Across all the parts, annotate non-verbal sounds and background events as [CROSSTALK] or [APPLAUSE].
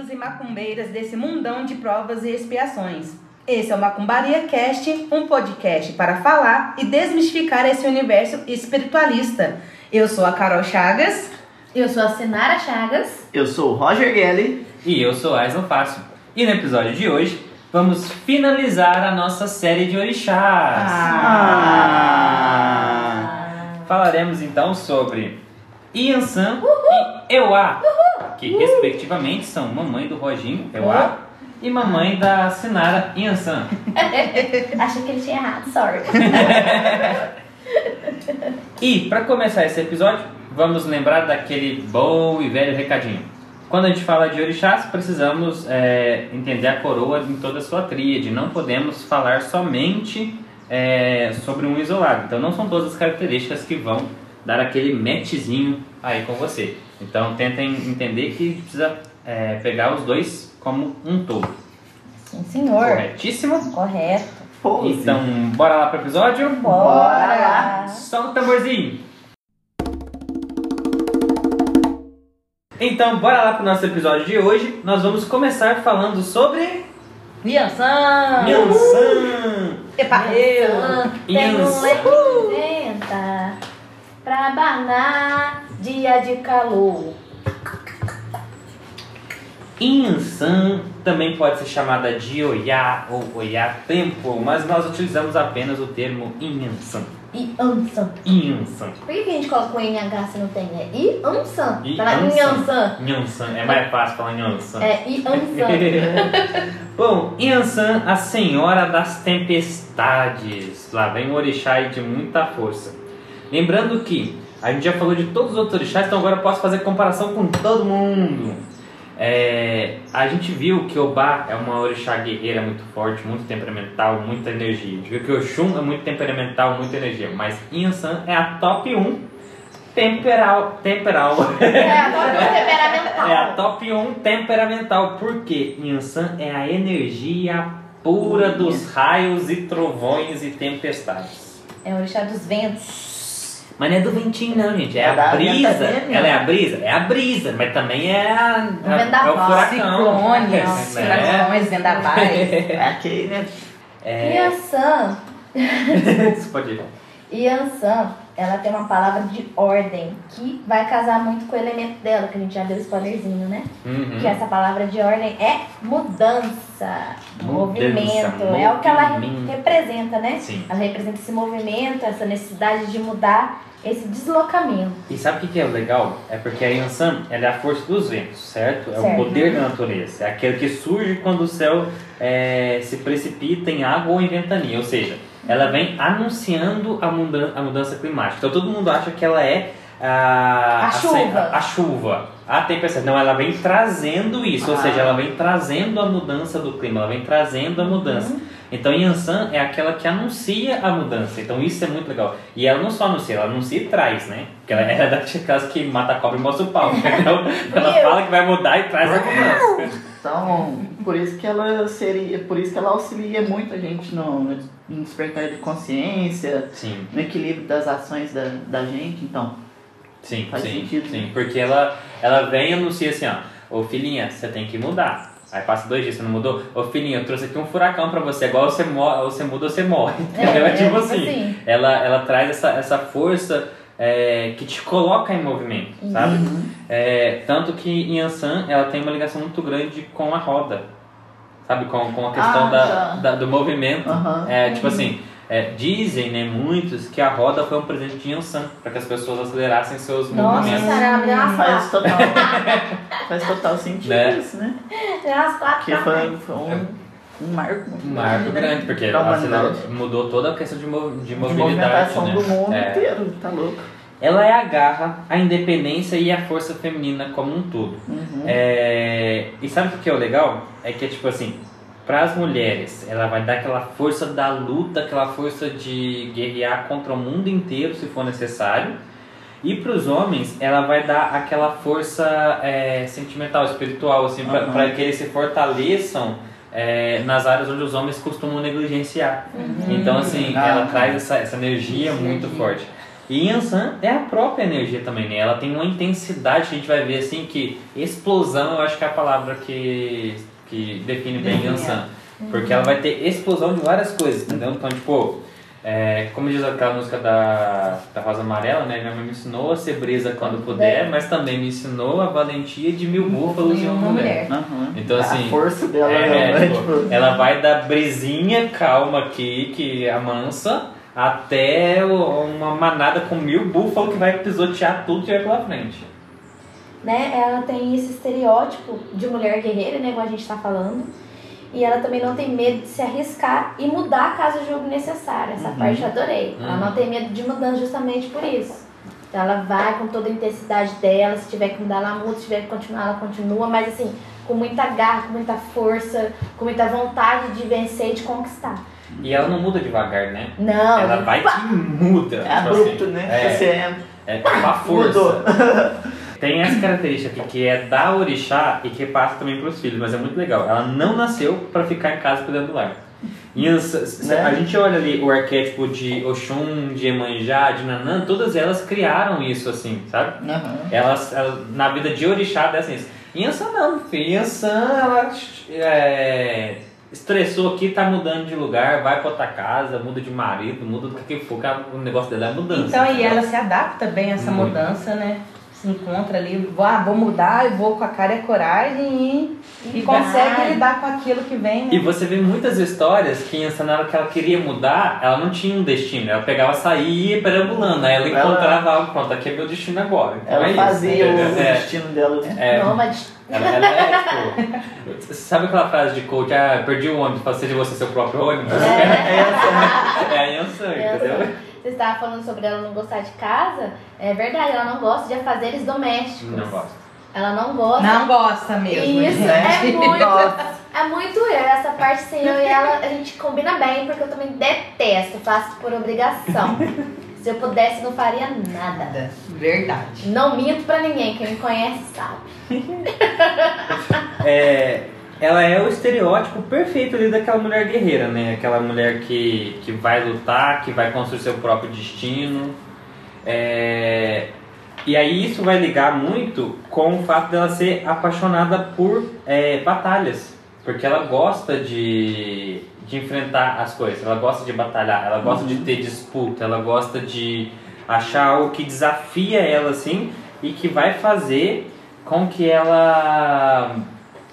macumbeiros e macumbeiras desse mundão de provas e expiações. Esse é o Macumbaria Cast, um podcast para falar e desmistificar esse universo espiritualista. Eu sou a Carol Chagas. Eu sou a Sinara Chagas. Eu sou o Roger Gelli. E eu sou Aislan Fácil. E no episódio de hoje, vamos finalizar a nossa série de orixás. Ah. Falaremos então sobre Yansan e Euá, que respectivamente são mamãe do Roginho, Euá, e mamãe da Sinara, Yansan. [LAUGHS] Achei que ele tinha errado, sorry. [LAUGHS] E para começar esse episódio, vamos lembrar daquele bom e velho recadinho. Quando a gente fala de orixás, precisamos é, entender a coroa em toda a sua tríade. Não podemos falar somente é, sobre um isolado. Então, não são todas as características que vão dar aquele matchzinho aí com você. Então, tentem entender que precisa é, pegar os dois como um todo. Sim, senhor. Corretíssimo? Correto. Pose. Então, bora lá pro episódio? Bora. Solta o tamborzinho! Então, bora lá pro nosso episódio de hoje. Nós vamos começar falando sobre Yansan. Yansan. Epa! Yansan. Tem um venta pra abanar dia de calor. Yansan também pode ser chamada de Oiá ou Oiá Tempo, mas nós utilizamos apenas o termo Yansan. Yansan. Yansan. Por que que a gente coloca o NH se não tem? É Yansan. Fala. Yansan. É mais fácil falar Yansan. É Yansan. [LAUGHS] Bom, Yansan, a senhora das tempestades. Lá vem um orixá de muita força. Lembrando que a gente já falou de todos os outros orixás, então agora eu posso fazer comparação com todo mundo. É, a gente viu que Obá é uma orixá guerreira muito forte, muito temperamental, muita energia. A gente viu que Oxum é muito temperamental, muita energia. Mas Yansan é a top 1 temperal. temperal. É, agora o temperamental. É a top 1 temperamental, porque Yansan é a energia pura dos raios e trovões e tempestades. É o orixá dos ventos. Mas não é do ventinho não, gente, é, É a da brisa. ventania. Ela é a brisa? É a brisa, mas também é, a, Um a- vendaval, é o furacão. Ciclones, né? furacões, vendavais. [LAUGHS] É aquele, né? É, Yansan. [LAUGHS] você pode ir. Yansan, ela tem uma palavra de ordem que vai casar muito com o elemento dela, que a gente já deu spoilerzinho, né? Uhum. Que essa palavra de ordem é mudança, movimento. É o que ela movimento. representa, né? Sim. Ela representa esse movimento, essa necessidade de mudar, esse deslocamento. E sabe o que é legal? É porque a Yansan ela é a força dos ventos, certo? É o Certo. poder da natureza. É aquele que surge quando o céu é, se precipita em água ou em ventania. Ou seja, ela vem anunciando a, mudan a mudança climática. Então todo mundo acha que ela é a, A chuva. A, a chuva. A tempestade. Não, ela vem trazendo isso. Ou Ah. seja, ela vem trazendo a mudança do clima. Ela vem trazendo a mudança. Então Yansan é aquela que anuncia a mudança. Então isso é muito legal. E ela não só anuncia, ela anuncia e traz, né? Porque ela é daquelas que mata a cobra e mostra o pau. Então [LAUGHS] ela fala que vai mudar e traz a mudança. Então, por isso que ela seria, por isso que ela auxilia muito a gente no, no despertar de consciência, Sim, no equilíbrio das ações da, da gente. Então, sim, Faz sim. sentido. Sim, porque ela, ela vem e anuncia assim, ó. Ô filhinha, você tem que mudar. Aí passa dois dias, você não mudou? Ô filhinha, eu trouxe aqui um furacão pra você. Agora você, você muda ou você morre. [LAUGHS] Entendeu? É, tipo assim. Ela, ela traz essa, essa força é, que te coloca em movimento, sabe? É, tanto que em Yansan ela tem uma ligação muito grande com a roda, sabe? Com, com a questão Ah, da, tá. da- do movimento. Aham. É, tipo assim, é, dizem, né, muitos, que a roda foi um presente de Yansan, para que as pessoas acelerassem seus Nossa, movimentos. umas faz total, [LAUGHS] faz total sentido Né? isso, né? Porque foi, foi um, um marco Um marco né? grande, porque ela humanidade. mudou toda a questão de, mov- de De mobilidade. movimentação né? do mundo É. inteiro, tá louco. Ela é a garra, a independência e a força feminina como um todo. Uhum. É, e sabe o que é o legal? É que, tipo assim, para as mulheres, ela vai dar aquela força da luta, aquela força de guerrear contra o mundo inteiro se for necessário. E para os homens, ela vai dar aquela força é, sentimental, espiritual, assim, para Uhum. que eles se fortaleçam é, nas áreas onde os homens costumam negligenciar. Então, assim, Ah. ela traz essa, essa energia muito Energia. forte. E Yansan é a própria energia também, né? Ela tem uma intensidade que a gente vai ver assim que explosão, eu acho que é a palavra que, que define bem Define, Yansan. Porque ela vai ter explosão de várias coisas, entendeu? Então, tipo, é, como diz aquela música da, da Rosa Amarela, né? Minha mãe me ensinou a ser brisa quando puder, mas também me ensinou a valentia de mil búfalos e uma mulher. Aham. Então, assim, A força dela É, né? né, tipo, tipo, ela vai da brisinha calma aqui, que amansa, até uma manada com mil búfalos que vai pisotear tudo que vai pela frente. Né? Ela tem esse estereótipo de mulher guerreira, né? Igual a gente tá falando. E ela também não tem medo de se arriscar e mudar caso o jogo necessário. Essa Uhum. parte eu adorei. Ela Uhum. não tem medo de mudança justamente por isso. Então ela vai com toda a intensidade dela, se tiver que mudar, ela muda, se tiver que continuar, ela continua, mas assim, com muita garra, com muita força, com muita vontade de vencer e de conquistar. E ela não muda devagar, né? Não, ela vai que muda. é tipo abrupto, assim. né? É, Você é é com a Mudou. [LAUGHS] Tem essa característica aqui que é da orixá e que passa também pros filhos, mas é muito legal. Ela não nasceu pra ficar em casa cuidando do lar. E as- Né? a gente olha ali o arquétipo de Oxum, de Emanjá, de Nanã, todas elas criaram isso assim, sabe? Aham. Elas, elas- na vida de orixá dessa isso. Yansan não. Yansan, ela é, estressou aqui, tá mudando de lugar, vai pra outra casa, muda de marido, muda do que for, que o negócio dela é mudança. Então, e ela se adapta bem a essa Muito. mudança, né? Se encontra ali, vou, ah, vou mudar, eu vou com a cara e a coragem e, e vai. consegue lidar com aquilo que vem. né? E você vê muitas histórias que hora que ela queria mudar, ela não tinha um destino. Ela pegava, saía e ia perambulando. Aí ela Ela- encontrava algo, pronto, aqui é meu destino agora. Então Ela é fazia isso. o É, destino dela. né? é, Nômade. Ela, ela é tipo. Sabe aquela frase de coach? Ah, perdi o ônibus, faça de você seu próprio ônibus? É, a Yansan, entendeu? Você estava falando sobre ela não gostar de casa. É verdade, ela não gosta de afazeres domésticos. Não gosto. Ela não gosta. Não gosta mesmo. Isso, gente. é [LAUGHS] muito. É muito eu. Essa parte sim, eu e ela, a gente combina bem, porque eu também detesto, faço por obrigação. Se eu pudesse, não faria nada. Verdade. Não minto pra ninguém, quem me conhece sabe. É, ela é o estereótipo perfeito ali daquela mulher guerreira, né? Aquela mulher que, que vai lutar, que vai construir seu próprio destino. É, e aí isso vai ligar muito com o fato dela ser apaixonada por é, batalhas. Porque ela gosta de, de enfrentar as coisas, ela gosta de batalhar, ela gosta de ter disputa, ela gosta de achar algo que desafia ela assim e que vai fazer com que ela,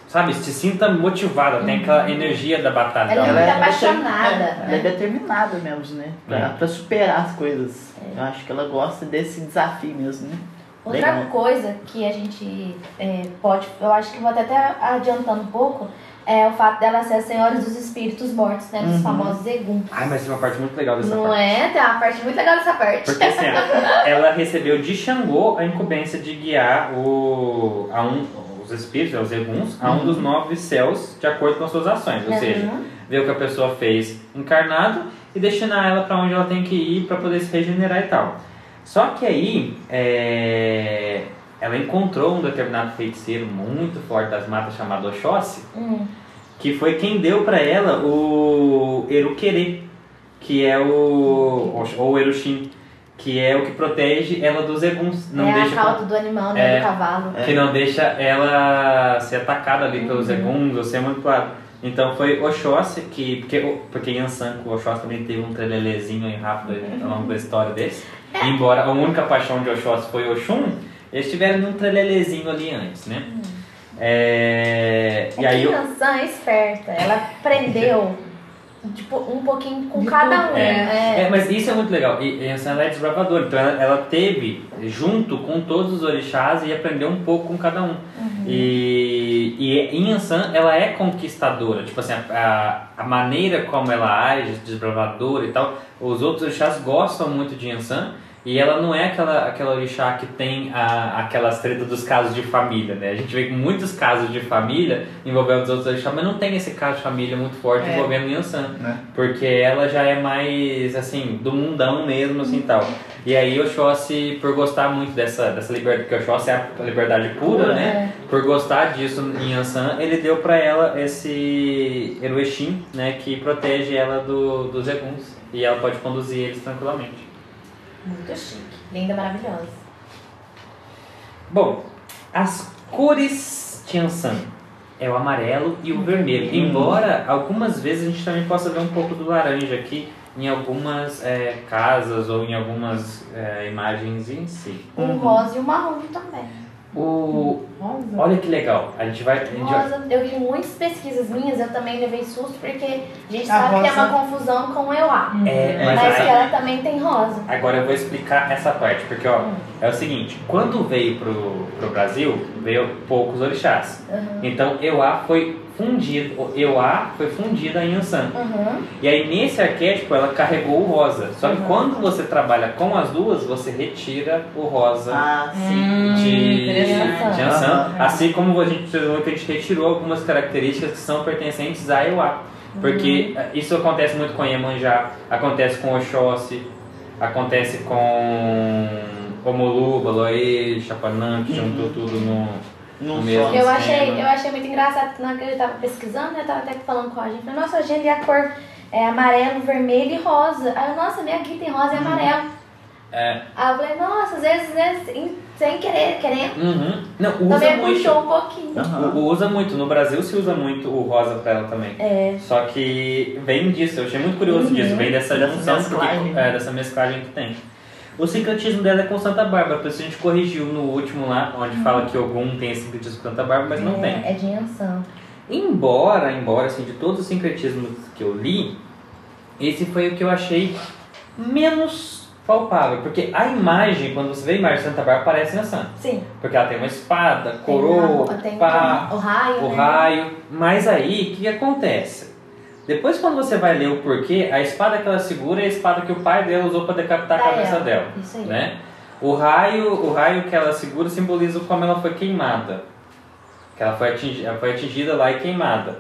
sabe, se sinta motivada, tem aquela energia da batalha. Ela é dela. muito deter- apaixonada, é, ela é determinada mesmo, né? Pra, É. pra superar as coisas. Eu acho que ela gosta desse desafio mesmo, né? Outra Legal. coisa que a gente é, pode, eu acho que vou até, até adiantando um pouco, é o fato dela ser a senhora dos espíritos mortos, né? Dos Uhum. famosos Egum. Ai, mas tem uma parte muito legal dessa Não parte. é? Tem uma parte muito legal dessa parte. Porque assim, [LAUGHS] ela recebeu de Xangô a incumbência de guiar o, a um, os espíritos, os eguns, a um dos nove céus de acordo com as suas ações. Ou seja, Uhum. ver o que a pessoa fez encarnado e destinar ela para onde ela tem que ir para poder se regenerar e tal. Só que aí, é, ela encontrou um determinado feiticeiro muito forte das matas chamado Oxóssi, Hum. que foi quem deu para ela o Eruquerê, que é o ou o Eruxim, que é o que protege ela dos eguns, não é deixa a cauda do animal, né? É. Do cavalo. que não deixa ela ser atacada ali pelos Uhum. eguns ou ser manipulada. Então foi Oxóssi que porque porque Yansan com o Oxóssi também teve um trelelezinho aí rápido ao longo da história desse. É. Embora a única paixão de Oxóssi foi Oxum, eles tiveram um trelelezinho ali antes, né? É, É e aí que eu- é esperta. Ela aprendeu [LAUGHS] tipo, um pouquinho com De cada um. É, É. é, mas isso é muito legal. E e é desbravadora. Então ela, ela teve junto com todos os orixás e aprendeu um pouco com cada um. Uhum. E, e em Yansan ela é conquistadora. Tipo assim, a, a, a maneira como ela age, desbravadora e tal. Os outros orixás gostam muito de Yansan. E ela não é aquela, aquela orixá que tem a, aquelas tretas dos casos de família, né? A gente vê muitos casos de família envolvendo os outros orixás, mas não tem esse caso de família muito forte É. envolvendo Yansan. Né? Porque ela já é mais, assim, do mundão mesmo, assim, tal. E aí Oxóssi, por gostar muito dessa, dessa liberdade, porque Oxóssi é a liberdade pura, né? Por gostar disso em Yansan, ele deu pra ela esse Eruexim, né? Que protege ela do, dos eguns. E ela pode conduzir eles tranquilamente. Muito chique. Linda, maravilhosa. Bom, as cores Tiansan é o amarelo e o vermelho. Embora algumas vezes a gente também possa ver um pouco do laranja aqui em algumas é, casas ou em algumas é, imagens em si. O rosa e o marrom também. O, Rosa. olha que legal, a gente vai. A gente vai Rosa, eu vi muitas pesquisas minhas, eu também levei susto, porque a gente A sabe que é rosa- uma confusão com o EUA. é, Mas, mas que aí- ela também tem rosa. Agora eu vou explicar essa parte, porque ó, Hum. é o seguinte, quando veio pro, pro Brasil, veio poucos orixás. Uhum. Então Euá foi fundido, o Euá foi fundida em Yansan. Uhum. E aí nesse arquétipo ela carregou o rosa. Só que Uhum. quando você trabalha com as duas, você retira o rosa Ah, sim. Hum, de, de Yansan. Aham. Assim como a gente observou que a gente retirou algumas características que são pertencentes a Euá. Porque Uhum. eh, isso acontece muito com Iemanjá, acontece com Oxóssi, acontece com Omolu, Baloê, Chapanã, que juntou tudo no... No mesmo. Eu achei, eu achei muito engraçado que na hora que eu tava pesquisando, né, eu tava até falando com a gente, falei, nossa, hoje ele é a cor é, amarelo, vermelho e rosa. Aí eu, nossa, minha aqui tem rosa e amarelo. É, Aí eu falei, nossa, às vezes, às vezes em- sem querer, querendo, uhum. Não, usa também muito. puxou um pouquinho. Aham. U- Usa muito, no Brasil se usa muito o rosa pra ela também. É. Só que vem disso, eu achei muito curioso Uhum. disso, vem dessa junção, é, dessa mesclagem que tem. O sincretismo dela é com Santa Bárbara, por isso a gente corrigiu no último lá, onde fala que Ogum tem sincretismo com Santa Bárbara, mas não é, tem. É de Yansan. Embora, embora, assim, de todos os sincretismos que eu li, esse foi o que eu achei menos palpável, porque a imagem, quando você vê a imagem de Santa Bárbara, parece na Santa. Sim. Porque ela tem uma espada, Tem coroa, uma- tem pá, o raio. o né? raio. Mas aí, o que, acontece? Depois, quando você vai ler o porquê, a espada que ela segura é a espada que o pai dela usou para decapitar a Da cabeça ela. dela. Isso aí. Né? O raio, o raio que ela segura simboliza como ela foi queimada. Que ela foi ela foi atingida lá e queimada.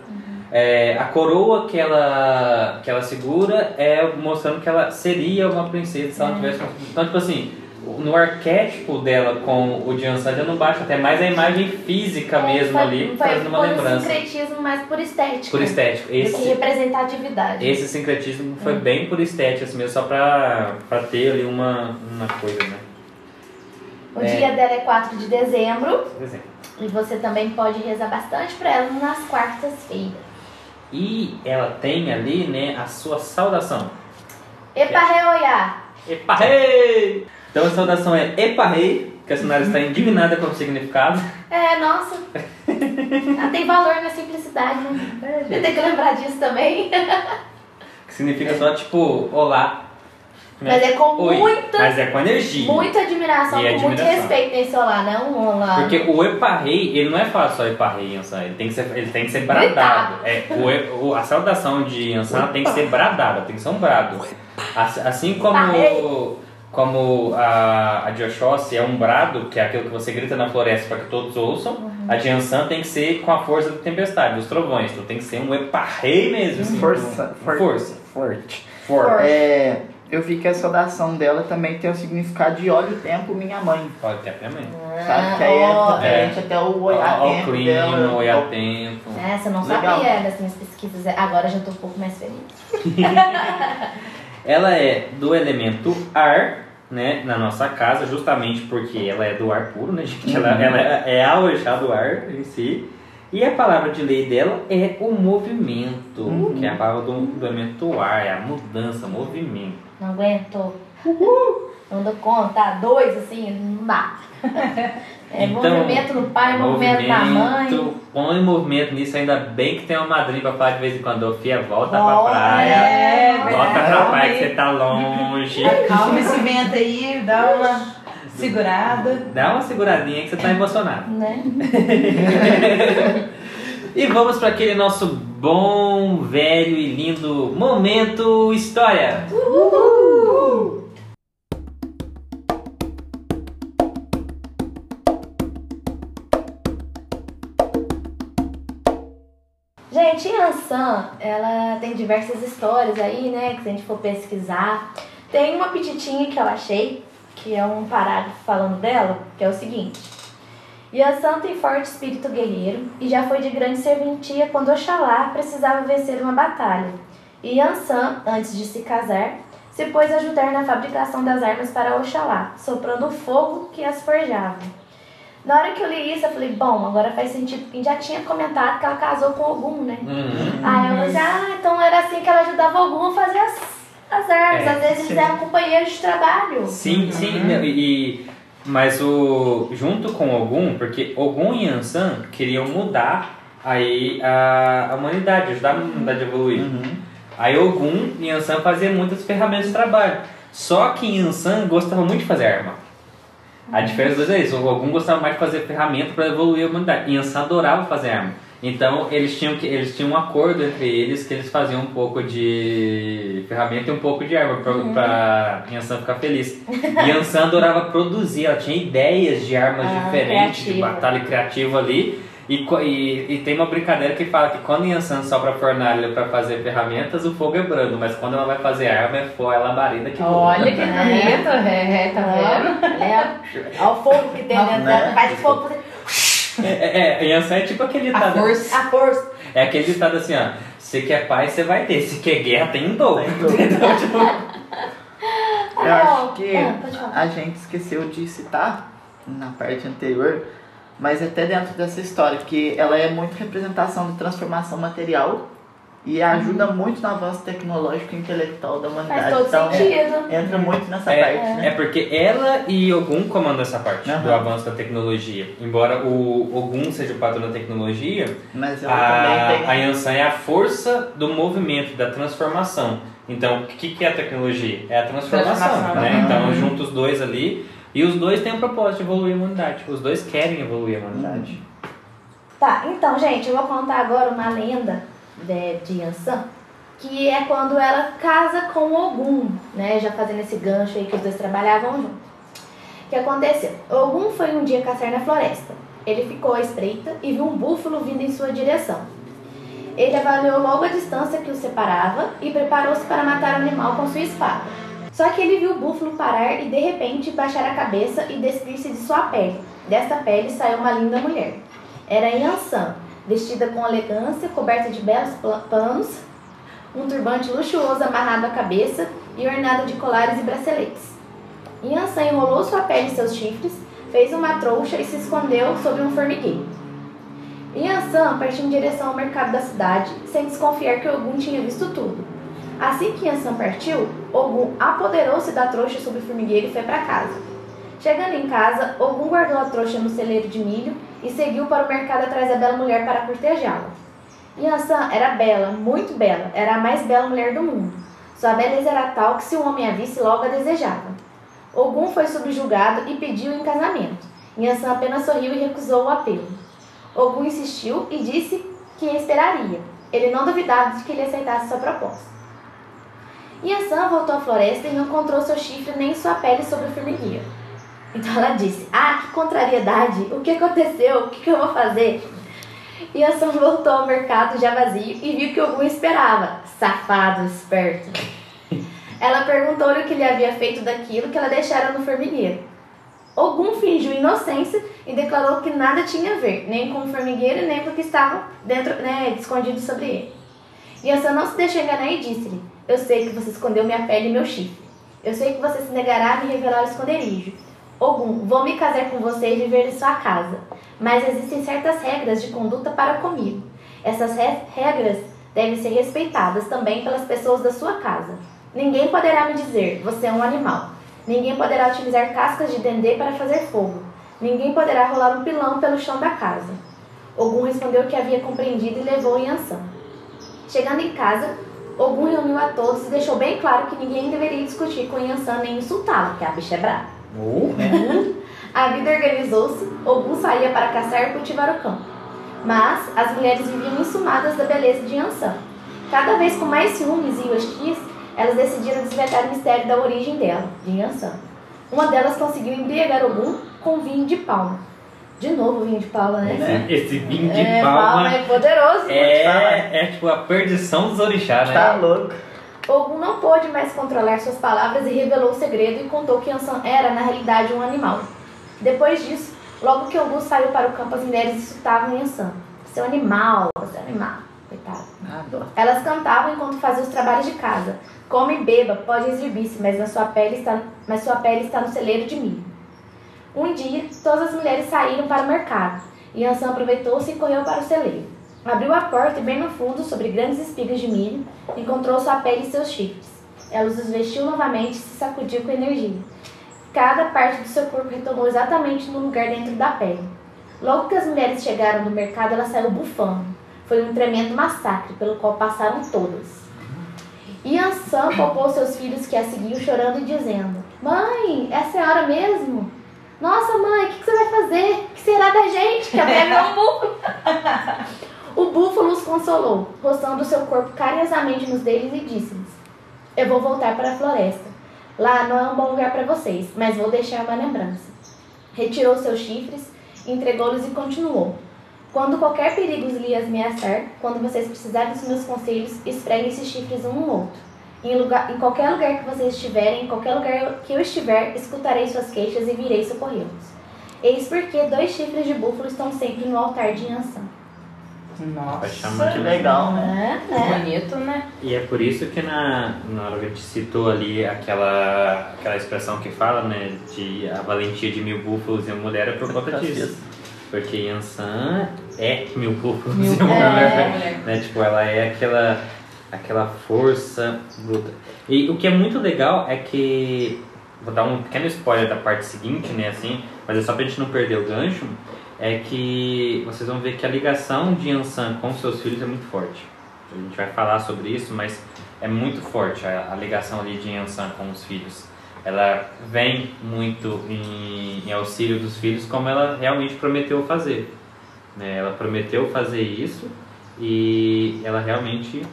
É, a coroa que ela, que ela segura é mostrando que ela seria uma princesa se ela tivesse. Então, tipo assim, no arquétipo dela com o já não baixa até mais a imagem física mesmo É, foi, ali, foi trazendo uma lembrança. sincretismo, mas por estética. Por estético. Do que Esse, representatividade. esse sincretismo foi bem por estética, assim mesmo, só pra, pra ter ali uma, uma coisa, né? O É. dia dela é 4 de dezembro. Exemplo. E você também pode rezar bastante pra ela nas quartas-feiras. E ela tem ali, né, a sua saudação. Epa, reoiá! Eparrei! Então a saudação é Eparrei, que a Sinara está indignada com o significado. É, nossa. Ela tem valor na simplicidade, né? Eu tenho que lembrar disso também. [LAUGHS] Que significa só tipo, olá. Né? Mas é com Oi. muita, Mas é com energia. muita admiração, E com muito admiração. respeito nesse olá, não um olá. Porque o eparrei, ele não é fácil só eparrei, Yansan. Ele tem que ser, ele tem que ser bradado. É, o, o- a saudação de Yansan tem que ser bradada, tem que ser um brado. Assim, como, como a, a de Oxóssi é um brado, que é aquilo que você grita na floresta para que todos ouçam, Uhum. a de Yansan tem que ser com a força da tempestade, dos trovões. Então tem que ser um eparrei mesmo. assim, Força. com for- força. Forte. Forte. É, eu vi que a saudação dela também tem o significado de olha o tempo, minha mãe. Pode ter também. Sabe? Que aí é ó, referente até o olhar Ó, o tempo clima, dela. o olhar tempo. Essa eu não Legal. sabia das minhas pesquisas. Agora já tô um pouco mais feliz. [LAUGHS] Ela é do elemento ar, né, na nossa casa, justamente porque ela é do ar puro, né, gente? Ela, ela é a orixá do ar em si. E a palavra de lei dela é o movimento, que é a palavra do, do elemento ar, é a mudança, movimento. Não aguento. Não dou conta. Dois, assim, não dá. É Então, movimento no pai, movimento, na mãe. movimento, põe movimento nisso, ainda bem que tem uma madrinha pra falar de vez em quando, ô filha, volta Volta, pra praia. É, Volta pra verdade. praia que você tá longe. Calma esse vento aí, dá uma segurada. Dá uma seguradinha que você tá emocionado. Né? [LAUGHS] E vamos para aquele nosso bom, velho e lindo momento história. Gente, Yansan, ela tem diversas histórias aí, né? Que se a gente for pesquisar. Tem uma petitinha que eu achei, que é um parágrafo falando dela, que é o seguinte. Yansan tem forte espírito guerreiro e já foi de grande serventia quando Oxalá precisava vencer uma batalha. E Yansan, antes de se casar, se pôs a ajudar na fabricação das armas para Oxalá, soprando o fogo que as forjava. Na hora que eu li isso, eu falei, bom, agora faz sentido, porque já tinha comentado que ela casou com Ogum, né? Uhum. Aí eu falei, assim, ah, então era assim que ela ajudava Ogum a fazer as, as armas. É, Às vezes sim. eram companheiros de trabalho. Sim, sim, e, e- mas o junto com Ogum, porque Ogum e Ansan queriam mudar aí a, a humanidade, ajudar a humanidade a evoluir. Uhum. Aí Ogum e Ansan faziam muitas ferramentas de trabalho. Só que Ansan gostava muito de fazer arma. A diferença dos dois é isso. O Ogum gostava mais de fazer ferramenta para evoluir a humanidade. Ansan adorava fazer arma. Então eles tinham, que, eles tinham um acordo entre eles que eles faziam um pouco de ferramenta e um pouco de arma pra, pra Yansan ficar feliz. E Yansan adorava produzir, ela tinha ideias de armas Ah, diferentes, de batalha criativa ali. E, e, e tem uma brincadeira que fala que quando Yansan sopra a fornalha pra fazer ferramentas, o fogo é brando, mas quando ela vai fazer arma, é fogo, é labareda que. Olha que bonito, é, tá vendo? É, olha o fogo que tem dentro Né? dela. Faz fogo É, é, é, Yansan é tipo aquele A ditado. força. a força. É aquele ditado assim, ó. Se quer paz, você vai ter. Se quer guerra, tem dobro. Entendeu? [LAUGHS] Tipo, Eu acho que pode falar. a gente esqueceu de citar na parte anterior, mas até dentro dessa história, que ela é muito representação de transformação material e ajuda muito no avanço tecnológico e intelectual da humanidade. Faz todo então, sentido. entra muito nessa É, parte, né? É porque ela e Ogum comandam essa parte Aham. do avanço da tecnologia. Embora o Ogum seja o patrão da tecnologia, Mas a, a. Yansan é a força do movimento, da transformação. Então, o que, que é a tecnologia? É a transformação, Transformação. né? Aham. Então, junta os dois ali. E os dois têm o propósito de evoluir a humanidade. Os dois querem evoluir a humanidade. Tá, então, gente, eu vou contar agora uma lenda de, Yansan, que é quando ela casa com Ogum, né? Já fazendo esse gancho aí que os dois trabalhavam juntos. O que aconteceu? Ogum foi um dia caçar na floresta. Ele ficou à espreita e viu um búfalo vindo em sua direção. Ele avaliou logo a distância que os separava e preparou-se para matar o animal com sua espada. Só que ele viu o búfalo parar e de repente baixar a cabeça e despir-se de sua pele. Desta pele saiu uma linda mulher. Era Yansan, vestida com elegância, coberta de belos panos, um turbante luxuoso amarrado à cabeça e ornado de colares e braceletes. Yansan enrolou sua pele em seus chifres, fez uma trouxa e se escondeu sob um formigueiro. Yansan partiu em direção ao mercado da cidade, sem desconfiar que Ogum tinha visto tudo. Assim que Yansan partiu, Ogum apoderou-se da trouxa sob o formigueiro e foi para casa. Chegando em casa, Ogum guardou a trouxa no celeiro de milho e seguiu para o mercado atrás da bela mulher para cortejá-la. Yansan era bela, muito bela, era a mais bela mulher do mundo. Sua beleza era tal que se o homem a visse logo a desejava. Ogum foi subjugado e pediu em casamento. Yansan apenas sorriu e recusou o apelo. Ogum insistiu e disse que esperaria. Ele não duvidava de que ele aceitasse sua proposta. Yansan voltou à floresta e não encontrou seu chifre nem sua pele sobre o formigueiro. Então ela disse: Ah, que contrariedade! O que aconteceu? O que, eu vou fazer? Yansan voltou ao mercado já vazio e viu que Ogum esperava. Safado, esperto. Ela perguntou-lhe o que ele havia feito daquilo que ela deixara no formigueiro. Ogum fingiu inocência e declarou que nada tinha a ver, nem com o formigueiro, nem com o que estava dentro, né, escondido sobre ele. Yansan não se deixou enganar e disse-lhe: Eu sei que você escondeu minha pele e meu chifre. Eu sei que você se negará a me revelar o esconderijo. Ogum, vou me casar com você e viver em sua casa. Mas existem certas regras de conduta para comigo. Essas re- regras devem ser respeitadas também pelas pessoas da sua casa. Ninguém poderá me dizer, você é um animal. Ninguém poderá utilizar cascas de dendê para fazer fogo. Ninguém poderá rolar um pilão pelo chão da casa. Ogum respondeu que havia compreendido e levou Yansan. Chegando em casa, Ogum reuniu a todos e deixou bem claro que ninguém deveria discutir com Yansan nem insultá-lo, porque a bicha é brava. Né? A vida organizou-se, Ogum saía para caçar e cultivar o campo. Mas as mulheres viviam insumadas da beleza de Yansan. Cada vez com mais ciúmes e hostias, elas decidiram desvendar o mistério da origem dela, de Yansan. Uma delas conseguiu embriagar Ogum com vinho de palma. De novo vinho de palma, né? Esse vinho de É, palma é poderoso. é, é tipo a perdição dos orixás, né? Tá louco. Ogum não pôde mais controlar suas palavras e revelou o segredo e contou que Yansan era, na realidade, um animal. Depois disso, logo que Ogum saiu para o campo, as mulheres insultavam Yansan. Seu animal, seu animal. Coitado. Ah, dó. Elas cantavam enquanto faziam os trabalhos de casa. Come e beba, pode exibir-se, mas, na sua pele está, mas sua pele está no celeiro de milho. Um dia, todas as mulheres saíram para o mercado, e Ansan aproveitou-se e correu para o celeiro. Abriu a porta e, bem no fundo, sobre grandes espigas de milho, encontrou sua pele e seus chifres. Ela os vestiu novamente e se sacudiu com energia. Cada parte do seu corpo retomou exatamente no lugar dentro da pele. Logo que as mulheres chegaram do mercado, ela saiu bufando. Foi um tremendo massacre, pelo qual passaram todas. E Ansan poupou seus filhos que a seguiam chorando e dizendo: Mãe, essa é a hora mesmo? Nossa, mãe, o que, que você vai fazer? O que será da gente? Que até um búfalo. O búfalo os consolou, roçando seu corpo carinhosamente nos deles e disse-lhes: Eu vou voltar para a floresta. Lá não é um bom lugar para vocês, mas vou deixar uma lembrança. Retirou seus chifres, entregou-lhes e continuou. Quando qualquer perigo lhe ameaçar, quando vocês precisarem dos meus conselhos, esfreguem esses chifres um no outro. Em, lugar, em qualquer lugar que vocês estiverem, em qualquer lugar que eu estiver, escutarei suas queixas e virei socorrê-los. Eis porque dois chifres de búfalo estão sempre no altar de Yansan. Nossa, Que legal, né? É, né? bonito, né? E é por isso que na, na hora que a gente citou ali aquela, aquela expressão que fala, né, de a valentia de mil búfalos e uma mulher é por conta disso. Porque Yansan é mil búfalos Mil e uma é. mulher. Né? Tipo, ela é aquela, aquela força bruta. E o que é muito legal é que. Vou dar um pequeno spoiler da parte seguinte, né? Assim, mas é só pra gente não perder o gancho. É que vocês vão ver que a ligação de Yansan com seus filhos é muito forte. A gente vai falar sobre isso, mas é muito forte a, a ligação ali de Yansan com os filhos. Ela vem muito em, em auxílio dos filhos, como ela realmente prometeu fazer. Né? Ela prometeu fazer isso e ela realmente,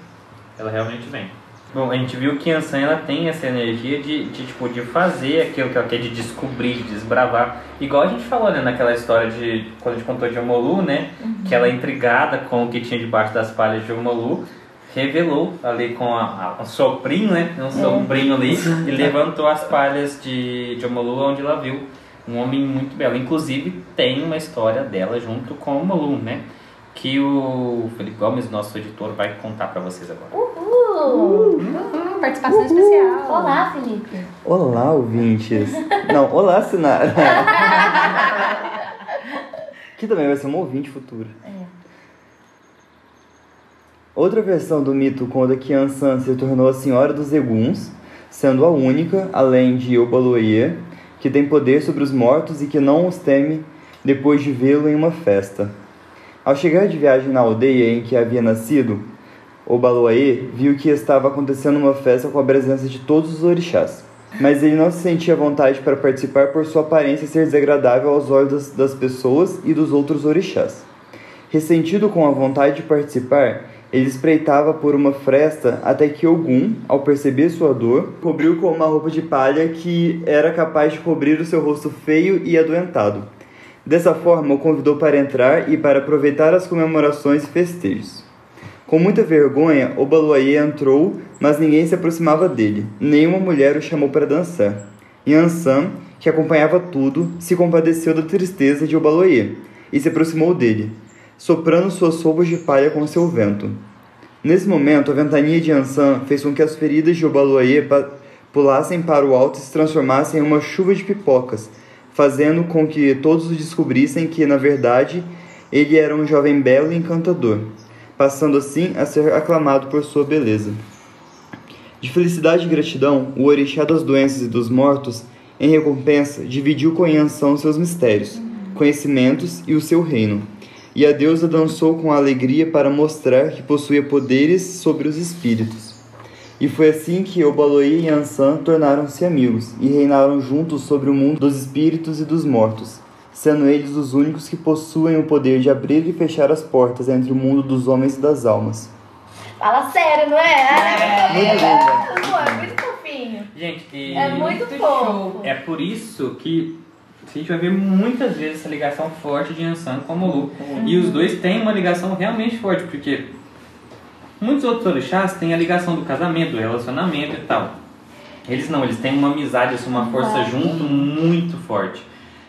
ela realmente vem. Bom, a gente viu que Yansan ela tem essa energia de, de, tipo, de fazer aquilo que ela quer, de descobrir, de desbravar. Igual a gente falou né, naquela história de quando a gente contou de Omolu, né? Que ela intrigada com o que tinha debaixo das palhas de Omolu, revelou ali com a, a, um soprinho, né? Um sombrinho ali e levantou as palhas de, de Omolu onde ela viu um homem muito belo. Inclusive tem uma história dela junto com o Omolu, né? Que o Felipe Gomes, nosso editor, vai contar pra vocês agora. Uhul! Participação especial. Olá, Felipe. Olá, ouvintes. Não, olá, Sinara. [LAUGHS] que também vai ser um ouvinte futuro. Outra versão do mito conta que Ansan se tornou a senhora dos Eguns, sendo a única, além de Obaloie, que tem poder sobre os mortos e que não os teme depois de vê-lo em uma festa. Ao chegar de viagem na aldeia em que havia nascido, Obaloaê viu que estava acontecendo uma festa com a presença de todos os orixás. Mas ele não se sentia vontade para participar por sua aparência ser desagradável aos olhos das, das pessoas e dos outros orixás. Ressentido com a vontade de participar, ele espreitava por uma fresta até que Ogum, ao perceber sua dor, cobriu com uma roupa de palha que era capaz de cobrir o seu rosto feio e adoentado. Dessa forma, o convidou para entrar e para aproveitar as comemorações e festejos. Com muita vergonha, Obaluaye entrou, mas ninguém se aproximava dele. Nenhuma mulher o chamou para dançar. Yansan, que acompanhava tudo, se compadeceu da tristeza de Obaluaye e se aproximou dele, soprando suas roupas de palha com seu vento. Nesse momento, a ventania de Yansan fez com que as feridas de Obaluaye pa pulassem para o alto e se transformassem em uma chuva de pipocas, fazendo com que todos descobrissem que, na verdade, ele era um jovem belo e encantador, passando assim a ser aclamado por sua beleza. De felicidade e gratidão, o orixá das doenças e dos mortos, em recompensa, dividiu com Yansan seus mistérios, conhecimentos e o seu reino. E a deusa dançou com alegria para mostrar que possuía poderes sobre os espíritos. E foi assim que Obaloí e Yansan tornaram-se amigos e reinaram juntos sobre o mundo dos espíritos e dos mortos, sendo eles os únicos que possuem o poder de abrir e fechar as portas entre o mundo dos homens e das almas. Fala sério, não é? É, muito muito lindo. Pô, é muito fofinho. Gente, e É muito fofo. é por isso que a gente vai ver muitas vezes essa ligação forte de Yansan com Molu. E os dois têm uma ligação realmente forte, porque muitos outros orixás têm a ligação do casamento, do relacionamento e tal. Eles não, eles têm uma amizade, assim, uma força Vai. junto muito forte.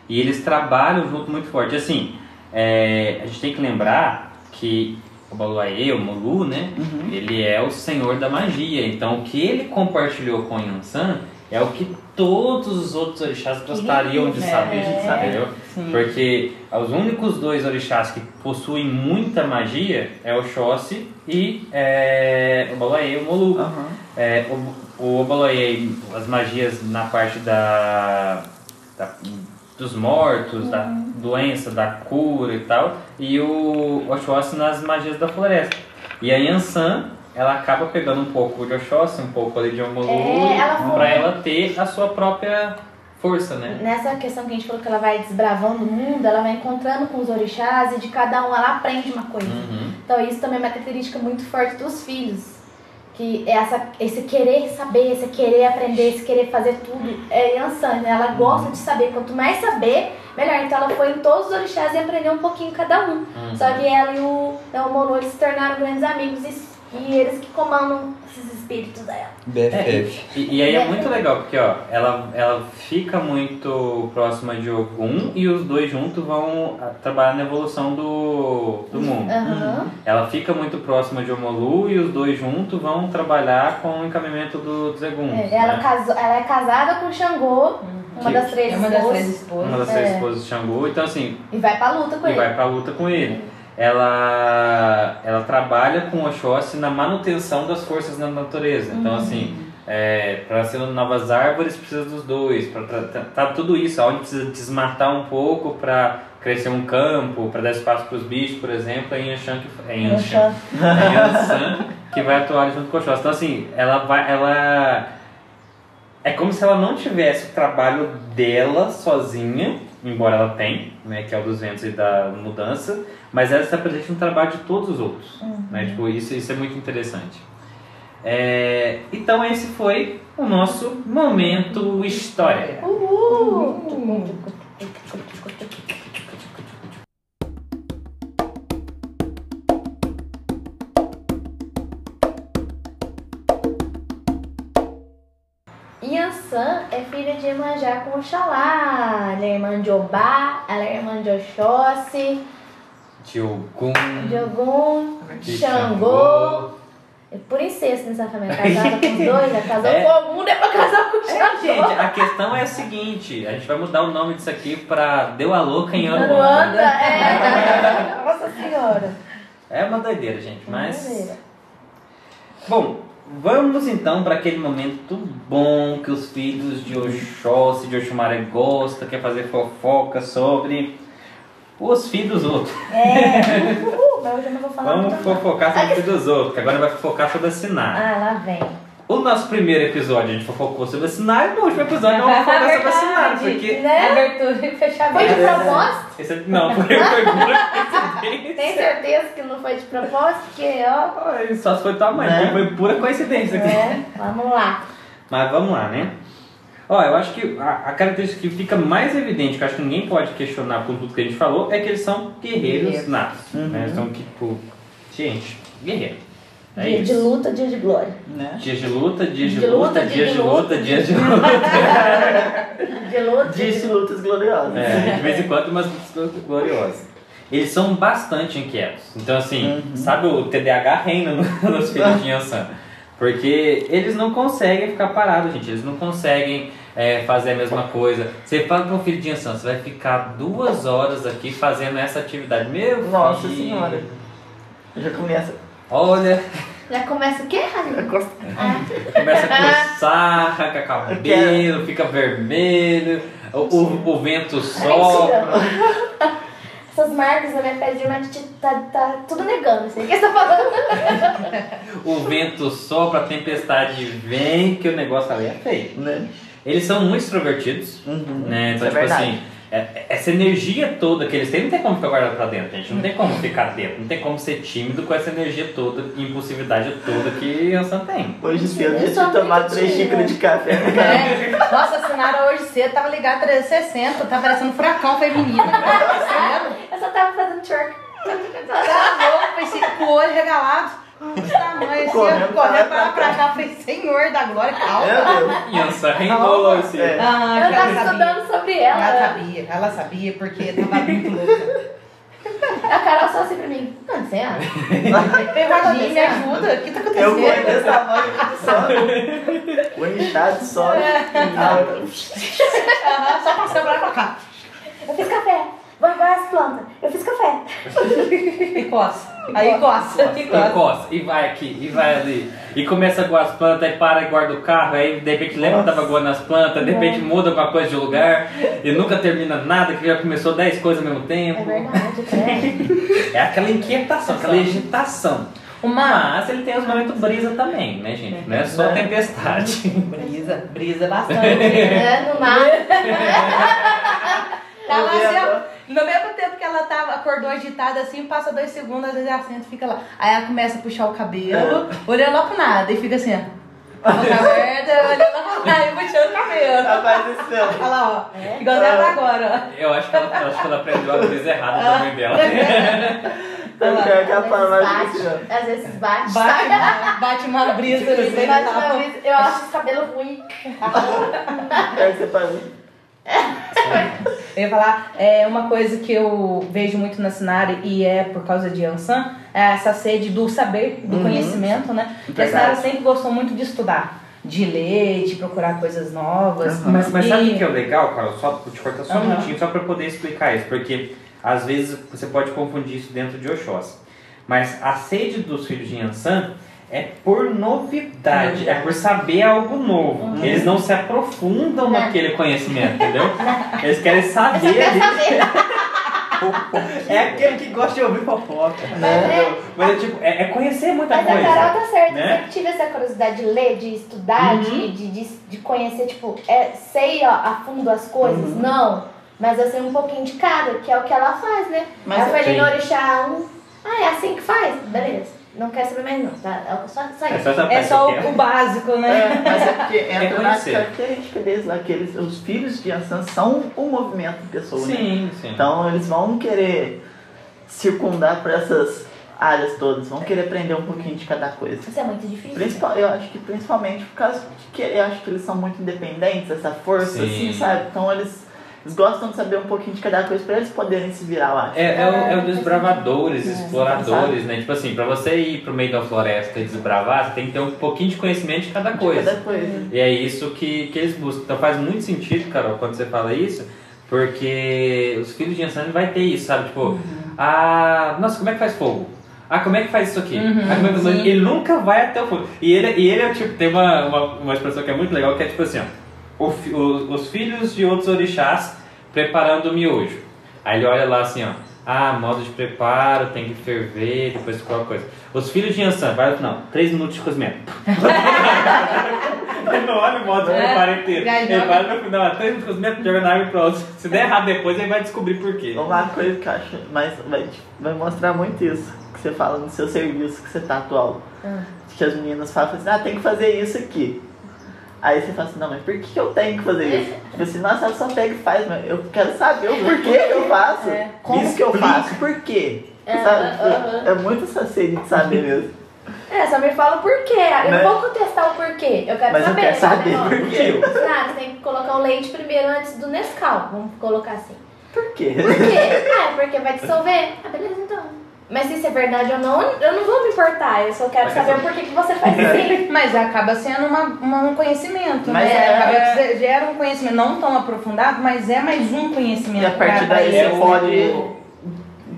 E eles trabalham junto muito forte. Assim, é, a gente tem que lembrar que Obaloaê, o Molu, né? Uhum. Ele é o senhor da magia. Então, o que ele compartilhou com Yansan é o que todos os outros orixás gostariam de É, saber, entendeu? Sim. Porque os únicos dois orixás que possuem muita magia é o Xóssi e é, o Obaloaê e o Molu. Aham. É, o, o as magias na parte da, da- dos mortos, da doença, da cura e tal, e o Oxóssi nas magias da floresta. E a Yansan, ela acaba pegando um pouco de Oxóssi, um pouco ali de Omolu, É, ela pra ela ter a sua própria força, né? Nessa questão que a gente falou que ela vai desbravando o mundo, ela vai encontrando com os orixás e de cada um ela aprende uma coisa. Uhum. Então isso também é uma característica muito forte dos filhos. Que essa, esse querer saber, esse querer aprender, esse querer fazer tudo. É Yansan, né? Ela gosta de saber. Quanto mais saber, melhor. Então ela foi em todos os orixás e aprendeu um pouquinho cada um. Uhum. Só que ela e o, e o Molu, eles se tornaram grandes amigos e, e eles que comandam esses espíritos dela. BFF. E, e aí é muito legal, porque ó, ela, ela fica muito próxima de Ogum e os dois juntos vão ah, trabalhar na evolução do, do mundo. Aham. Ela fica muito próxima de Omolu e os dois juntos vão trabalhar com o encaminhamento do, dos Eguns. É, ela, né? casou, ela é casada com Xangô, uma Que- das três É uma das três esposas. Uma das três É. esposas de Xangô. Então, assim, e vai pra luta com e ele. vai pra luta com ele. Ela, ela trabalha com o Oxóssi na manutenção das forças na natureza. Então, Uhum. assim, é, para ser novas árvores precisa dos dois. Para tratar tudo isso, onde precisa desmatar um pouco para crescer um campo, para dar espaço para os bichos, por exemplo, é Yanshan que, é Yanshan, é que vai atuar junto com o Oxóssi. Então, assim, ela vai. Ela, é como se ela não tivesse o trabalho dela sozinha, embora ela tenha, né, que é o dos ventos e da mudança, mas ela está presente no trabalho de todos os outros. Né? Tipo, isso, isso é muito interessante. É, então esse foi o nosso momento história. Uhul! É filha de Iemanjá com Oxalá. Ela é irmã de Obá, ela é irmã de Oxóssi, Tio Gun, de Ogum, de Xangô. É por incesto nessa família. Casada com [LAUGHS] dois, né? Casou É. com algum, depois casou com o É, Xangô. gente, a questão é a seguinte: a gente vai mudar o nome disso aqui pra Deu a Louca em Aruanda, Aruanda. é. [LAUGHS] Nossa senhora. É uma doideira, gente, mas. Doideira. Bom, vamos então para aquele momento bom que os filhos de Oxóssi, de Oxumaré gostam, quer fazer fofoca sobre os filhos dos outros. É. Uhul, mas eu não vou falar Vamos fofocar sobre os filhos dos outros, que agora vai fofocar sobre a Sinai. Ah, lá vem. O nosso primeiro episódio a gente fofocou sobre a Sinai, no último episódio não vamos fofocar [LAUGHS] sobre a Sinai, porque. Né? Abertura e Foi de fechamento. propósito? Esse, é- não, foi, coincidência. Tem certeza que não foi de propósito? Porque, ó. Só se foi tua mãe, Né? porque foi pura coincidência aqui. É, vamos lá. Mas vamos lá, né? Ó, eu acho que a, a característica que fica mais evidente, que eu acho que ninguém pode questionar com tudo que a gente falou, é que eles são guerreiros Guerreiros. natos. Uhum. Né? Eles são tipo, gente, guerreiro. É dia isso. de luta, dia de glória. Né? Dias de luta, dias de, De luta, luta, dias de dia de luta, luta. dias [LAUGHS] de luta. De luta. Disse lutas gloriosas. É, de vez em quando umas lutas gloriosas. Eles são bastante inquietos. Então, assim, Uhum. sabe o TDAH reina no- [LAUGHS] nos filhos de Yansan. Porque eles não conseguem ficar parados, gente. Eles não conseguem é, fazer a mesma coisa. Você fala para um filho de Yansan, você vai ficar duas horas aqui fazendo essa atividade. Meu Nossa filho, senhora. Já começa. Olha, Já começa o quê, começa [LAUGHS] a coçar, arranca cabelo, fica vermelho, o, o, o vento sopra. Essas marcas na minha pele de diamante tá, tá tudo negando. Sei o que você tá falando. O vento sopra, a tempestade vem, que o negócio ali é feio. Né? Eles são muito extrovertidos, Uhum. né? Então, Isso é tipo verdade. assim, é- essa energia toda que eles têm, não tem como ficar guardado pra dentro, gente. Não tem como ficar dentro, não tem como ser tímido com essa energia toda e impulsividade toda que Ansan tem. Hoje cedo Eu tinha tomado três xícaras de café. É. Nossa, a Sinara hoje cedo tava ligada 360, tá parecendo um furacão feminino. [LAUGHS] Sério? Eu só tava fazendo twerk. Tá louco, pensei, com o olho regalado. Desse tamanho, assim, Correndo eu pra correndo lá, pra lá pra cá, falei, Senhor da glória, calma. Meu Deus. E Ansan reinou assim. É. Ah, Eu que tava estudando sobre ela. Ela sabia, ela sabia porque tava muito [LAUGHS] louca. A Carol só assim pra mim. Mano, você acha? Ferradinho, me ajuda. O que tá Eu vou acontecendo? desse tamanho só. O inchado só. Aham, só passando pra lá pra cá. Eu fiz café. Vou igual as plantas. Eu fiz café. [LAUGHS] E coça. Aí coça. E E coça. coça, e vai aqui, e vai ali. E começa a guardar as plantas, aí para e guarda o carro, aí de repente lembra que tava guardando as plantas, de repente muda alguma coisa de lugar, e nunca termina nada, que já começou 10 coisas ao mesmo É tempo. verdade, é. É aquela inquietação, aquela agitação. Mas ele tem os momentos brisa também, né, gente? Não é só É. tempestade. brisa, brisa bastante. É, [LAUGHS] no mar. [LAUGHS] Tá lá assim, ó, no mesmo tempo que ela tava, acordou agitada assim, passa dois segundos, às vezes ela senta e fica lá. Aí ela começa a puxar o cabelo, olhando lá pro nada, e fica assim, ó. Boca aberta, [LAUGHS] olhando lá e puxando o cabelo. Rapaz, esse filme. Olha lá, ó. Igual ela tá agora, Eu acho que ela, eu acho que ela aprendeu a brisa errada da mãe dela. Então, [LAUGHS] que é capaz Às mais vezes bate, às vezes bate. ó. Bate uma, [LAUGHS] bate uma brisa assim, Bate tá? uma brisa. Eu acho esse cabelo ruim. É que você faz. Eu ia falar, é uma coisa que eu vejo muito na Sinara e é por causa de Ansan, é essa sede do saber, do Uhum. conhecimento, né? Porque a. Sinara sempre gostou muito de estudar, de ler, de procurar coisas novas. Uhum. Mas, mas E- sabe o que é o legal, Carol? Só vou te cortar só um Aham. minutinho, só para poder explicar isso, porque às vezes você pode confundir isso dentro de Oxóssi. Mas a sede dos filhos de Yansan é por novidade, é por saber algo novo. Eles não se aprofundam Não. naquele conhecimento, entendeu? [LAUGHS] Eles querem saber. quero saber. [LAUGHS] É aquele que gosta de ouvir fofoca. Né? Mas é tipo, é, é conhecer muita Mas a coisa. Carol tá certa. né? Eu sempre tive essa curiosidade de ler, de estudar, Uhum. de, de, de, de conhecer, tipo, é, sei ó, a fundo as coisas? Uhum. Não. Mas eu sei um pouquinho de cada, que é o que ela faz, né? Mas Ela foi ali no Orixá 1. Ah, é assim que faz? Beleza. Não quero saber mais não, tá? É só, só É só essa É só o, o básico, né? É, mas é porque [LAUGHS] entra na Reconhecer. característica deles lá, que eles, os filhos de Ansan são um movimento de pessoa, né? Sim, sim. Então eles vão querer circundar por essas áreas todas, vão querer aprender um pouquinho de cada coisa. Isso é muito difícil. Principal, eu acho que principalmente por causa de que eu acho que eles são muito independentes, essa força, Sim. assim, sabe? Então eles, eles gostam de saber um pouquinho de cada coisa pra eles poderem se virar, acho. É, é, o, é o desbravadores, É, exploradores, né? Tipo assim, pra você ir pro meio da floresta e desbravar, você tem que ter um pouquinho de conhecimento de cada De coisa. Cada coisa. E é isso que, que eles buscam. Então faz muito sentido, Carol, quando você fala isso, porque os filhos de Ansan vai ter isso, sabe? Tipo, ah, nossa, como é que faz fogo? Ah, como é que faz isso aqui? Uhum, ah, como é que... sim. Ele nunca vai até o fogo. E ele, e ele é tipo, tem uma, uma, uma expressão que é muito legal, que é tipo assim, ó, o o- os filhos de outros orixás preparando o miojo. Aí ele olha lá assim, ó. Ah, modo de preparo, tem que ferver, depois qualquer coisa. Os filhos de Ansan, vai no final, 3 minutos de cozimento. [LAUGHS] ele não olha o modo de É, preparo inteiro. Ele joga. vai no final, 3 minutos de cozimento, joga na água e pronto. Se der errado depois, ele vai descobrir por quê. Uma coisa que eu acho, mas vai, vai mostrar muito isso, que você fala no seu serviço que você tá atual. Ah. Que as meninas falam assim, ah, tem que fazer isso aqui. Aí você fala assim, não, mas por que eu tenho que fazer isso? [LAUGHS] Tipo assim, nossa, ela só pega e faz, mas eu quero saber o porquê que eu faço. É. Como Isso que eu faço, por quê? É, Sabe? Tipo, aham. É muito essa sede de saber [LAUGHS] mesmo. É, só me fala o porquê. Eu Né? não vou contestar o porquê. Eu quero Mas eu saber. quero sabe, saber irmão? por quê. Ah, você tem que colocar o leite primeiro antes do Nescau. Vamos colocar assim. Por quê? Por quê? [LAUGHS] ah, é porque vai dissolver. Ah, beleza então. Mas se isso é verdade ou não, eu não vou me importar. Eu só quero Mas saber essa- o porquê que você faz assim. [LAUGHS] Mas acaba sendo uma, uma- um conhecimento, Mas né? é- Acaba que gera um conhecimento não tão aprofundado, mas é mais um conhecimento. E a partir pra- pra daí você né? pode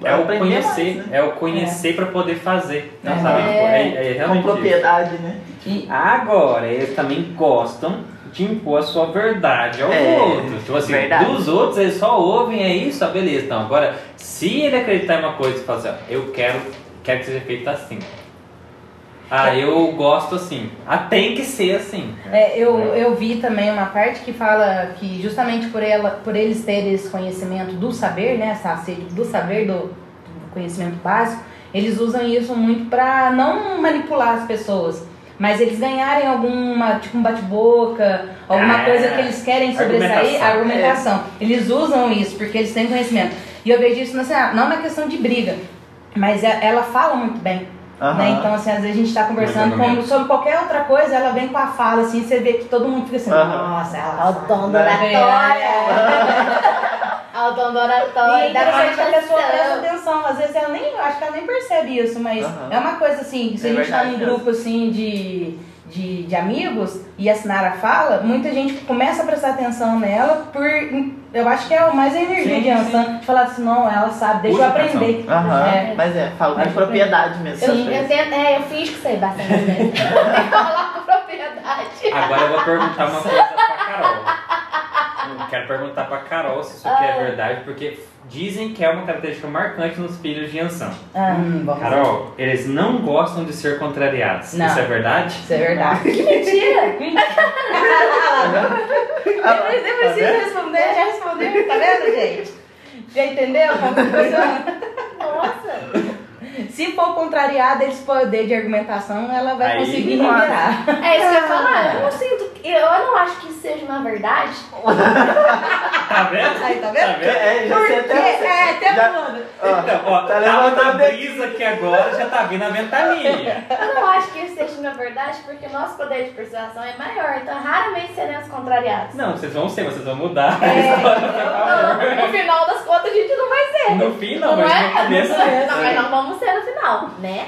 É o conhecer, mais, né? é o conhecer pra poder fazer. Então, É. sabe? Tipo, é, é Com realmente isso. propriedade, né? E- Agora, eles também gostam de impor a sua verdade aos É, outros. Tipo assim, verdade. dos outros eles só ouvem, é isso, ah, beleza. Então, agora, se ele acreditar em uma coisa e falar assim, ó, eu quero, quero que seja feito assim. Ah, eu gosto assim. Ah, tem que ser assim. É, eu, eu vi também uma parte que fala que justamente por, ela, por eles terem esse conhecimento do saber, né, essa sede do saber, do, do conhecimento básico, eles usam isso muito pra não manipular as pessoas, mas eles ganharem alguma, tipo um bate-boca, alguma Ah, coisa que eles querem sobressair, argumentação. argumentação. Eles usam isso porque eles têm conhecimento. E eu vejo isso, assim, ah, não é uma questão de briga, mas é- ela fala muito bem. Aham. Né? Então, assim, às vezes a gente tá conversando com- sobre qualquer outra coisa, ela vem com a fala, assim, você vê que todo mundo fica assim, Aham. nossa, ela Ó, o dom da sabe." oratória. [LAUGHS] Autodonatório. E interessante que a pessoa presta atenção. Às vezes ela nem, acho que ela nem percebe isso, mas Aham. é uma coisa assim, se É a gente tá verdade num mesmo. grupo assim de, de, de amigos e a Sinara fala, muita gente começa a prestar atenção nela por. Eu acho que é o mais a energia Sim, de Ansan, de falar assim, não, ela sabe, deixa eu Puxa aprender. Aham, É. mas é, falo com propriedade mesmo. Eu, eu, tento, é, eu finjo que sei bastante? [LAUGHS] [LAUGHS] Eu coloco propriedade. Agora eu vou perguntar uma coisa. Eu quero perguntar pra Carol se isso aqui é verdade, porque dizem que é uma característica marcante nos filhos de Ansan. Ah, vamos Carol, eles não gostam de ser contrariados. Não. Isso é verdade? Isso é verdade. [LAUGHS] Que mentira! Depois nem precisa responder, já respondeu, tá vendo, gente? Já entendeu como funciona? Nossa! Se for contrariada esse poder de argumentação, ela vai Aí, conseguir liberar. É isso que eu ia falar. Eu [LAUGHS] não sinto. Eu não acho que isso seja uma verdade. [LAUGHS] Tá vendo? Aí, tá Tá vendo? vendo? É, já Por sei quê? até. É, até Já- quando? Ó, Então, ó, tá levantando na o brisa aqui agora, já tá vindo a ventania. Eu não acho que isso seja uma verdade porque o nosso poder de persuasão é maior. Então raramente seremos contrariados. Não, vocês vão ser, vocês vão mudar. É, [LAUGHS] Não, no final das contas a gente não vai ser. No fim não, Não mas é? no começo. Não, mas não vamos ser no final, né?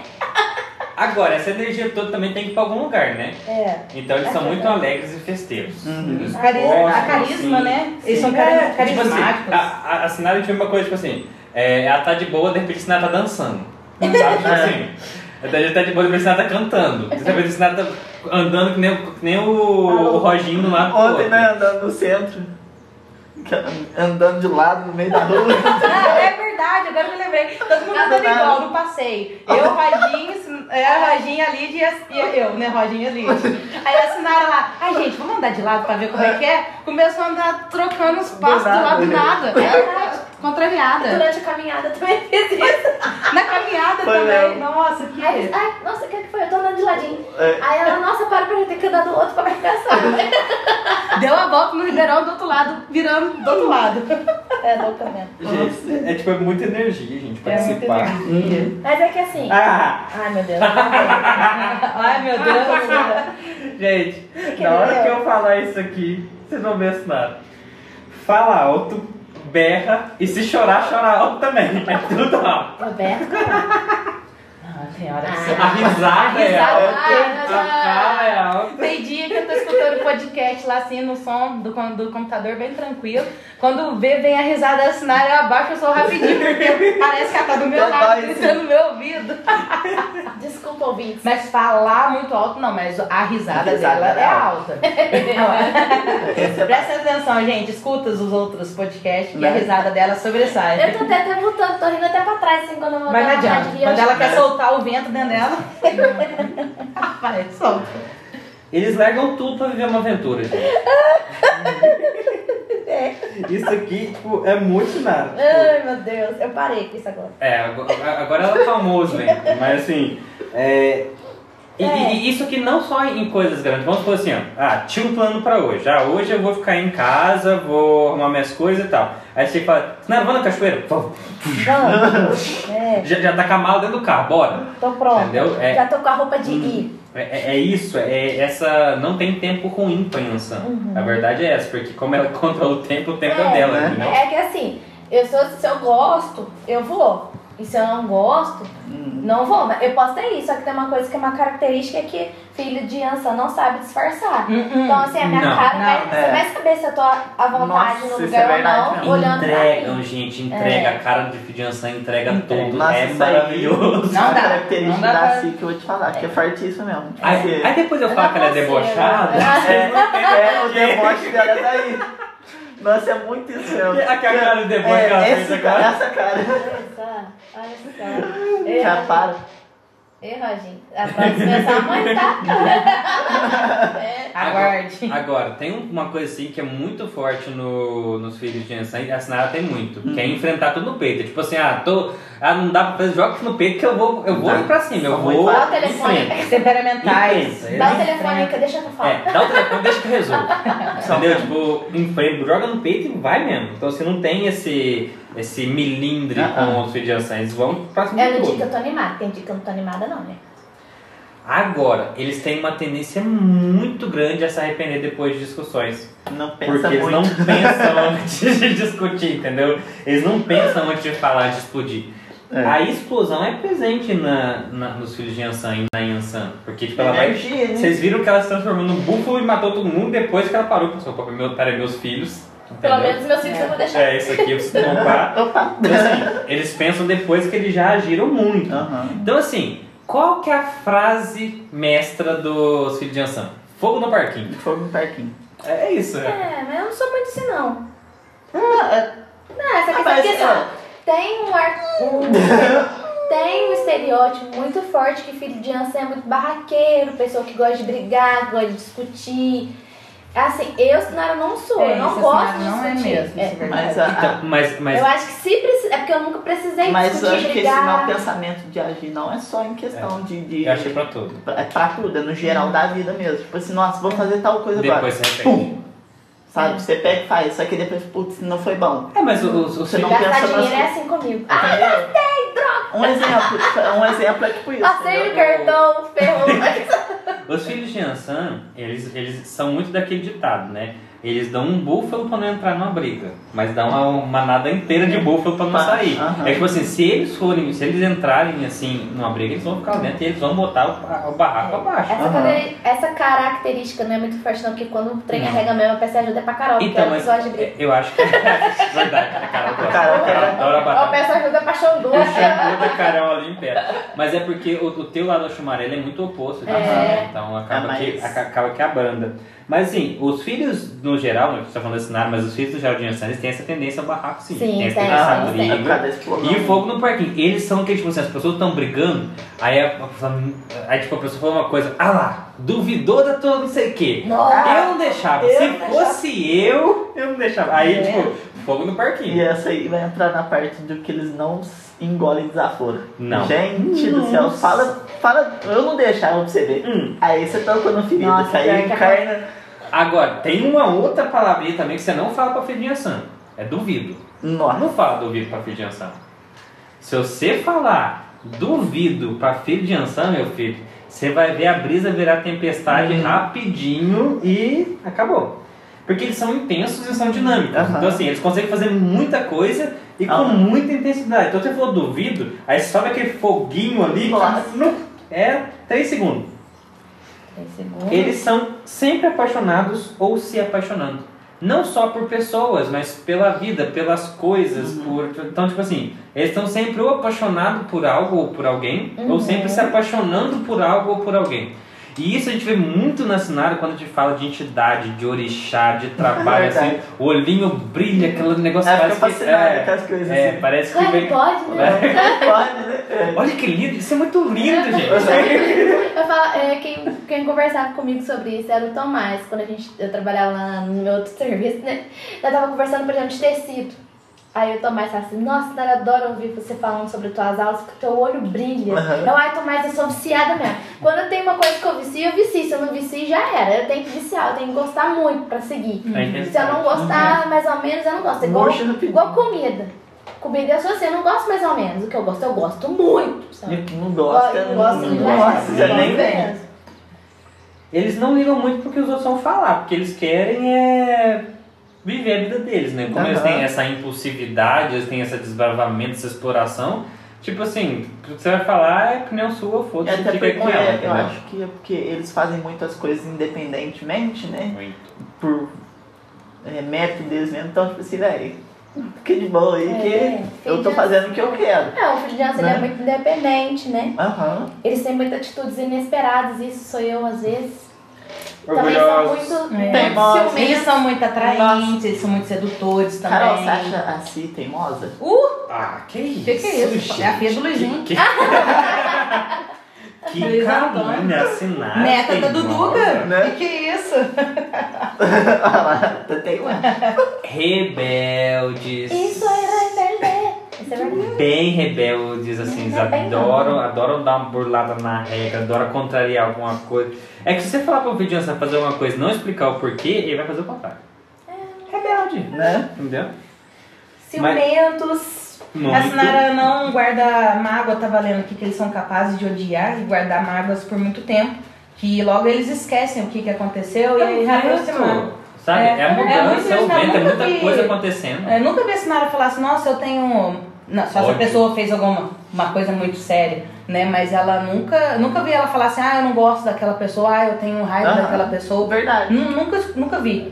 Agora, essa energia toda também tem que ir pra algum lugar, né? É. Então eles É são muito alegres e festeiros. Uhum. Eles A carisma, gostam, a carisma assim. né? Eles são Sim. cari- É, tipo assim, carismáticos. a, a, a Sinara tinha uma coisa, tipo assim, é, ela tá de boa, de repente a Sinara tá dançando. Sabe? Tipo assim. [LAUGHS] A gente tá de boa, de repente a Sinara tá cantando. De repente a Sinara tá andando que nem, o- que nem o, o Roginho do Ontem, outro. né, andando no centro. [LAUGHS] Andando de lado no meio da rua. Ah, [LAUGHS] é verdade, agora eu me lembrei. Todo mundo andando igual no passeio. Eu, Rodinho, é, a Rodinha, a Lídia e e eu, né? Rodinha a Lídia. Aí a Sinara lá, ai gente, vamos andar de lado pra ver como é que é? Começou a andar trocando os passos do, lado do nada. É verdade, contrariada. Durante a caminhada também [LAUGHS] fiz isso. Na caminhada Foi também. mesmo. Nossa, que. Aí, ai, nossa, o que que foi? Eu tô andando de ladinho. É. Aí ela, nossa, para pra ter que andar do outro pra marcação. [LAUGHS] Deu a volta no Ribeirão do outro lado, virando do outro lado. [LAUGHS] É louca mesmo. Gente, é tipo é muita energia, gente, É muita participar. energia. Mas é que assim. Ah, Ai, meu Deus. Ai, meu Deus gente, Que na hora que eu falar isso aqui, vocês vão ver nada. Fala alto, berra e se chorar, chora alto também. [LAUGHS] É tudo alto. Roberto. Ah, tem hora que Ah. você... A risada é risada, alta. ah, A fala é alta. Tem dia que eu tô escutando podcast lá assim no som do, do computador bem tranquilo. Quando vê, vem a risada da Sinara, eu abaixo eu sou rapidinho, porque parece que ela tá do meu Tá lado, gritando no meu ouvido. Desculpa, ouvintes. Mas falar muito alto, não, mas a risada, A risada dela é é alta. É [LAUGHS] Presta atenção, gente, escuta os outros podcasts que a Né? risada dela sobressai. Eu tô até, até voltando, tô rindo até pra trás, assim, quando eu vou Mas não adianta. Quando ela quer soltar o vento dentro dela, vai, solta. Eles largam tudo pra viver uma aventura, gente. Isso aqui, tipo, é muito nada. Ai, meu Deus, eu parei com isso agora. É, agora, ela é famoso, né? [LAUGHS] Mas assim, é. E, É. e isso aqui não só em coisas grandes. Vamos supor assim, ó. Ah, tinha um plano pra hoje. Ah, hoje eu vou ficar em casa, vou arrumar minhas coisas e tal. Aí você fala, não, vamos na cachoeira? Vamos. É, Já, já tá com a mala dentro do carro, bora. tô pronta. Entendeu? É. Já tô com a roupa de ir. É, é- é isso, é essa. Não tem tempo ruim pra Yansan. Uhum. A verdade é essa, porque como ela [LAUGHS] controla o tempo, o tempo é, dela, né? É que assim, eu sou, se eu gosto, eu vou. E se eu não gosto, Hum. não vou. Mas eu posso ter isso, só que tem uma coisa que é uma característica é que filho de Ansa não sabe disfarçar. Então, assim, a minha Não, cara não, vai, você é. vai saber se eu tô à vontade Nossa, no lugar é ou não, olhando pra Entregam, gente, entrega. É. A cara de Fidiança entrega Entrega. tudo. Nossa, é maravilhoso. Não Uma dá, característica não dá pra- SIC que eu vou te falar, que é fartíssimo mesmo. Aí, aí depois eu falo que ela é debochada. É, é, o deboche dela daí. Nossa, é muito isso mesmo. A cara de deboche que ela é, fez essa, agora. essa cara. Olha só, olha só. Ei, Já para. Ei, Roginho. A próxima é sua mãe, tá? É. [LAUGHS] Aguarde. Agora, tem um- uma coisa assim que é muito forte no, nos filhos de e a Sinara tem muito, que é Uhum. enfrentar tudo no peito. Tipo assim, ah, tô, ah não dá pra fazer jogos no peito que eu vou, eu vou Tá. ir pra cima, eu vou Dá o telefone. Temperamentais. Dá o ele telefone aí que deixa que eu falo. É, dá o telefone, deixa que eu resolvo. Entendeu? Tipo, enfrenta, joga no peito e vai mesmo. Então você não tem esse, esse milindre Ah, com ah. os filhos de Yansan, eles vão pra cima É no dia que eu tô animada. Tem dia que eu não tô animada, não, né? Agora, eles têm uma tendência muito grande a se arrepender depois de discussões. Não pensa Porque eles muito. não pensam [LAUGHS] antes de discutir, entendeu? Eles não pensam antes de falar, de explodir. É. A explosão é presente na, na- nos filhos de Yansan e na Yansan. Porque, tipo, ela vai. Energia, né? Vocês viram que ela se transformou num búfalo e matou todo mundo depois que ela parou. Pensou, pô, meu, pera, meus filhos. Pelo entendeu? menos meus filhos eu vou deixar. É, isso aqui eu preciso comprar. [LAUGHS] Opa! Então, assim, eles pensam depois que eles já agiram muito. Aham. Então, assim, qual que é a frase mestra dos filhos de Yansan? Fogo no parquinho. Fogo no parquinho. É isso, né? É, mas eu não sou muito assim, não. Ah, é- Não, essa Ah, questão é que, assim, tem um, ar- tem um estereótipo muito forte que filho de Anson é muito barraqueiro, pessoa que gosta de brigar, gosta de discutir. Assim, eu, Sinara, não sou, É, eu não isso, gosto de não é mesmo, isso é verdade. Mas, a, Então, mas, mas Eu acho que se precisa. É porque eu nunca precisei mas eu discutir, acho que esse mau pensamento de agir não é só em questão de, de. eu achei pra tudo. É pra tudo, é no geral da vida mesmo. Tipo assim, nossa, vou fazer tal coisa agora. Depois você repete. Pum! Sabe? Você pega e faz, só que depois, putz, não foi bom. É, mas os, os Você não pensa dinheiro é assim comigo. Ah, Entendeu? Um exemplo, um exemplo é tipo isso. passei o cartão, ferrou. Os filhos de Ansan, eles, eles são muito daquele ditado, né? Eles dão um búfalo pra não entrar numa briga, mas dão uma manada inteira de búfalo pra não Ah, sair. aham. É tipo assim, se eles forem, se eles entrarem assim numa briga, eles vão ficar dentro e eles vão botar o, o barraco abaixo. Essa, essa característica não é muito forte, não, porque quando o trem arrega mesmo, a peça ajuda é pra Carol, porque Então, ela mas gosta de briga. eu acho que [LAUGHS] é verdade, a Carol gosta. Carol Ela adora Ó, a peça ajuda pra Xangô. O da Carol ali em pé. Mas é porque o, o teu lado chumarelo é muito oposto disso, É. né? Então acaba, É que, mais- aca- acaba que abranda. Mas assim, os filhos no geral, né, que você tá falando desse cenário, mas os filhos do Jardim eles têm essa tendência ao barraco sim. Sim, tem essa tendência à É briga. explosão. E o fogo no parquinho. Eles são que, tipo assim, as pessoas estão brigando, aí a, pessoa- aí, tipo, a pessoa fala uma coisa, ah lá, duvidou da tua não sei o quê. Nossa. Eu não deixava. eu Se não deixava. fosse eu, eu não deixava. Aí, É. tipo, fogo no E parquinho. essa aí vai entrar na parte do que eles não engolem desaforo. Não. Gente do céu, fala, fala, eu não deixava pra você ver. Hum. Aí você tocou no ferida, Nossa, aí é encarna. Agora, tem uma outra palavrinha também que você não fala de Ansan. É duvido. Nossa. Não fala duvido de Ansan. Se você falar duvido de Ansan, meu filho, você vai ver a brisa virar tempestade Uhum. rapidinho e acabou. Porque eles são intensos e são dinâmicos. Aham. Então, assim, eles conseguem fazer muita coisa e com muita intensidade. Então, você falou duvido, aí sobe aquele foguinho ali, Nossa. no- é 3 segundos. Três segundos. Eles são sempre apaixonados ou se apaixonando. Não só por pessoas, mas pela vida, pelas coisas, por. Então, tipo assim, eles estão sempre ou apaixonados por algo ou por alguém, ou Uhum. sempre se apaixonando por algo ou por alguém. E isso a gente vê muito na cenário quando a gente fala de entidade, de orixá, de trabalho, [LAUGHS] Verdade. assim, o olhinho brilha, aquele negócio É, parece que. fascinado com as coisas é, assim. parece que Claro, vem. pode, né? [LAUGHS] Pode, né? É. Olha que lindo, isso é muito lindo, gente. [LAUGHS] Eu falo, é, quem, quem conversava comigo sobre isso era o Tomás, quando a gente, eu trabalhava lá no meu outro serviço, né? Eu tava conversando, por exemplo, de tecido. Aí o Tomás fala assim, nossa, Nara, adoro ouvir você falando sobre tuas aulas, porque teu olho brilha. Aham. Eu, ai, Tomás, eu sou viciada mesmo. Quando eu tenho uma coisa que eu vicio, eu vicio. Se eu não vicio, já era. Eu tenho que viciar, eu tenho que gostar muito pra seguir. É. Se eu não gostar mais ou menos, eu não gosto. É igual, igual comida. Comida eu sou assim, eu não gosto mais ou menos. O que eu gosto, eu gosto muito. Sabe? Não gosta, Eu não, gosto não gosta, já nem vem. Eles não ligam muito porque os outros vão falar, porque eles querem é viver a vida deles, né? Como eles Aham. têm essa impulsividade, eles têm esse desbravamento, essa exploração, tipo assim, o que você vai falar é opinião sua, foda-se, até fica porque com ela, eu entendeu? acho que é porque eles fazem muitas coisas independentemente, né? Muito. Por é, método deles mesmo. Então, tipo assim, velho, fica de boa aí É, que eu tô fazendo o que eu quero. É, o filho de Ança ele Né? é muito independente, né? Aham. Eles têm muitas atitudes inesperadas, isso sou eu às vezes. Também são Orgulhosos. muito, É. Teimosos. Eles são muito atraentes, eles são muito sedutores também. Carol, você acha a Si teimosa? Uh, Ah, que isso? que que é isso? gente? É a filha do Luizinho. Que, [LAUGHS] que, que Antônio. calúnia assinada. Neta da Duduca. Né? Que que é isso? [LAUGHS] Olha lá, tá teimosa. Rebeldes. Isso é Bem rebeldes, assim, eles é adoram, adoram dar uma burlada na regra, adoram contrariar alguma coisa. É que se você falar pro vídeo fazer uma coisa e não explicar o porquê, ele vai fazer o contrário. Rebelde, Né? entendeu? Ciumentos, Muito. A Sinara não guarda mágoa, tá valendo aqui que eles são capazes de odiar e guardar mágoas por muito tempo. Que logo eles esquecem o que, que aconteceu e aí reaproximar. Sabe? É, É, a é mudança, muito é o vento, é muita vi. coisa acontecendo. Eu nunca vi a Sinara falar assim, nossa, eu tenho. Não, só se a pessoa fez alguma uma coisa muito séria, né? Mas ela nunca. Nunca vi ela falar assim, ah, eu não gosto daquela pessoa, ah, eu tenho raiva Aham. daquela pessoa. Verdade. Nu- Nunca, nunca vi.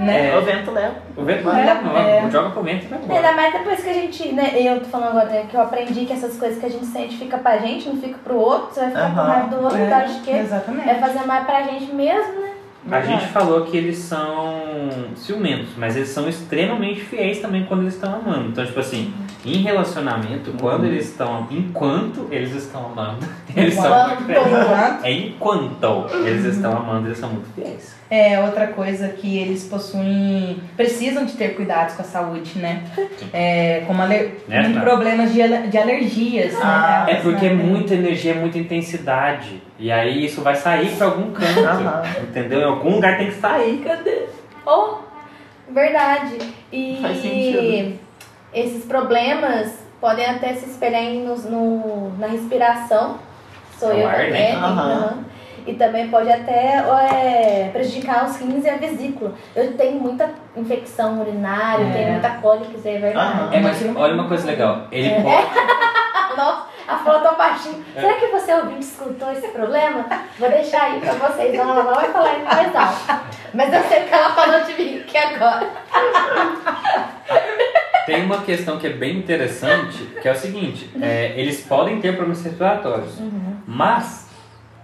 Né? É. O vento leva. O vento É, vai, é. joga pro vento e vai embora. Ainda mais depois que a gente, né, eu tô falando agora, né, que eu aprendi que essas coisas que a gente sente fica pra gente, não fica pro outro, você vai ficar com Aham. raiva do outro, É, então acho que exatamente. é fazer mais pra gente mesmo, né? A gente falou que eles são ciumentos, mas eles são extremamente fiéis também quando eles estão amando. Então, tipo assim, em relacionamento, quando eles estão. Enquanto eles estão amando, [LAUGHS] eles são muito fiéis. É enquanto eles estão amando, eles são muito fiéis. É outra coisa que eles possuem, precisam de ter cuidados com a saúde, né? É, como aler- Né, com tá. problemas de, ale- de alergias, Ah, né? É porque é Né? muita energia, muita intensidade. E aí isso vai sair pra algum canto. Aham. Entendeu? Em algum lugar tem que sair. Cadê? Oh, verdade. E Faz sentido. esses problemas podem até se espelhar em- no, no- na respiração. Sou É eu ar, né? também. Aham. aham. E também pode até é, prejudicar os rins e a vesícula. Eu tenho muita infecção urinária, É. tenho muita cólica, isso é verdade. Aham. É, mas olha uma coisa legal. Ele É. pode. [LAUGHS] Nossa, a falou tão baixinho. É. Será que você ouvinte escutou esse problema? Vou deixar aí pra vocês. Ela não vai falar em mais alto. Mas eu sei que ela falou de mim aqui agora. [LAUGHS] Tem uma questão que é bem interessante, que é o seguinte, é, eles podem ter problemas respiratórios, mas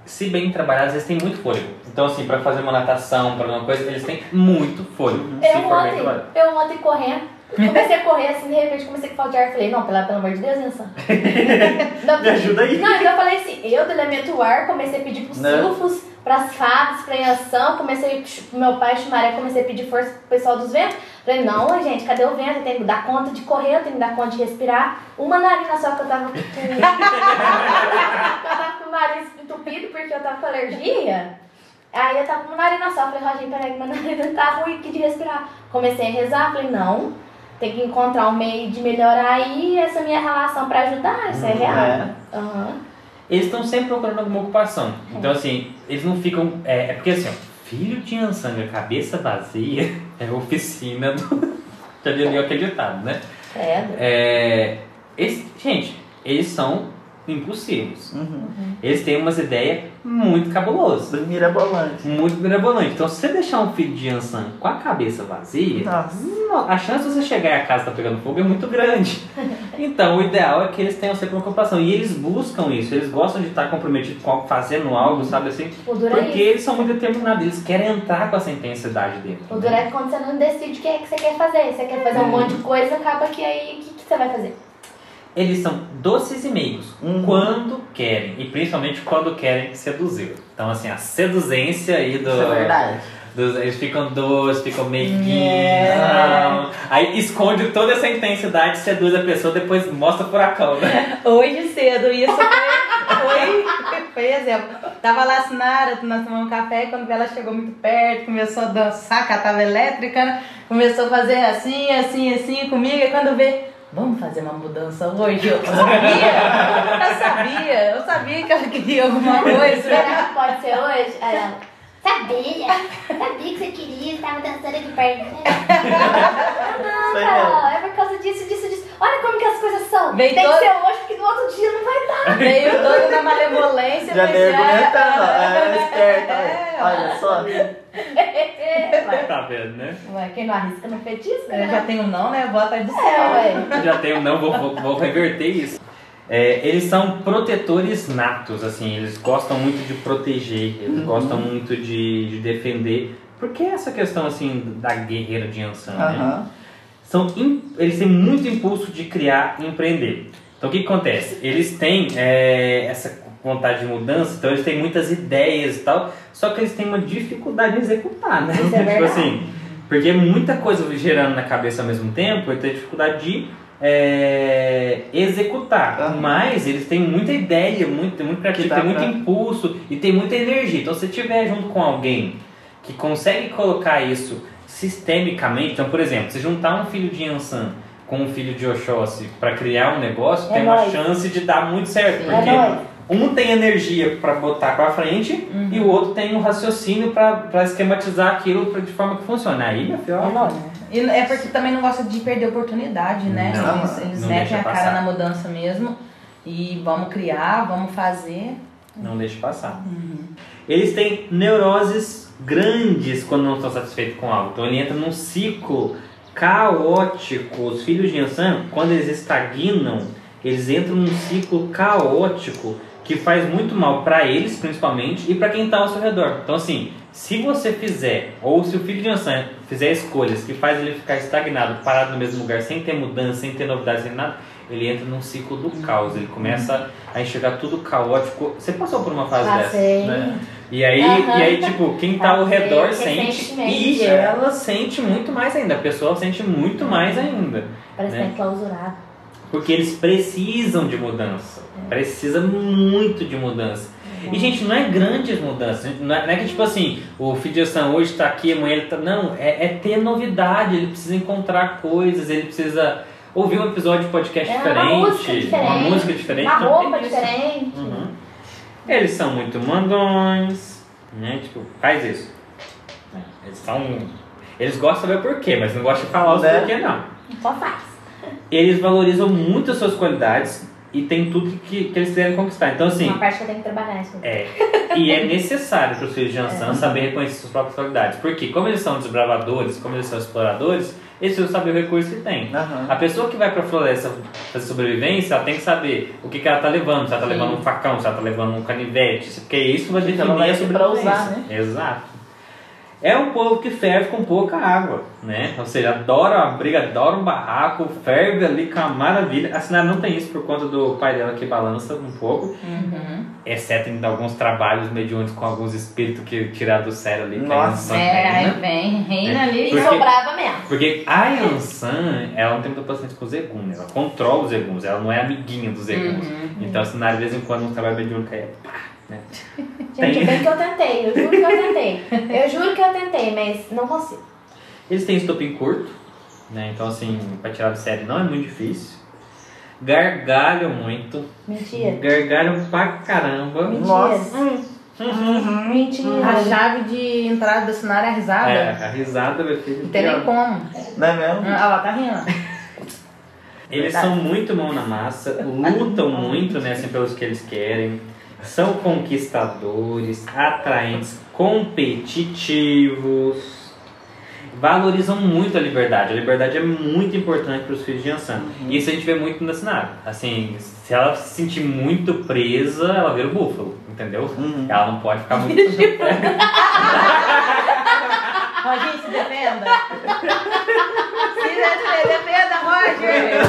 se bem trabalhados, eles têm muito fôlego. Então assim, pra fazer uma natação, pra uma coisa, eles têm muito fôlego. se Eu ontem, eu ontem correndo. Comecei a correr assim, de repente comecei com falta de ar. Falei, não, pelo, pelo amor de Deus, Nilson. [LAUGHS] Não, Me ajuda aí. Não, então eu falei assim, eu do elemento ar, comecei a pedir pros Né? sulfos, pras fadas, pra ação, comecei pro meu pai chumaré, comecei a pedir força pro pessoal dos ventos. Falei, não, gente, cadê o vento? Eu tenho que dar conta de correr, eu tenho que dar conta de respirar. Uma narina só que eu tava com. [LAUGHS] eu tava com o nariz entupido porque eu tava com alergia. Aí eu tava com o nariz só. Falei, Roginho, peraí, que meu [LAUGHS] nariz tá ruim aqui de respirar. Comecei a rezar, falei, não, tem que encontrar um meio de melhorar aí essa minha relação pra ajudar, isso é Uhum, real. é. Aham. Eles estão sempre procurando alguma ocupação. Então assim, eles não ficam. É, é porque assim, ó, filho de Ansanga, cabeça vazia, [LAUGHS] é oficina do. [LAUGHS] Já diria aquele ditado, né? Credo. É, esse- gente, eles são impulsivos. Uhum. Eles têm umas ideias muito cabulosas. Mirabolante. Muito mirabolante. Então, se você deixar um filho de Yansan com a cabeça vazia, Nossa. no- a chance de você chegar e a casa tá pegando fogo é muito grande. [LAUGHS] Então, o ideal é que eles tenham sempre uma ocupação. E eles buscam isso. Eles gostam de estar comprometidos com algo, fazendo algo, sabe assim? É Porque eles são muito determinados. Eles querem entrar com essa intensidade dele. O duro é quando você não decide o que é que você quer fazer. Você quer fazer um monte de coisa, acaba que aí o que, que você vai fazer? Eles são doces e meigos Uhum. quando querem. E principalmente quando querem seduzir. Então, assim, a seduzência aí do. Isso é verdade. Dos- eles ficam doces, ficam meiguinhos. É. Aí esconde toda essa intensidade, seduz a pessoa, depois mostra o furacão, né? [LAUGHS] Hoje cedo, isso foi, foi, foi exemplo. Tava lá a Sinara, nós tomamos café, quando ela chegou muito perto, começou a dançar, catava elétrica, né? começou a fazer assim, assim, assim comigo, e quando vê, vamos fazer uma mudança hoje? Eu sabia, eu sabia, eu sabia que ela queria alguma coisa. Será que pode ser hoje? Aí ela, sabia, sabia que você queria, estava dançando aqui perto. [LAUGHS] Não, Carol, é por causa disso, disso, disso. Olha como que as coisas são. Vem Tem todo- que ser hoje, porque no outro dia não vai dar. Veio toda na malemolência. Já mas veio argumentando, ó. é, [LAUGHS] É esperta. é, Olha só. Tá vendo, né? ué, quem não arrisca não fetisca, Eu né? já tenho um não, né? Bota do céu. É, ué. Eu já tenho, não, vou, vou, vou reverter isso. É, eles são protetores natos, assim, eles gostam muito de proteger, eles gostam muito de, de defender. Por que essa questão, assim, da guerreira de Yansan, né? Aham. são eles têm muito impulso de criar e empreender. Então o que, que acontece? Eles têm é, essa vontade de mudança, então eles têm muitas ideias e tal, só que eles têm uma dificuldade em executar, né? É [LAUGHS] tipo assim, porque muita coisa gerando na cabeça ao mesmo tempo, ele tem dificuldade de é, executar. Aham. Mas eles têm muita ideia, muito, muito criativo, tem muito pra- impulso e tem muita energia. Então se tiver junto com alguém que consegue colocar isso sistemicamente, então por exemplo, se juntar um filho de Yansan com um filho de Oxóssi pra criar um negócio, É tem uma chance de dar muito certo. É Porque nóis. um tem energia pra botar pra frente Uhum. e o outro tem um raciocínio pra pra esquematizar aquilo pra- de forma que funcione. Aí, meu filho, É nóis. E é porque também não gosta de perder oportunidade, né? Não, eles eles não metem deixa a cara passar. na mudança mesmo. E vamos criar, vamos fazer. não deixe passar. Eles têm neuroses grandes quando não estão satisfeitos com algo. Então ele entra num ciclo caótico. Os filhos de Yansan, quando eles estagnam, eles entram num ciclo caótico que faz muito mal para eles, principalmente, e para quem está ao seu redor. Então, assim, se você fizer, ou se o filho de Yansan fizer escolhas que faz ele ficar estagnado, parado no mesmo lugar, sem ter mudança, sem ter novidade, sem nada, ele entra num ciclo do caos. Ele começa a enxergar tudo caótico. Você passou por uma fase Passei. dessa? Né? E aí, Aham. e aí, tipo, quem tá ao redor sente e é. ela sente muito mais ainda. A pessoa sente muito mais ainda. Parece Né? que tá enclausurado. Porque eles precisam de mudança. Precisa muito de mudança. E, gente, não é grandes mudanças. Não é, não é que, tipo assim, o Sam hoje tá aqui, amanhã ele tá. Não, é, é ter novidade. Ele precisa encontrar coisas, ele precisa ouvir um episódio de podcast É, uma diferente, música diferente, uma música diferente. Uma Então, roupa diferente. Uhum. Eles são muito mandões, né? Tipo, faz isso. É, Eles são. Eles gostam de saber porquê, mas não gostam de falar os Né? porquê, não. Só faz. Eles valorizam muito as suas qualidades e tem tudo que, que eles querem conquistar. Então, assim, Uma parte que eu tenho que trabalhar isso. é. E é necessário para os filhos de Ansan saber reconhecer suas próprias qualidades. Porque, como eles são desbravadores, como eles são exploradores, eles precisam saber o recurso que tem. Aham. A pessoa que vai pra floresta fazer sobrevivência, ela tem que saber o que, que ela tá levando. Se ela tá levando um facão, se ela tá levando um canivete, porque isso vai Que definir ela vai a sobrevivência. usar, né? Exato. É um povo que ferve com pouca água, né? Ou seja, adora uma briga, adora um barraco, ferve ali com a maravilha. A Sinara não tem isso por conta do pai dela que balança um pouco, Uhum. exceto em alguns trabalhos mediúnicos com alguns espíritos que tirar do sério ali. que a Nossa. É, aí tem, né? vem, reina É. ali. E Porque- sobrava mesmo. Porque a Yansan, ela não tem muita paciência com os Eguns, ela controla os Eguns, ela não é amiguinha dos Eguns. Uhum. Então, assim, na de vez em quando, um trabalho mediúnico é pá, né? Gente, Tem. bem que eu tentei. Eu juro que eu tentei. Eu juro que eu tentei, mas não consigo. Eles têm estopim curto, né? Então, assim, pra tirar do sério não é muito difícil. Gargalham muito. Mentira. Gargalham pra caramba. Mentira. Nossa. Hum. Mentira. A chave de entrada do cenário é a risada. É, a risada, meu filho. Não tem nem como. Não é mesmo? Ah, ela tá rindo. Eles são muito mão na massa, lutam muito né, assim, pelos que eles querem, são conquistadores, atraentes, competitivos, valorizam muito a liberdade. A liberdade é muito importante para os filhos de Ansan. E isso a gente vê muito na cenário. Assim, se ela se sentir muito presa, ela vira o búfalo, entendeu? Uhum. Ela não pode ficar muito. Roger, [LAUGHS] se defenda. se defenda, defenda, Roger.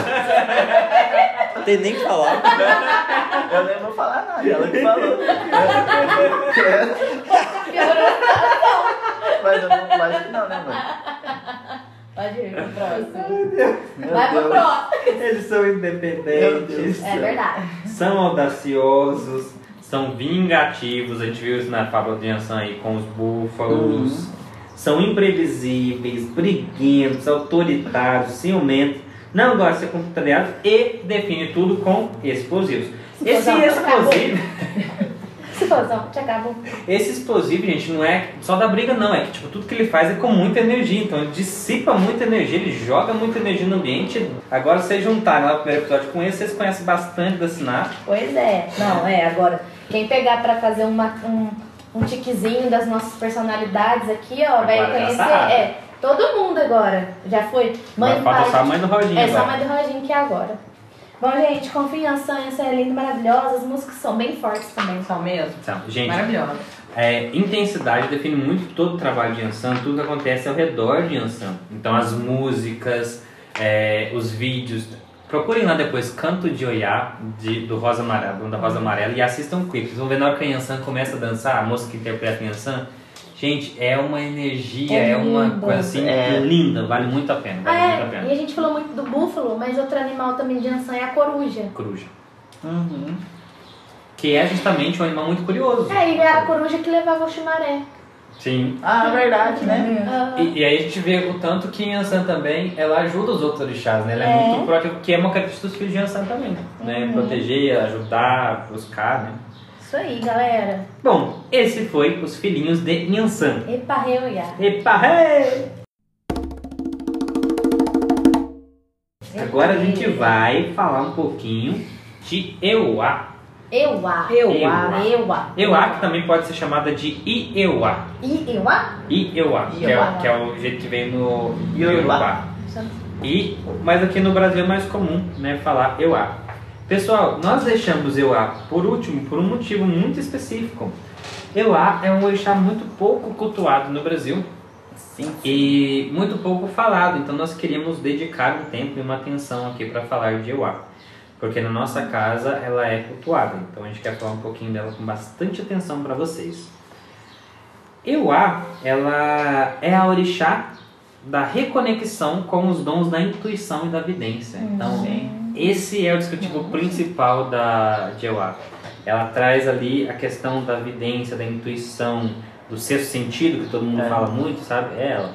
Não tem nem que falar. Eu nem vou falar nada, ela que falou. Mas eu não acho que não, né, mano? Pode ir pro próximo. Meu Vai pro Deus. próximo. Eles são independentes. É verdade. são audaciosos, são vingativos, a gente viu isso na fábula de Ansan aí com os búfalos, são imprevisíveis, briguentos, autoritários, ciumentos, não gostam de ser contrariados e define tudo com explosivos. Esse explosivo, Explosão, te acabou. esse explosivo, gente, não é só da briga não, é que tipo, tudo que ele faz é com muita energia, então ele dissipa muita energia, ele joga muita energia no ambiente. Agora, se vocês juntarem lá o primeiro episódio com esse, vocês conhecem bastante da Sinatra. Pois é. Não, é, agora, quem pegar pra fazer uma, um, um tiquezinho das nossas personalidades aqui, ó, vai Agora conhecer. É, todo mundo agora. Já foi. Mãe Agora falta pai, só a mãe do Rodinho É só a mãe do Roginho que é agora. Bom, gente, confiança, essa é linda, maravilhosa. As músicas são bem fortes também. São mesmo. Então, gente, Maravilhosa. é, intensidade define muito todo o trabalho de Yansan, tudo que acontece ao redor de Yansan. Então, as músicas, é, os vídeos. Procurem lá depois Canto de Oiá, de, do Rosa Amarela, da Rosa Amarela, e assistam o clipe. Vocês vão ver na hora que a Yansan começa a dançar, a moça que interpreta Yansan. Gente, é uma energia, É é, uma coisa assim É. linda, vale muito a pena. Vale muito a Ah, é, pena. e a gente falou muito do búfalo, mas outro animal também de Ansan é a coruja. Coruja. Uhum. Que é justamente um animal muito curioso. É, e era a coruja que levava o chumaré. Sim. Ah, verdade, né? Ah, E, e aí a gente vê o tanto que Yansan também, ela ajuda os outros orixás, né? Ela é, É. muito proativa, que é uma característica dos filhos de Yansan também, né? Uhum. Proteger, ajudar, buscar, né? Isso aí, galera. Bom, esse foi os filhinhos de Yansan. Epa, eu ia. Epa, hey! Agora a gente vai falar um pouquinho de Euá. Euá. Euá. Euá. Euá, que também pode ser chamada de Ieuá. E Euá? Ieuá, que, é, Ieuá. o- que é o jeito que vem no Iorubá. Yorubá. E, mas aqui no Brasil é mais comum, né, falar Euá. Pessoal, nós deixamos Euá por último por um motivo muito específico. Euá é um orixá muito pouco cultuado no Brasil Sim. e muito pouco falado, então nós queríamos dedicar um tempo e uma atenção aqui para falar de Euá. Porque na nossa casa ela é cultuada, então a gente quer falar um pouquinho dela com bastante atenção para vocês. Euá, ela é a orixá da reconexão com os dons da intuição e da vidência. Então, esse é o descritivo principal da Euá. Ela traz ali a questão da vidência, da intuição, do sexto sentido, que todo mundo É. fala muito, sabe? É ela.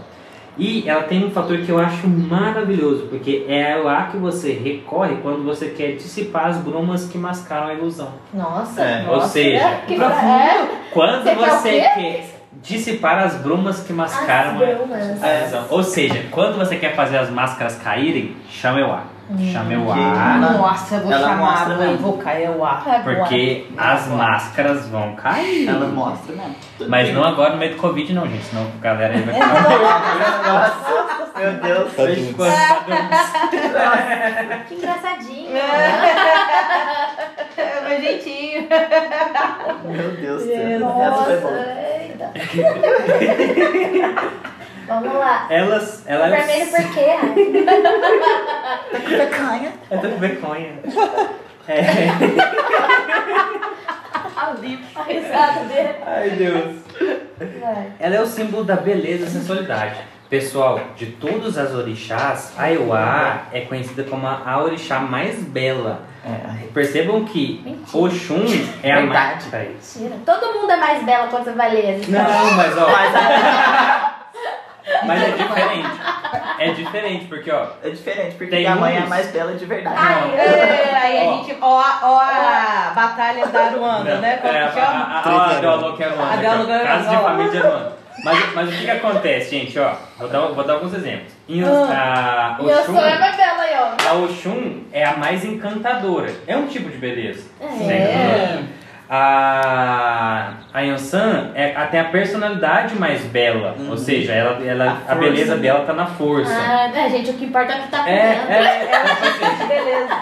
E ela tem um fator que eu acho maravilhoso, porque é a Euá que você recorre quando você quer dissipar as brumas que mascaram a ilusão. Nossa. É. Ou nossa, seja, é, que profundo. é, Quando Você quer você quê? quer dissipar as brumas que mascaram brumas. a ilusão. Ou seja, quando você quer fazer as máscaras caírem, chama Euá. Chama Euá. Nossa, eu vou Ela chamar, mostra vou mesmo. invocar Euá. Porque as máscaras vão cair. Ela mostra, né? Mas não agora no meio do Covid, não, gente. Senão a galera aí vai É, ficar. Nossa, meu Deus. Tá tá [LAUGHS] Que engraçadinho. É meu jeitinho. Meu Deus do céu. Nossa, Essa foi boa. [LAUGHS] Vamos lá. Elas. O elas vermelho por quê? Pecanha. É tudo vergonha. É. A risada dele. Ai, Deus. Vai. Ela é o símbolo da beleza e sensualidade. Pessoal, de todas as orixás, a Euá é conhecida como a orixá mais bela. É. Percebam que Mentira. Oxum é a mais. Verdade. Mentira. Todo mundo é mais bela quando você vai ler. Não, mas ó. Mas [LAUGHS] Mas é diferente. É diferente, porque ó. é diferente, porque Tem a mãe é a mais bela de verdade. Ai, É, aí a gente. Ó, a- ó a batalha da Aruanda, né? Como é, que chama? a, a, a, Deolô que é A que é Casa de família Aruanda. Mas, mas o que que acontece, gente, ó? Vou dar, vou dar alguns exemplos. Em, Ah. a, Oxum, a mais bela aí, ó. a Oxum é a mais encantadora. É um tipo de beleza. É. A, a Yansan é, a- tem a personalidade mais bela. Uhum. Ou seja, ela, ela, A a, beleza força. dela tá na força. Ah, é, gente, o que importa é o que tá É, dentro. é, é, [LAUGHS] Beleza.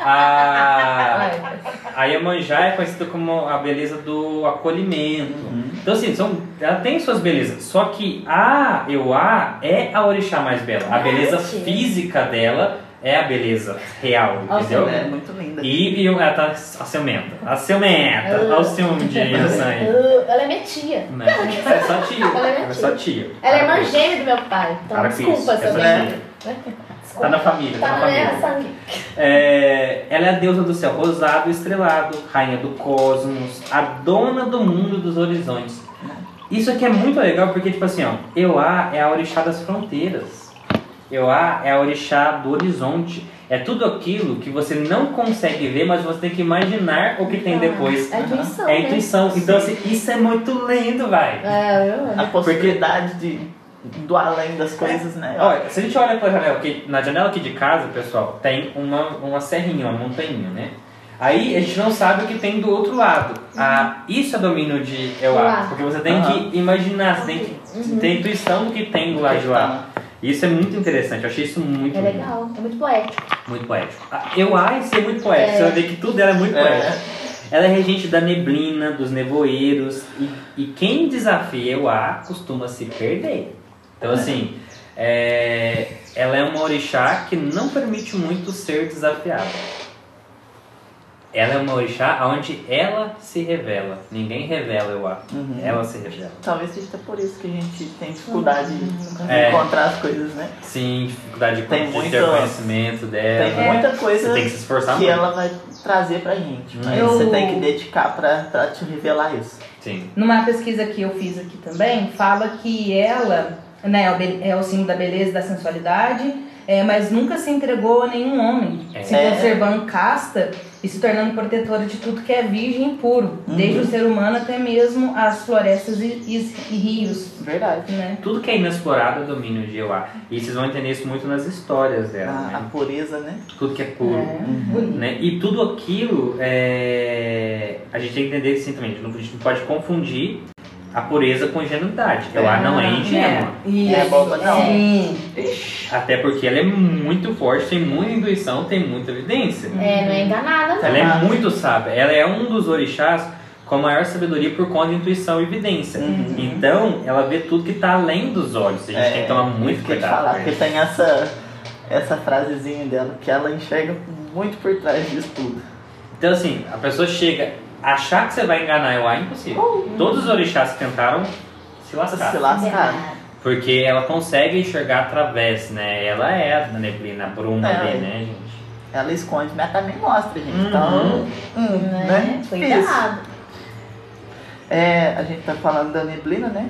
a, Vai. a Iemanjá é conhecida como a beleza do acolhimento. Uhum. Então, assim, são, ela tem suas belezas. Só que a Euá é a orixá mais bela. A beleza física dela é a beleza real, entendeu? É muito linda. E, e ela tá a ciumenta. A ciumenta. Olha o ciúme de. [LAUGHS] Uh, Ela é minha tia. Não, ela é só tia. Ela é Ela é só tia. Ela é irmã gêmea do meu pai. Então, Para desculpa isso. se eu Essa é-. Tá na família, tá Tá na minha família. sangue. É, ela é a deusa do céu rosado e estrelado, rainha do cosmos, a dona do mundo dos horizontes. Isso aqui é muito legal porque, tipo assim, ó, Euá é a orixá das fronteiras. Euá é a orixá do horizonte. É tudo aquilo que você não consegue ver, mas você tem que imaginar o que tem depois. É a intuição. É né? intuição. Então, assim, isso é muito lindo, vai. É, eu A possibilidade de, do além das coisas, né? Olha, se a gente olha pela janela, aqui, na janela aqui de casa, pessoal, tem uma, uma serrinha, uma montanha, né? Aí a gente não sabe o que tem do outro lado. Ah, isso é domínio de Euá, Euá. porque você tem Aham. que imaginar, você tem que ter intuição do que tem do lado de lá. Isso é muito interessante, eu achei isso muito, É legal, é muito poético. muito poético. A Euá em si é muito poético, É. você vai ver que tudo dela é muito É. poético. Ela é regente da neblina, dos nevoeiros, e, e quem desafia Euá costuma se perder. Então, assim, é, ela é uma orixá que não permite muito ser desafiada. Ela é uma orixá onde ela se revela. Ninguém revela Euá. Uhum. Ela se revela. Talvez seja por isso que a gente tem dificuldade de É. encontrar as coisas, né? Sim, dificuldade de, Tem de muito- ter conhecimento dela. Tem muita coisa Você tem que se esforçar que muito. ela vai trazer pra gente. Mas Eu- você tem que dedicar pra, pra te revelar isso. Sim. Numa pesquisa que eu fiz aqui também, fala que ela né, é o é o símbolo da beleza e da sensualidade, é, mas nunca se entregou a nenhum homem, É. se conservando casta e se tornando protetora de tudo que é virgem e puro, Uhum. desde o ser humano até mesmo as florestas e, e- e rios, Verdade. né? Tudo que é inexplorado é domínio de Ewa. E vocês vão entender isso muito nas histórias dela, A, a né? pureza, né? Tudo que é puro. É, bonito. Né? E tudo aquilo, é... a gente tem que entender assim também, a a gente não pode confundir a pureza com ingenuidade. Ewa não é ingênua. Isso. É boba, não. Sim. Até porque ela é muito forte, tem muita intuição, tem muita evidência. É, não é enganada, não. Ela é muito sábia. Ela é um dos orixás com a maior sabedoria por conta de intuição e evidência. Uhum. Então, ela vê tudo que está além dos olhos. A gente tem que tomar muito cuidado. falar, porque tem essa, essa frasezinha dela, que ela enxerga muito por trás disso tudo. Então, assim, a pessoa chega, achar que você vai enganar ela é impossível. Todos os orixás tentaram se lascar. Se lascar. Porque ela consegue enxergar através, né? Ela é a neblina, a bruma É. ali, né, gente? Ela esconde, mas também mostra, gente. Uhum. Então, hum, Né? né? Cuidado. É, a gente tá falando da neblina, né?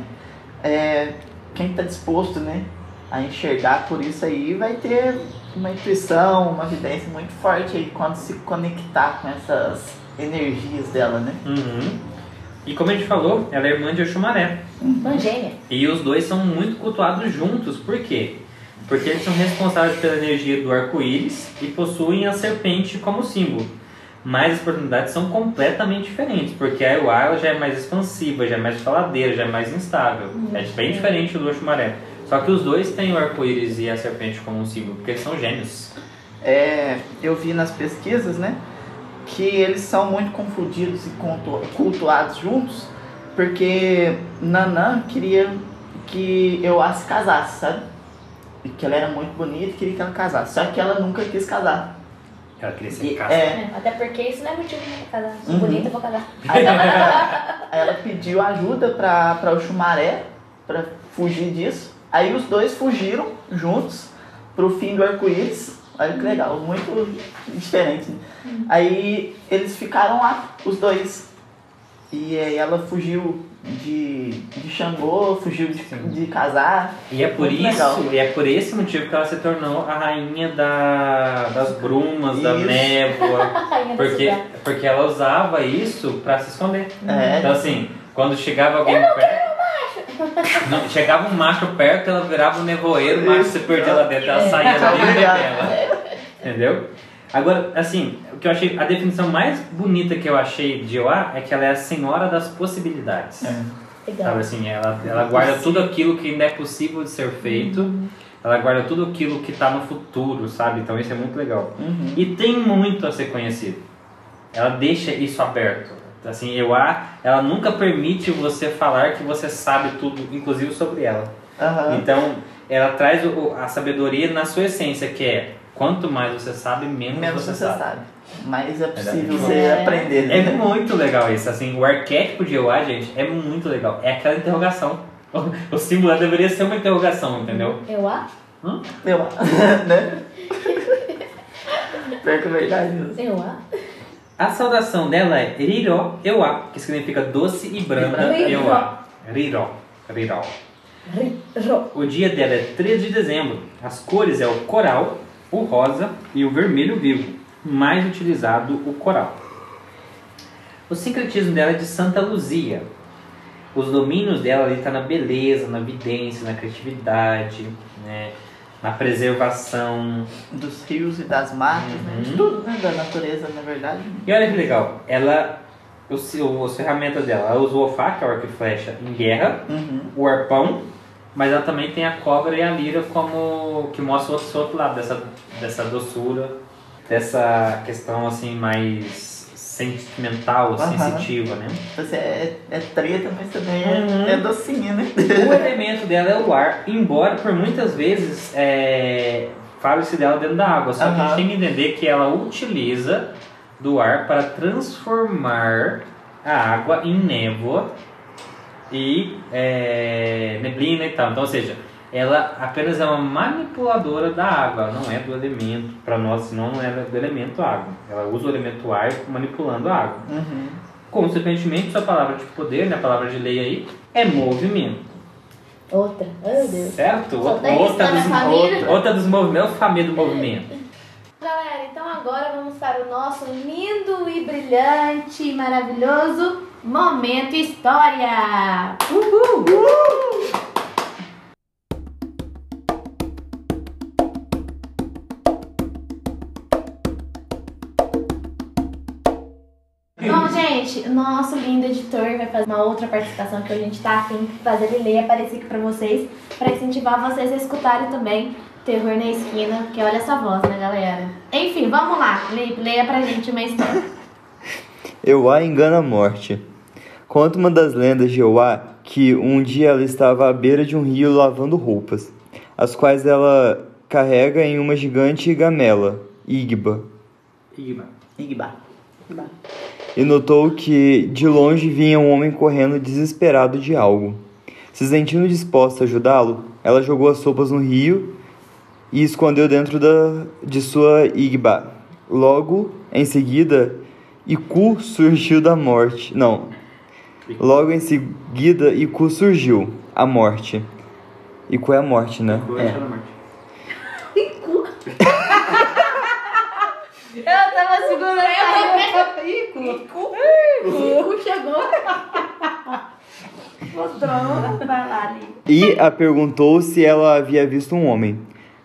É, quem tá disposto, né, a enxergar por isso aí vai ter uma intuição, uma evidência muito forte aí quando se conectar com essas energias dela, né? Uhum. E como a gente falou, ela é irmã de Oxumaré. Uma gêmea. E os dois são muito cultuados juntos. Por quê? Porque eles são responsáveis pela energia do arco-íris e possuem a serpente como símbolo. Mas as oportunidades são completamente diferentes, porque a ela já é mais expansiva, já é mais faladeira, já é mais instável. É bem diferente do Oxumaré. Só que os dois têm o arco-íris e a serpente como um símbolo, porque eles são gêmeos. É, eu vi nas pesquisas, né, que eles são muito confundidos e cultu- cultuados juntos, porque Nanã queria que eu a se casasse, sabe? E que ela era muito bonita e queria que ela casasse. Só que ela nunca quis casar. Ela queria ser caça. é, É, Até porque isso não é motivo pra casar. Sou Uhum. bonita, eu vou casar. Aí ela, ela pediu ajuda pra, pra o Chumaré pra fugir disso. Aí os dois fugiram juntos pro fim do arco-íris. Olha que legal, muito diferente. né? Aí eles ficaram lá, os dois. E aí ela fugiu de, de Xangô, fugiu de, de casar. E é por Muito isso, legal. e é por esse motivo que ela se tornou a rainha da, das brumas, da Isso. névoa. [LAUGHS] Da Porque, cidade. porque ela usava isso pra se esconder. É, Então assim, quando chegava alguém perto. Não, chegava um macho perto, ela virava um nevoeiro, o macho se perdia lá dentro, ela saía da vida dela. Entendeu? Agora, assim, o que eu achei, a definição mais bonita que eu achei de Oá é que ela é a senhora das possibilidades. É. Legal. Sabe assim, ela, ela guarda tudo aquilo que ainda é possível de ser feito, ela guarda tudo aquilo que está no futuro, sabe? Então isso é muito legal. Uhum. E tem muito a ser conhecido. Ela deixa isso aberto. Assim, eu a, ela nunca permite você falar que você sabe tudo, inclusive sobre ela. Aham. Então, ela traz o- a sabedoria na sua essência, que é quanto mais você sabe, menos, Menos você, você sabe. sabe. Mas é possível Verdade. você É. aprender. É né? muito legal isso, assim, o arquétipo de Ewa, gente, é muito legal. É aquela interrogação. [LAUGHS] O símbolo deveria ser uma interrogação, entendeu? Eu a? Eu, [LAUGHS] né? Pior que é verdade isso. A? Saudação dela é Riro Ewa, que significa doce e. Ewa. Riro. Riro. Ro. O dia dela é 3 de dezembro. As cores é o coral, o rosa e o vermelho vivo. Mais utilizado o coral. O sincretismo dela é de Santa Luzia. Os domínios dela ali tá na beleza, na vidência, na criatividade, né? Na preservação. Dos rios e das matas, né? Uhum. De tudo, né? Da natureza, na verdade. E olha que legal, ela, os, os ferramentas dela, ela usa o olfato, que é o arco e flecha, em guerra, Uhum. o arpão, mas ela também tem a cobra e a lira como que mostra o outro, outro lado dessa, dessa doçura, dessa questão assim mais sentimental, Aham. sensitiva, né? Você é, é treta, mas também Uhum. é, é docinha, né? O elemento dela é o ar, embora por muitas vezes é, fale-se dela dentro da água, só que a gente tem que entender que ela utiliza do ar para transformar a água em névoa e é, neblina e tal. Então, ou seja, ela apenas é uma manipuladora da água, ela não é do elemento, para nós não é do elemento água. Ela usa o elemento ar manipulando a água. Uhum. Consequentemente, sua palavra de poder, né, a palavra de lei aí, é movimento. Outra. Meu Deus. Certo? Outra, na dos, outra, outra dos movimentos, é o família do movimento. Galera, então agora vamos para o nosso lindo e brilhante, maravilhoso Momento História! Uhul! Bom, nosso lindo editor vai fazer uma outra participação que a gente tá afim de fazer ele ler e aparecer aqui pra vocês, pra incentivar vocês a escutarem também Terror na Esquina, que olha essa voz, né, galera? Enfim, vamos lá, leia pra gente uma história. Euá engana a morte. Conta uma das lendas de Euá que um dia ela estava à beira de um rio lavando roupas, as quais ela carrega em uma gigante gamela, Igba, Igba. Igba. E notou que de longe vinha um homem correndo desesperado de algo. Se sentindo disposta a ajudá-lo, ela jogou as sopas no rio e escondeu dentro da, de sua Igba. Logo em seguida, Iku surgiu da morte. Não. Logo em seguida, Iku surgiu. A morte. Iku é a morte, né? É. Eu tava segurando a Ico chegou. [LAUGHS] Mostrou. Vai lá, ali. E a perguntou se ela havia visto um homem.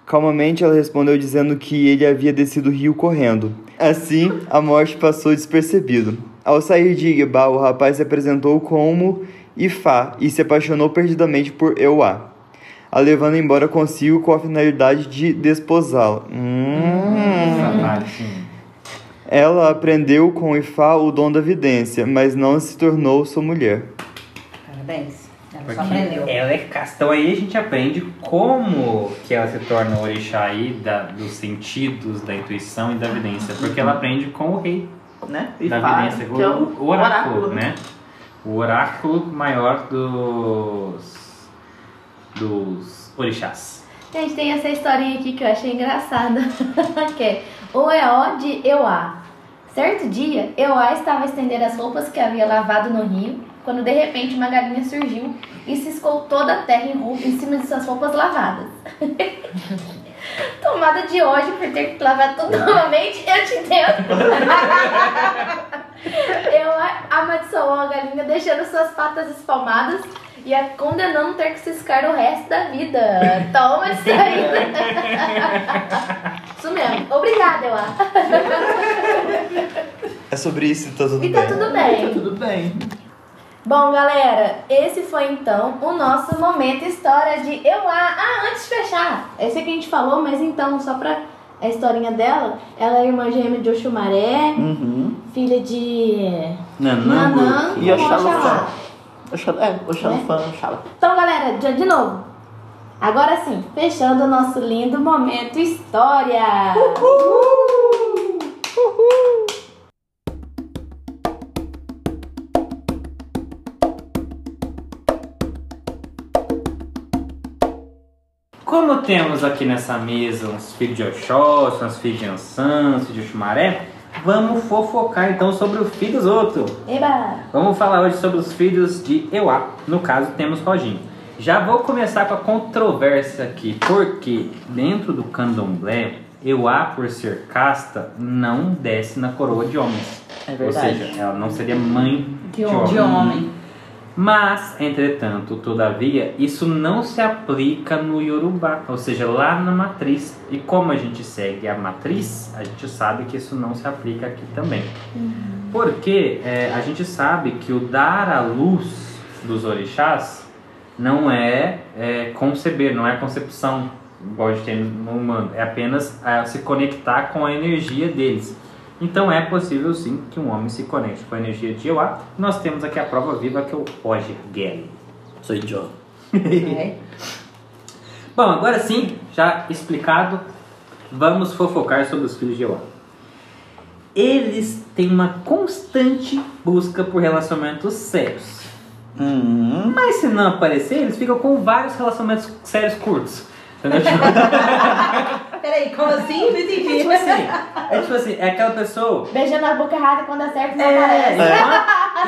Calmamente ela respondeu dizendo que ele havia descido o rio correndo. Assim, a morte passou despercebido. Ao sair de Igba, o rapaz se apresentou como Ifá e se apaixonou perdidamente por Euá, a levando embora consigo com a finalidade de desposá-la. Hum. Sim. Ela aprendeu com Ifá o dom da vidência, mas não se tornou sua mulher. Parabéns. Ela Porque só aprendeu. ela é casta. Então aí a gente aprende como que ela se torna orixá aí da, dos sentidos, da intuição e da evidência. Porque ela aprende com o rei Né? E da evidência, que é o, o oráculo, né? O oráculo maior dos dos orixás. Gente, tem essa historinha aqui que eu achei engraçada. [LAUGHS] que é o Eó de Euá. Certo dia, Euá estava a estender as roupas que havia lavado no rio, quando de repente uma galinha surgiu e ciscou toda a terra em, cima de suas roupas lavadas. [LAUGHS] Tomada de ódio por ter que lavar tudo novamente, eu te entendo. [LAUGHS] Euá amaldiçoou a galinha, deixando suas patas espalmadas e a condenando ter que ciscar o resto da vida. Toma isso aí. [LAUGHS] Isso mesmo. Obrigada, Euá. É sobre isso, tá tudo E tá bem. tudo Tá bem. tudo bem. Bom, galera, esse foi então o nosso momento história de Euá. Ah, antes de fechar, esse aqui a gente falou, mas então, só pra a historinha dela, ela é irmã gêmea de Oxumaré, Uhum. filha de Nanango. Nanã E Oxalá. Oxalá. É, Oxalá fã, Oxalá. Então, galera, de, de novo. Agora sim, fechando o nosso lindo momento história. Como temos aqui nessa mesa uns filhos de Oxóssi, uns filhos de Ansan, uns filhos de Xumaré, vamos fofocar então sobre o filho dos outros. Eba! Vamos falar hoje sobre os filhos de Euá. No caso, temos Roginho. Já vou começar com a controvérsia aqui, porque dentro do candomblé, Euá, por ser casta, não desce na coroa de homens. É Ou verdade. seja, ela não seria mãe de, homem. De homem. Mas, entretanto, todavia, isso não se aplica no Yorubá, ou seja, lá na matriz. E como a gente segue a matriz, a gente sabe que isso não se aplica aqui também. Porque é, a gente sabe que o dar à luz dos orixás não é, é, conceber, não é concepção, igual a gente tem no humano, é apenas é, se conectar com a energia deles. Então é possível sim que um homem se conecte com a energia de Euá. Nós temos aqui a prova viva que é o Roger Gelli. Sou John. É. [LAUGHS] Bom, agora sim, já explicado, vamos fofocar sobre os filhos de Euá. Eles têm uma constante busca por relacionamentos sérios. Hum. Mas se não aparecer, eles ficam com vários relacionamentos sérios curtos. Entendeu? [LAUGHS] Tipo, Peraí, como assim? Não é entendi. tipo assim, é tipo assim, é aquela pessoa. Beijando a boca errada quando acerta não É, aparece.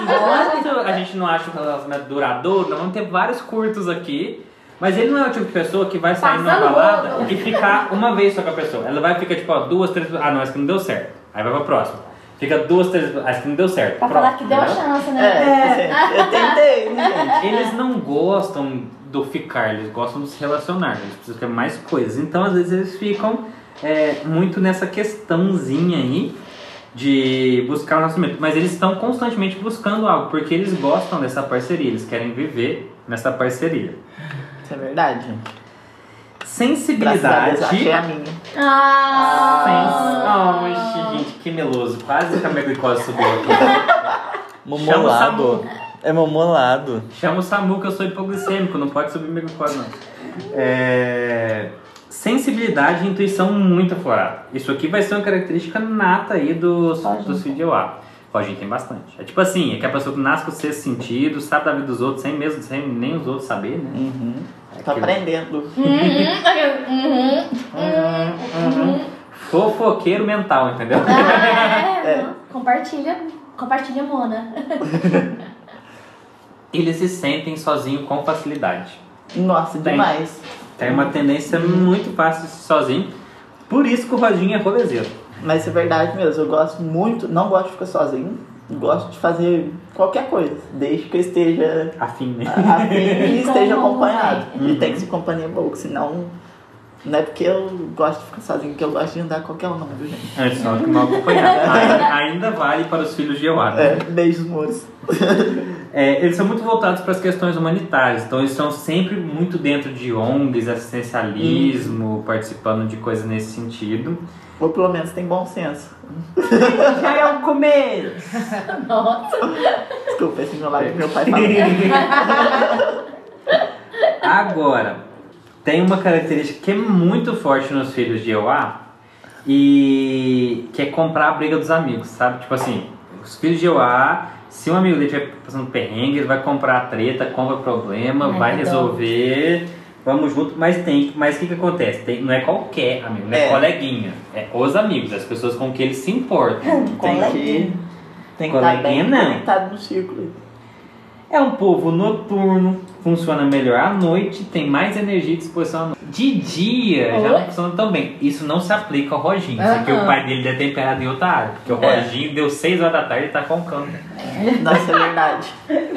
enquanto, [LAUGHS] Enquanto a gente não acha um relacionamento duradouro, nós vamos ter vários curtos aqui. Mas ele não é o tipo de pessoa que vai sair numa Passando balada rodo. e ficar uma vez só com a pessoa. Ela vai ficar tipo, ó, duas, três. Ah, não, essa que não deu certo. Aí vai pra próxima. Fica duas, três. Ah, essa que não deu certo. Pra falar Próxima, que deu a chance, né? É, eu tentei, né, gente? Eles não gostam do ficar, eles gostam de se relacionar, eles precisam ter mais coisas. Então, às vezes, eles ficam é, muito nessa questãozinha aí de buscar um relacionamento. Mas eles estão constantemente buscando algo, porque eles gostam dessa parceria, eles querem viver nessa parceria. Isso é verdade, gente. Graças a Sensibilidade. Deus, achei a minha. Ah! Sens... Oh, gente, que meloso. Quase que a minha glicose subiu aqui. [LAUGHS] Momolado. É momolado. Chama o Samu que eu sou hipoglicêmico, não pode subir minha glicose não. É... Sensibilidade e intuição muito aflorada. Isso aqui vai ser uma característica nata aí dos, dos Euá. Roginho tem bastante. É tipo assim, é que a pessoa que nasce com o sexto sentido, sabe da vida dos outros sem mesmo, sem nem os outros saber, né? Uhum. É Tô aprendendo. [LAUGHS] Uhum, uhum, uhum. Fofoqueiro mental, entendeu? Ah, é, É. Compartilha, compartilha, Mona. [LAUGHS] Eles se sentem sozinhos com facilidade. Nossa, Tem. demais. Tem uma tendência muito fácil de ser sozinho. Por isso que o Roginho é rolezeiro. Mas é verdade mesmo, eu gosto muito, não gosto de ficar sozinho. Gosto de fazer qualquer coisa, desde que eu esteja Afim, né? afim e [LAUGHS] esteja acompanhado. vai? E tem que ser companhia boa, senão. Não é porque eu gosto de ficar sozinho, que eu gosto de andar com qualquer um, não, viu, gente? Antes só que mal acompanhado. [LAUGHS] Ainda, ainda vale para os filhos de Euá. né? É, beijos, moços. É, eles são muito voltados para as questões humanitárias, então eles estão sempre muito dentro de ONGs, assistencialismo, participando de coisas nesse sentido. Ou pelo menos tem bom senso. Já é o começo! [LAUGHS] Nossa. Desculpa, esse meu lado que meu pai fala. [LAUGHS] Agora, tem uma característica que é muito forte nos filhos de Euá e que é comprar a briga dos amigos, sabe? Tipo assim, os filhos de Euá, se um amigo dele estiver passando perrengue, ele vai comprar a treta, compra problema, Ai, vai dó. resolver, vamos junto, mas tem, mas o que que acontece? Tem, não é qualquer amigo, não é, É. coleguinha, é os amigos, as pessoas com quem eles se importam. [LAUGHS] Tem que. Tem que estar Coleguinha, bem não. conectado no círculo. É um povo noturno, funciona melhor à noite, tem mais energia e disposição à noite. De dia já Oi? não funciona tão bem. Isso não se aplica ao Roginho, isso aqui Aham. o pai dele é temperado em outra área. Porque o É. Roginho deu 6 horas da tarde e tá roncando. Nossa, é verdade.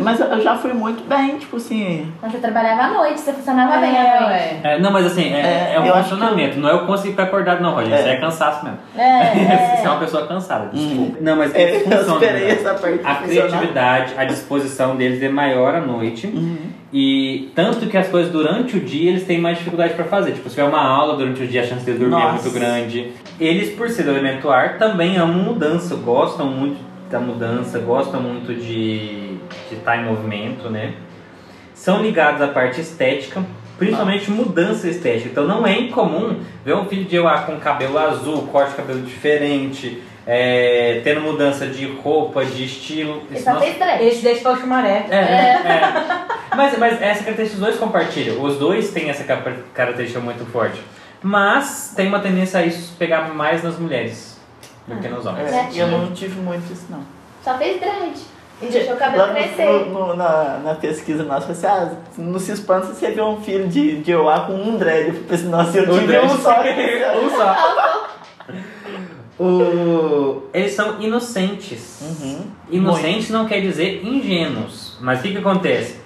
Mas eu já fui muito bem, tipo assim. Mas você trabalhava à noite, você funcionava É, bem à noite. ué. É, não, mas assim, é, É, é um eu funcionamento. Não é eu conseguir ficar acordado, não, Roginho. É. Isso é cansaço mesmo. É, [LAUGHS] Você é é. uma pessoa cansada, desculpa. Hum. Não, mas É, [LAUGHS] eu funciona. esperei né? essa parte A funcionar. criatividade, a disposição deles é maior à noite. Uhum. E tanto que as coisas durante o dia eles têm mais dificuldade pra fazer. Tipo, se tiver uma aula durante o dia, a chance de dormir é Nossa. muito grande. Eles, por ser do elemento ar, também amam mudança, gostam muito da mudança, gostam muito de de estar em movimento, né? São ligados à parte estética, principalmente mudança estética. Então não é incomum ver um filho de Euá com cabelo azul, corte de cabelo diferente, é, tendo mudança de roupa, de estilo. Fez dread. Esse deixa para o chumaré. é, [LAUGHS] é. Mas, mas essa característica os dois compartilham. Os dois têm essa característica muito forte. Mas tem uma tendência a isso pegar mais nas mulheres do que nos homens. É, e eu não tive muito isso, não. Só fez dread. E deixou o cabelo Lá no- crescer. no- no- na, na pesquisa nossa, você, ah, não se espanta se você vê um filho de, de Euá com um dread. Eu pensei, nossa, eu tive dread. [LAUGHS] um só. um só. O... Eles são inocentes. Uhum. Inocentes não quer dizer ingênuos. Mas o que, que acontece?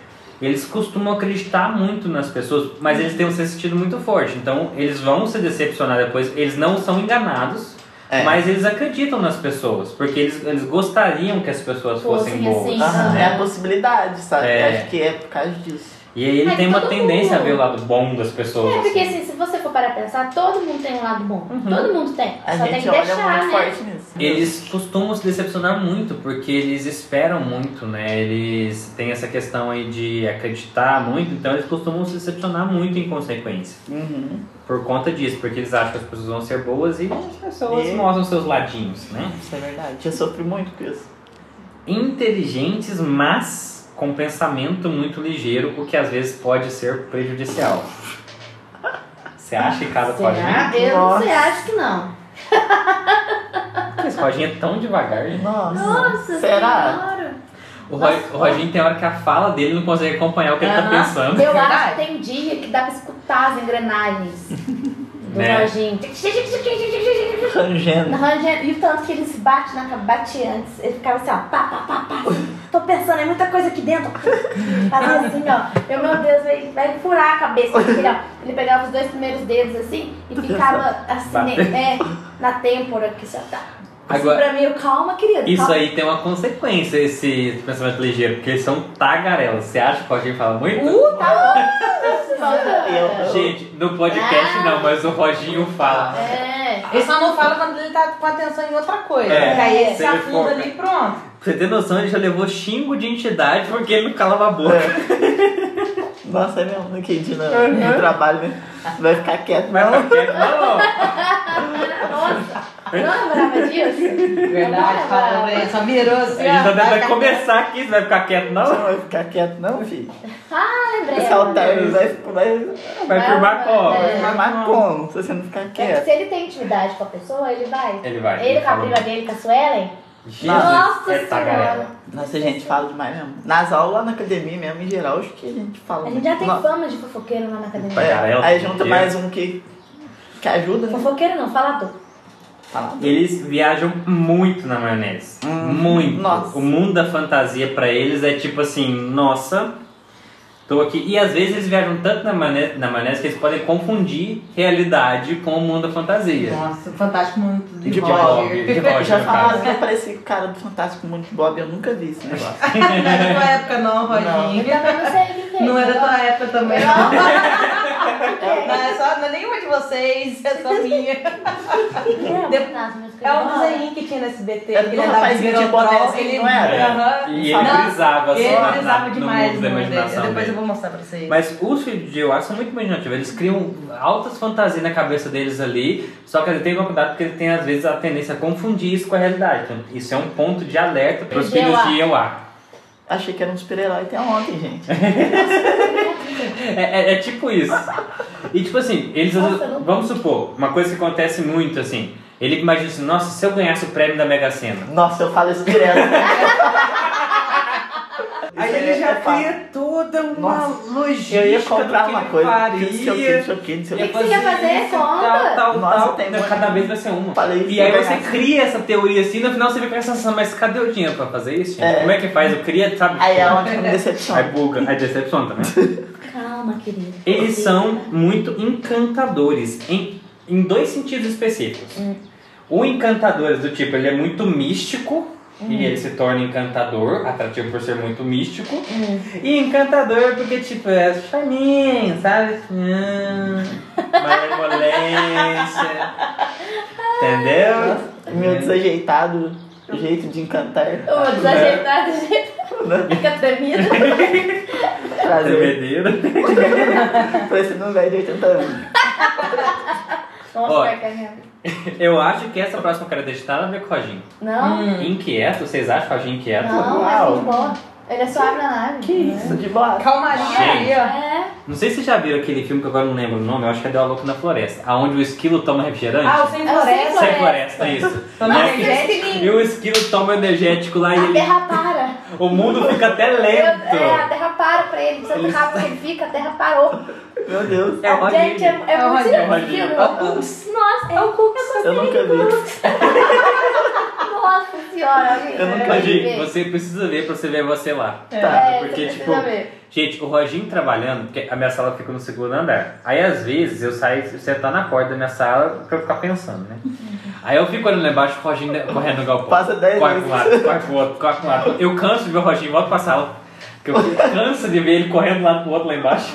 Eles costumam acreditar muito nas pessoas, mas eles têm um sentido muito forte. Então, eles vão se decepcionar depois. Eles não são enganados, É. mas eles acreditam nas pessoas. Porque eles, eles gostariam que as pessoas fossem Fossem boas. assim. Aham, Uhum. é a possibilidade, sabe? É. Acho que é por causa disso. E aí ele Mas tem uma tendência a mundo- ver o lado bom das pessoas. É, porque assim. assim, se você for parar pra pensar, todo mundo tem um lado bom. Uhum. Todo mundo tem. A Só tem gente que olha deixar, muito né? forte nisso. Eles costumam se decepcionar muito porque eles esperam muito, né? Eles têm essa questão aí de acreditar muito, então eles costumam se decepcionar muito em consequência. Uhum. Por conta disso, porque eles acham que as pessoas vão ser boas e as pessoas E- mostram seus ladinhos, né? Isso é verdade. Eu sofri muito com isso. Inteligentes, mas com pensamento muito ligeiro, o que às vezes pode ser prejudicial. Você acha que cada Será? codinha? Eu não sei, Nossa. acho que não. Esse codinha é tão devagar, gente. Nossa. Nossa Será? senhora. O, Ro- o Roginho tem hora que a fala dele não consegue acompanhar o que ele tá pensando. Eu acho que tem dia que dá pra escutar as engrenagens do Né? Roginho. Rangendo. Rangendo. E o tanto que ele se bate na cabeça, bate antes. Ele ficava assim, ó, pá, pá, pá, pá. Tô pensando, é muita coisa aqui dentro. Fazia assim, ó. Eu, meu Deus, vai, vai furar a cabeça dele, ó. Ele pegava os dois primeiros dedos assim e ficava assim, né, na têmpora, que já tá. Assim, Agora- pra mim, eu, calma, querido. Isso calma. aí tem uma consequência, esse pensamento ligeiro, porque eles são tagarelas. Você acha que o Roginho fala muito? Uh, tá bom. Gente, no podcast Ah. não, mas o Roginho fala. É. Ele só não fala quando ele tá com atenção em outra coisa. É. Porque aí ele se afunda ali e pronto. Pra você ter noção, ele já levou xingo de entidade porque ele não calava a boca. [LAUGHS] Nossa, é mesmo, aquele dia no, no trabalho, né? Vai ficar quieto, Vai não? ficar quieto, não. [LAUGHS] Nossa, não lembrava disso? Verdade, Não fala lembrava. pra ele. Só virou assim. A gente tá vai conversar aqui, você vai ficar quieto, Você não? não vai ficar quieto, não, filho? Ah, lembrei. Esse alter vai, vai, Vai firmar como? É. vai mais como se você não ficar É quieto. se ele tem intimidade com a pessoa, ele vai. Ele vai. Ele com a prima dele, com a Suelen. Jesus, Nossa é senhora. Nossa, a gente fala demais mesmo. Nas aulas, na academia mesmo, em geral, acho que a gente fala A gente já tem fama de fofoqueiro lá na academia. É, aí junta mais um que, que ajuda, né? Fofoqueiro não, falador. Fala. Eles viajam muito na maionese. Hum, muito. nossa. O mundo da fantasia pra eles é tipo assim, nossa, tô aqui. E às vezes eles viajam tanto na maionese, na maionese que eles podem confundir realidade com o mundo da fantasia. Nossa, fantástico muito de, De Roger. Bob. De Roger, [LAUGHS] Já falaram que eu parecia o cara do Fantástico Mundo de Bob, eu nunca vi esse negócio. [LAUGHS] Não é da tua época não, também não o é. Não é da tua época também não. [LAUGHS] É. Não é, só, não é nenhuma de vocês, é só minha. É, É um desenho que tinha no SBT. Era que ele andava de Birotrol, bonézinho, ele não era? É. E ele brisava assim Ele na- brisava demais da no mundo imaginação Depois dele. eu vou mostrar pra vocês. Mas os filhos de Joá são muito imaginativos. Eles criam altas fantasias na cabeça deles ali. Só que ele tem que cuidado porque ele tem, às vezes, a tendência a confundir isso com a realidade. Então, isso é um ponto de alerta para os Jeová. filhos de Joá. Achei que era um super-herói até ontem, gente. [LAUGHS] É, é- é tipo isso. E tipo assim, eles. Nossa, Vamos supor, uma coisa que acontece muito assim. Ele imagina assim, nossa, se eu ganhasse o prêmio da Mega Sena. Nossa, eu falo isso direto. [LAUGHS] Aí ele é- já é cria toda uma Nossa, logística Eu ia do comprar que uma coisa, faria. que o que, o você ia fazer? isso, Conta. Tal, tal, Nossa, tal. tem muito. cada vez vai ser uma. Falei isso, e aí vou você cria essa teoria assim, no final você fica com essa sensação, mas cadê o dinheiro pra fazer isso? É. Como é que faz? Eu queria, sabe? Aí é eu me Aí buga, aí decepciona também. [LAUGHS] Calma, querido. Eles são muito encantadores em, em dois sentidos específicos. O encantadores do tipo, ele é muito místico e ele se torna encantador, atrativo por ser muito místico. Hum. E encantador porque, tipo, é charminho, sabe? Hum, malemolência. Entendeu? Meu desajeitado jeito de encantar. Ô, desajeitado, jeito. Fica tremido. [LAUGHS] Trazer. Tremedeira. Parecendo um velho de 80 anos. Nossa, Ó. [LAUGHS] Eu acho que essa próxima cara dele tá nada a ver com o Roginho. Não, Inquieto, vocês acham o Roginho inquieto? não, é Uau. muito boa. Ele é suave na nave. Que isso, de boa. Calmaria Gente. aí, ó. É. Não sei se vocês já viram aquele filme que agora não lembro o nome, eu acho que é Deu a Louco na Floresta, aonde o esquilo toma refrigerante. Ah, o Sem É o Sem Floresta. Sem floresta, isso. Toma Né? energético. E o esquilo toma energético lá e A ele. terra para. [LAUGHS] O mundo fica até É, a lento. terra para pra ele. De tanto Ele- rápido que ele fica, a terra parou. Meu Deus. É o Roginho. Gente, é, é É o muito filme. É o Cooks. Nossa, é o Cooks. Eu nunca vi. Nossa senhora, gente. Eu nunca ver. você precisa ver pra você ver você lá. Tá. É, Porque, você tipo, precisa ver. Gente, o Roginho trabalhando, porque a minha sala fica no segundo andar. Aí às vezes eu saio sentar na porta da minha sala pra eu ficar pensando, né? Aí eu fico olhando lá embaixo o Roginho correndo no galpão. Passa dez corre vezes. pro lado, corre pro outro, corre pro lado. Eu canso de ver o Roginho, volto pra sala. Porque eu canso de ver ele correndo lado pro outro lá embaixo.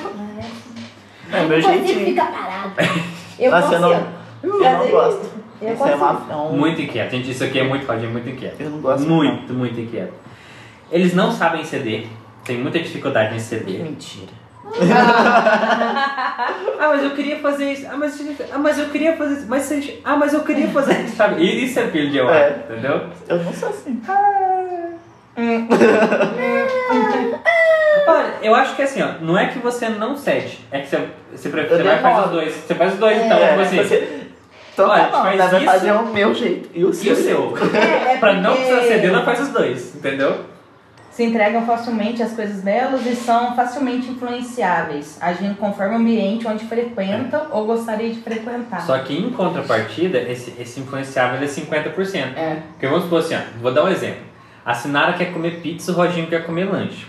É meu [LAUGHS] Eu consigo jeitinho. ficar parado. Eu Nossa, eu não, consigo. eu não gosto. Eu Isso é, consigo. uma, é um... Muito inquieto. Gente, isso aqui é muito Roginho, muito inquieto. Eu não gosto. Muito, muito inquieto. Eles não sabem ceder. Tem muita dificuldade em ceder. Mentira. Ah, mas eu queria fazer isso. Ah, mas, ah, mas eu queria fazer isso. Mas, ah, mas eu queria fazer isso. [LAUGHS] Sabe? E Isso é filho de Euá, É. entendeu? Eu não sou assim. Olha, eu acho que assim, ó, não é que você não cede. É que você, você, pre- você vai fazer os dois. Você faz os dois, então, É, tipo assim. você- Então Olha, tá bom, faz ela vai isso fazer o meu jeito. E o E seu. o seu? É, é [LAUGHS] pra não porque- precisar ceder, ela faz os dois, entendeu? se entregam facilmente às coisas belas e são facilmente influenciáveis, agindo conforme o ambiente onde frequentam ou gostaria de frequentar. Só que em contrapartida, esse, esse influenciável é 50%. É. Porque vamos supor assim, ó, vou dar um exemplo. A Sinara quer comer pizza, o Roginho quer comer lanche.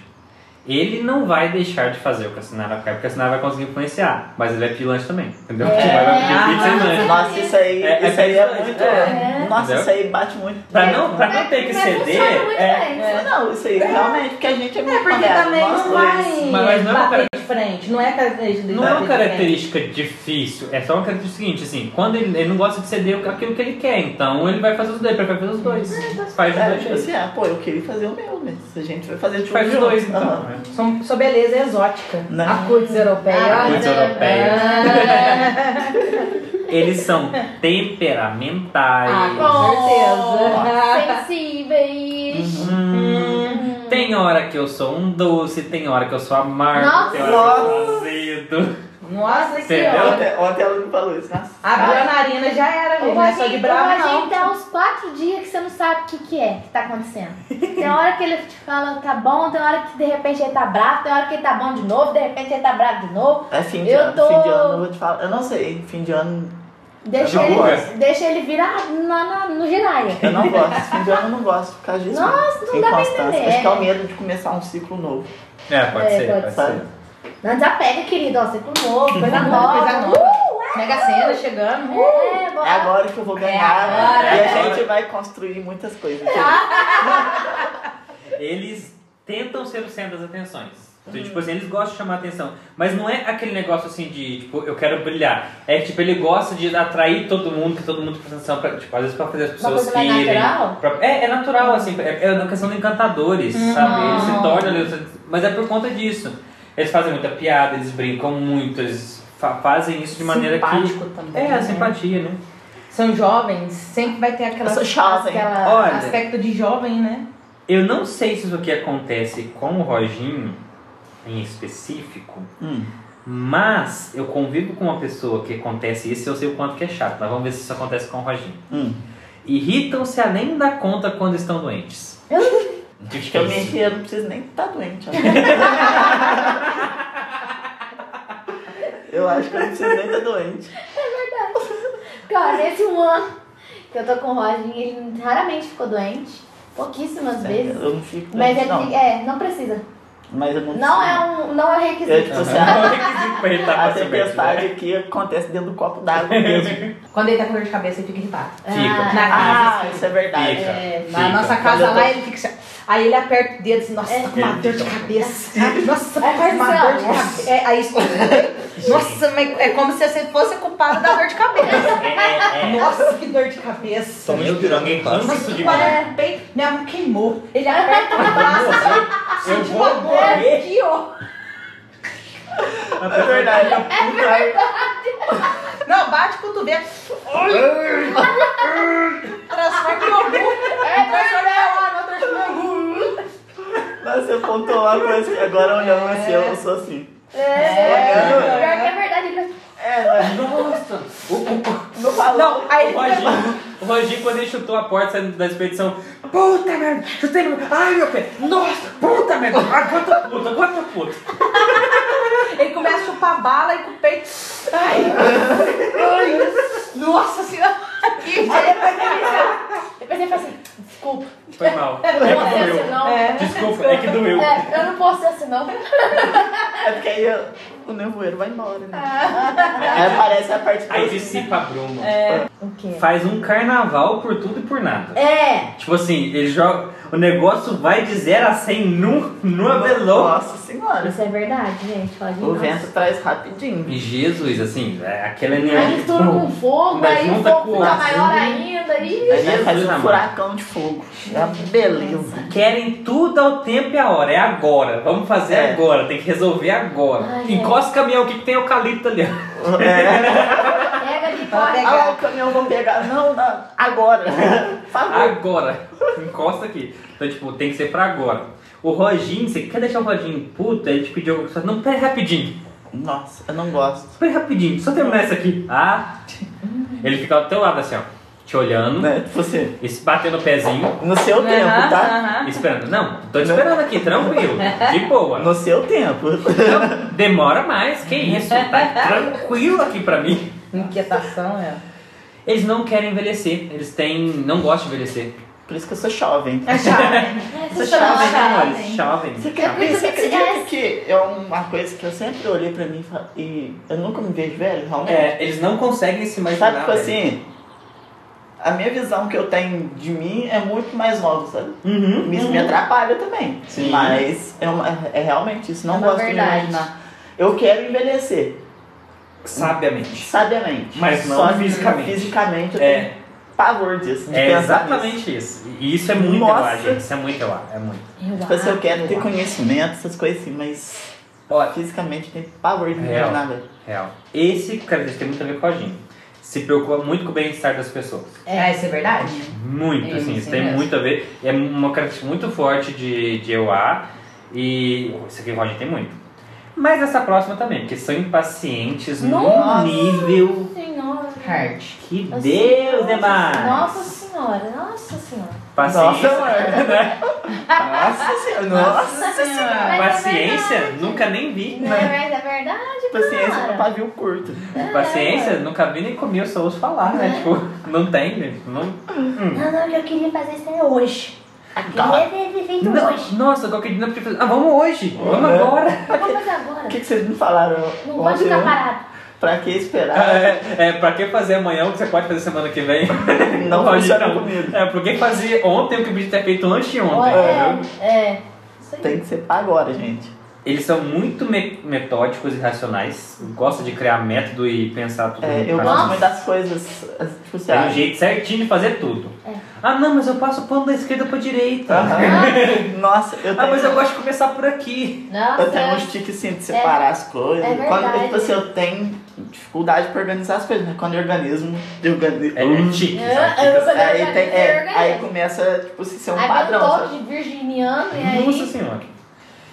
Ele não vai deixar de fazer o que a Sinara quer, porque a Sinara vai conseguir influenciar. Mas ele vai pedir lanche também, entendeu? É. Vai pedir Ah, pizza e lanche. Nossa, isso aí, É, é isso aí é bem muito. é. Nossa, Entendeu? isso aí bate muito. Pra não, pra não ter que Mas ceder, é. É. Não, isso aí realmente, porque a gente é É, muito porque moderno, também nós não dois. vai Mas- mas não é uma bater de frente, não é característica de Não é uma bater de frente. característica difícil, é só uma característica seguinte, assim, quando ele, ele não gosta de ceder aquilo que ele quer, então ele vai fazer os dois, ele prefere fazer os dois. Faz os É, dois tipo assim, ah, pô, eu queria fazer o meu, mas a gente vai fazer tipo Faz os junto. dois, então. Aham. né? São, sua beleza é exótica. Né? A curtis europeia. Ah, Curtis é. europeia. Ah, Eles são [LAUGHS] temperamentais. Ah, com certeza. Sensíveis. Hum, tem hora que eu sou um doce, tem hora que eu sou amargo, Nossa. tem hora que eu sou azedo. Nossa, ótimo. Ontem, ontem ela me falou isso, nossa. Abriu a narina já era, gente. Não é só de brava, Roginho não. tem uns quatro dias que você não sabe o que, que é que tá acontecendo. Tem hora que ele te fala tá bom, tem hora que de repente ele tá bravo, tem hora que ele tá bom de novo, de repente ele tá bravo de novo. É fim de Eu ano, tô- fim de ano, eu vou te falar. Eu não sei, fim de ano Deixa ele, gosto. deixa ele virar na, na- no giraia. eu não gosto. fim de ano eu não gosto por causa disso. Nossa, não dá pra entender. Acho que é o medo de começar um ciclo novo. É, pode É, ser, pode pode, ser. ser. Não desapega, querido, ó, ciclo novo, coisa Coisa nova. coisa nova. Mega Sena chegando. Uh! É, bora. É agora que eu vou ganhar. agora, e é a gente vai construir muitas coisas. [LAUGHS] Eles tentam ser o centro das atenções. Então, tipo assim, eles gostam de chamar atenção. Mas não é aquele negócio assim de, tipo, eu quero brilhar. É que, tipo, ele gosta de atrair todo mundo, que todo mundo presta atenção, pra, tipo, às vezes pra fazer as pessoas coisa mais querem. natural? pra- é, é natural, assim, é, é uma questão de encantadores, sabe? Eles se tornam ali, mas é por conta disso. Eles fazem muita piada, eles brincam muito, eles fa- fazem isso de maneira Simpático que. também, É, né? a simpatia, né? São jovens, sempre vai ter aquela, Eu sou jovem. aquela Olha. aspecto de jovem, né? Eu não sei se isso aqui acontece com o Roginho em específico, Hum. mas eu convivo com uma pessoa que acontece isso e eu sei o quanto que é chato. Mas vamos ver se isso acontece com o Roginho. Hum. Irritam-se além da conta quando estão doentes. [LAUGHS] Acho que eu eu não preciso nem estar doente. ó. eu acho que eu não preciso nem estar doente. Cara, nesse um ano que eu tô com o Roginho, ele raramente ficou doente. Pouquíssimas vezes. Eu não fico Mas doente, ele, não. é, não precisa. Mas eu não Não preciso. é um, não é Eu, requisito. tipo assim, Não a, é requisito pra irritar a tempestade né? aqui acontece dentro do copo d'água mesmo. [LAUGHS] Quando ele tá com dor de cabeça, ele fica irritado. Fica. Na ah, casa, isso é verdade. Fica. É, na nossa casa eu tô- lá, ele fica assim. Aí ele aperta o dedo assim, nossa, É. tá com uma dor de cabeça. [LAUGHS] Nossa, É, tá com uma mas dor de cabeça. É, aí isso. [LAUGHS] Nossa, mas é como se você fosse culpado da dor de cabeça. É, é, é. Nossa, que dor de cabeça. Toma Meu Deus, alguém inspirado, cansa Nossa, isso que eu peito, minha mão queimou. Ele aperta o braço assim, Eu sente vou uma dor morrer. aqui, ó. É verdade. Não, bate o cotovelo. Transforma em ogum. É, transforma em em ogum. Mas você pontuou uma coisa que agora olhando assim, eu sou assim. É, pior que é verdade. Ele... É, Nossa! O, o, não falou. Não, aí o, Roginho, [LAUGHS] o Roginho, quando ele chutou a porta saindo da expedição, puta merda, chutei no. Ai meu pé! Nossa, puta merda! Puto, agora tô puto! [LAUGHS] Ele começa a chupar bala e com o peito. Ai, [LAUGHS] ai, nossa senhora. Aí depois ele, depois ele fala assim, desculpa. Foi mal. Eu [LAUGHS] não É posso que ser assim doeu. não. É. Desculpa, é que doeu. É, eu não posso ser assim não. É porque aí eu- o nevoeiro vai embora, né? Aí aparece a parte Aí dissipa a bruma. O quê? Faz um carnaval por tudo e por nada. É. Tipo assim, ele joga. O negócio vai de 0 a 100 nu, numa veloz. Nossa senhora. Isso é verdade, gente. Pode O vento traz rapidinho. E Jesus, assim, é aquela Aí energia. mistura com fogo, Ainda aí o junta fogo com fica azul. maior ainda. Aí faz um amado. furacão de fogo. É uma beleza. Querem tudo ao tempo e a hora. É agora. Vamos fazer É. agora. Tem que resolver agora. Ai, Encosta o caminhão, o que, que tem eucalipto ali? ó. É. Pega de Pode corre. pegar. Ah, o caminhão vou pegar. Não, não. Agora. [LAUGHS] Agora. Encosta aqui. Então, tipo, tem que ser pra agora. O Roginho, você quer deixar o Roginho puto? Ele te pediu alguma coisa. Não, pera rapidinho. Nossa, eu não gosto. Pera rapidinho. Só terminar isso aqui. Ah. Ele fica do teu lado assim, ó. Te olhando, Né? Tipo assim, e se batendo o pezinho, no seu tempo, Aham, tá? aham. esperando. Não, tô te esperando aqui, tranquilo, de boa. No seu tempo. Não, demora mais, que isso, tá tranquilo aqui pra mim. Inquietação, é. Eles não querem envelhecer, eles têm. não gostam de envelhecer. Por isso que eu sou jovem. É Você chama, chave, amores, jovem. Você, acredita, penso você que acredita é- que é uma coisa que eu sempre olhei pra mim e e eu nunca me vejo velho, realmente? É, eles não conseguem se imaginar. Sabe, tipo velho. assim, a minha visão que eu tenho de mim é muito mais nova, sabe? Uhum, Isso uhum. me atrapalha também. Sim. Mas é, uma- é realmente isso, não É gosto verdade. de imaginar. Eu quero envelhecer, Sabiamente. sabiamente. Mas não Só fisicamente. Fisicamente eu É. tenho pavor disso, de É exatamente nisso. isso. E isso é muito Nossa. lá, gente. Isso é muito lá. É muito. Eu Tipo assim, eu quero ter conhecimento, essas coisas assim, mas Olha, fisicamente eu tenho pavor de me Real. imaginar, velho. real. Esse cara tem muito a ver com a gente. Se preocupa muito com o bem-estar das pessoas. É, isso é verdade? Muito, É, assim, sim isso tem mesmo. muito a ver. É uma característica muito forte de, de EUA e isso aqui o Roger tem muito. Mas essa próxima também, porque são impacientes Nossa. num nível Senhora. Hard. que Deus é mais. Nossa senhora, nossa senhora. Paciência. Nossa, Nossa senhora, nossa senhora. Mas é Paciência, verdade. Nunca nem vi. Não é verdade, é verdade, paciência cara. pra pavio curto. Paciência, nunca vi nem comi, eu só ouço falar, né? Tipo, não tem, gente. Não, Não, não, que eu queria fazer isso é hoje. Tá. Não, hoje. nossa, qualquer dia não podia fazer. Ah, vamos hoje! Vamos É. agora! Vamos fazer agora. O que, que vocês me falaram Não pode ficar né? parado. Pra que esperar? É, é, pra que fazer amanhã o que você pode fazer semana que vem? [LAUGHS] Não pode funciona não. comigo. É, por que fazer ontem o que o bicho ter feito antes de ontem, É, é. Tem que ser pra agora, gente. Eles são muito me- metódicos e racionais, gostam de criar método e pensar tudo. É, eu gosto muito das coisas, as- tipo assim, Tem um ah, jeito certinho de fazer tudo. É. Ah, não, mas eu passo o pano da esquerda pra direita. aham. [LAUGHS] Nossa, eu tenho, Ah, mas eu gosto de começar por aqui. Nossa. eu tenho um stick assim de separar as coisas. é Quando tipo assim, eu tenho dificuldade pra organizar as coisas, né? Quando eu eu organizo. É, é É, eu- Fica assim. Aí, tem, é, aí começa, tipo assim, ser um Aí vem um padrão. toque sabe? de virginiano e aí... Nossa senhora.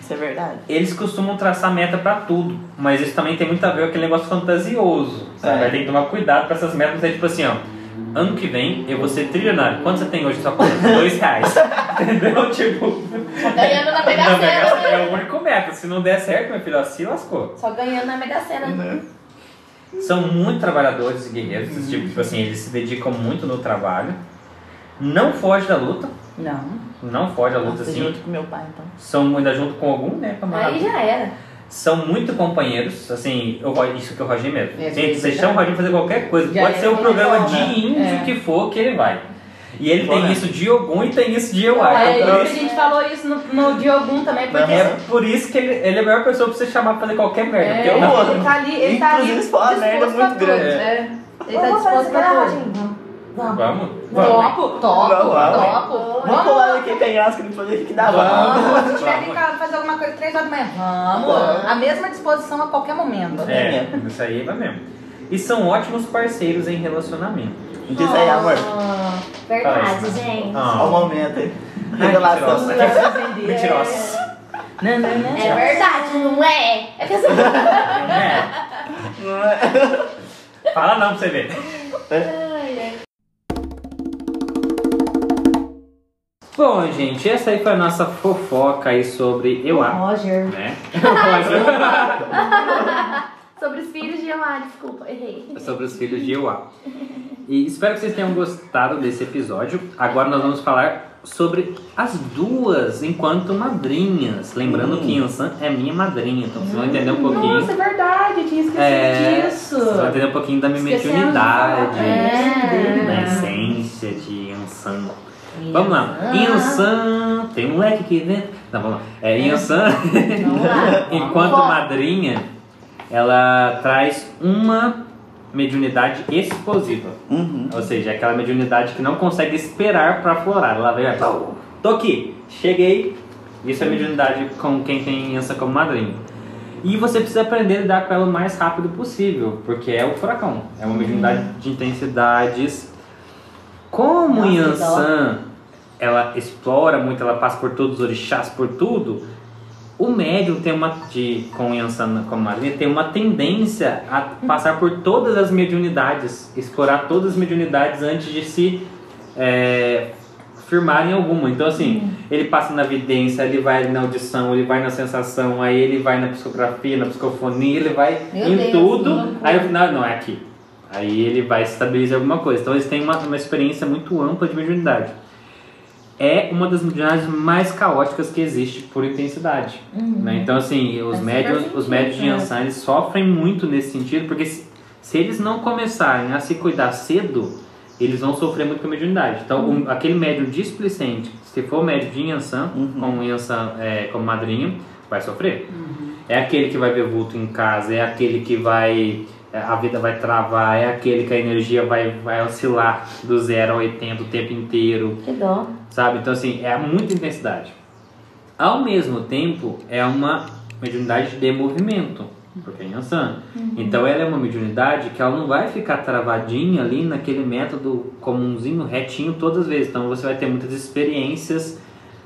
Isso é verdade. Eles costumam traçar meta pra tudo, mas isso também tem muito a ver com aquele negócio fantasioso. Sabe? É. Vai ter que tomar cuidado pra essas metas ser tipo assim, ó. Ano que vem eu vou ser trilionário. Quanto você tem hoje na sua conta? [LAUGHS] Dois reais. [LAUGHS] Entendeu? Tipo. Só ganhando na Mega Sena. é o único meta. Se não der certo, meu filho, se lascou. Só ganhando na Mega Sena. Né? São muito trabalhadores e guerreiros. desse Tipo, tipo assim, eles se dedicam muito no trabalho. Não foge da luta. Não. Não foge da luta Nossa, assim. junto com meu pai, então. São ainda junto com algum, né? Aí já era. são muito companheiros, assim, eu, isso que o Roger mesmo. É, Gente, vocês chamam o Roger fazer qualquer coisa, já pode é ser um uma programa de índio É. que for que ele vai. E ele tem né? isso de Ogum e tem isso de Euá. É, então, isso, a gente falou isso no, no Diogum também, porque é por isso que ele, ele é a melhor pessoa pra você chamar pra fazer qualquer merda. porque eu é, não. ele tá ali, ele tá ali Inclusive, se for uma merda disposto pra muito tudo. grande. É. Ele tá disposto pra tudo. Vamos. Vamos? Vamos. Topo, topo, Vamos, vamos. topo. Vamos pular aqui, que não fazer o que dá. Vamos. Vamos. Se tiver que ficar- fazer alguma coisa três horas da manhã, vamos. Vamos. A mesma disposição a qualquer momento. É, isso aí vai mesmo. E são ótimos parceiros em relacionamento. Diz aí, amor. Ah, Verdade, Fala isso. gente. Olha o Ah, momento aí. Ai, Revelação. mentirosa. Não, não, não. É verdade, não é? É que eu sou... É. Não é? Fala não pra você ver. Ai. Bom, gente, essa aí foi a nossa fofoca aí sobre Euá. Roger. Né? [LAUGHS] [LAUGHS] Sobre os filhos de Amar, desculpa, errei. sobre os filhos de Euá. E espero que vocês tenham gostado desse episódio. Agora nós vamos falar sobre as duas enquanto madrinhas. Lembrando Hum. que Yansan é minha madrinha, então vocês vão entender um pouquinho. Nossa, é verdade, eu tinha esquecido É, disso. Vocês vão entender um pouquinho da minha Esquecemos de mediunidade, falar. É. da essência de Yansan. Vamos lá. Yansan, tem um leque aqui dentro. Não, vamos lá. É, Yansan, [LAUGHS] enquanto madrinha, ela traz uma mediunidade explosiva. Uhum. Ou seja, aquela mediunidade que não consegue esperar pra aflorar. Ela vem, ó, tô aqui, cheguei. Isso é mediunidade com quem tem Yansan como madrinha. E você precisa aprender a lidar com ela o mais rápido possível, porque é o furacão. É uma mediunidade de intensidades. Como Nossa, Yansan, ela explora muito, ela passa por todos os orixás, por tudo, O médium tem uma de com Yansan como tem uma tendência a passar por todas as mediunidades, explorar todas as mediunidades antes de se é, firmar em alguma. Então assim, ele passa na vidência, ele vai na audição, ele vai na sensação, aí ele vai na psicografia, na psicofonia, ele vai Meu em Deus, tudo. Aí no final, não, é aqui. Aí ele vai estabilizar alguma coisa. Então eles têm uma, uma experiência muito ampla de mediunidade. É uma das mediunidades mais caóticas que existe por intensidade. né? Então, assim, os Faz médios, super os médios de sentido, né? Yansan eles sofrem muito nesse sentido, porque se, se eles não começarem a se cuidar cedo, eles vão sofrer muito com a mediunidade. Então, um- aquele médium displicente, se for médio de Yansan, Uhum. com Yansan é, como madrinha, vai sofrer. É aquele que vai ver vulto em casa, é aquele que vai. É, A vida vai travar, é aquele que a energia vai, vai oscilar do 0 a 80 o tempo inteiro, Que dó. sabe? Então, assim, é muita intensidade. Ao mesmo tempo, é uma mediunidade de movimento, porque é Yansan. Então, ela é uma mediunidade que ela não vai ficar travadinha ali naquele método comumzinho, retinho, todas as vezes. Então, você vai ter muitas experiências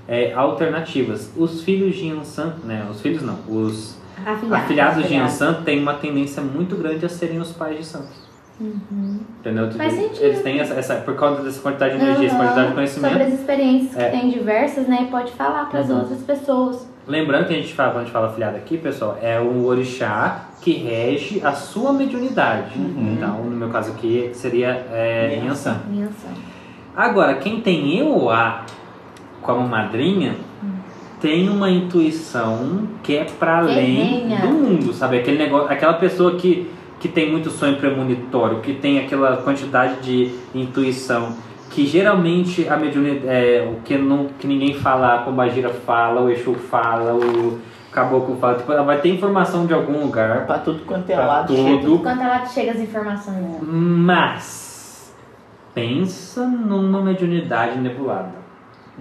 é, alternativas. Os filhos de Yansan, né? Os filhos não, os Afilhado. afilhados de Yansan têm uma tendência muito grande a serem os pais de santos. Entendeu? Faz sentido. Eles têm essa, essa- por causa dessa quantidade de energia, essa Aham. quantidade de conhecimento. Sobre as experiências É. que tem diversas, né? E pode falar para as Uhum. outras pessoas. Lembrando que a gente fala, quando a gente fala afiliado aqui, pessoal, é o orixá que rege a sua mediunidade. Uhum. Então, no meu caso aqui, seria é, ação. Agora, quem tem Euá como madrinha, tem uma intuição que é para além Ferrenha. do mundo, sabe? Aquele negócio, aquela pessoa que, que tem muito sonho premonitório, que tem aquela quantidade de intuição, que geralmente a mediunidade, é, o que, não, que ninguém fala, a Pombagira fala, o Exu fala, o Caboclo fala, tipo, ela vai ter informação de algum lugar, Pra tudo quanto é Pra lado. tudo. chega. Quanto ela chega as informações. mas pensa numa mediunidade nebulada.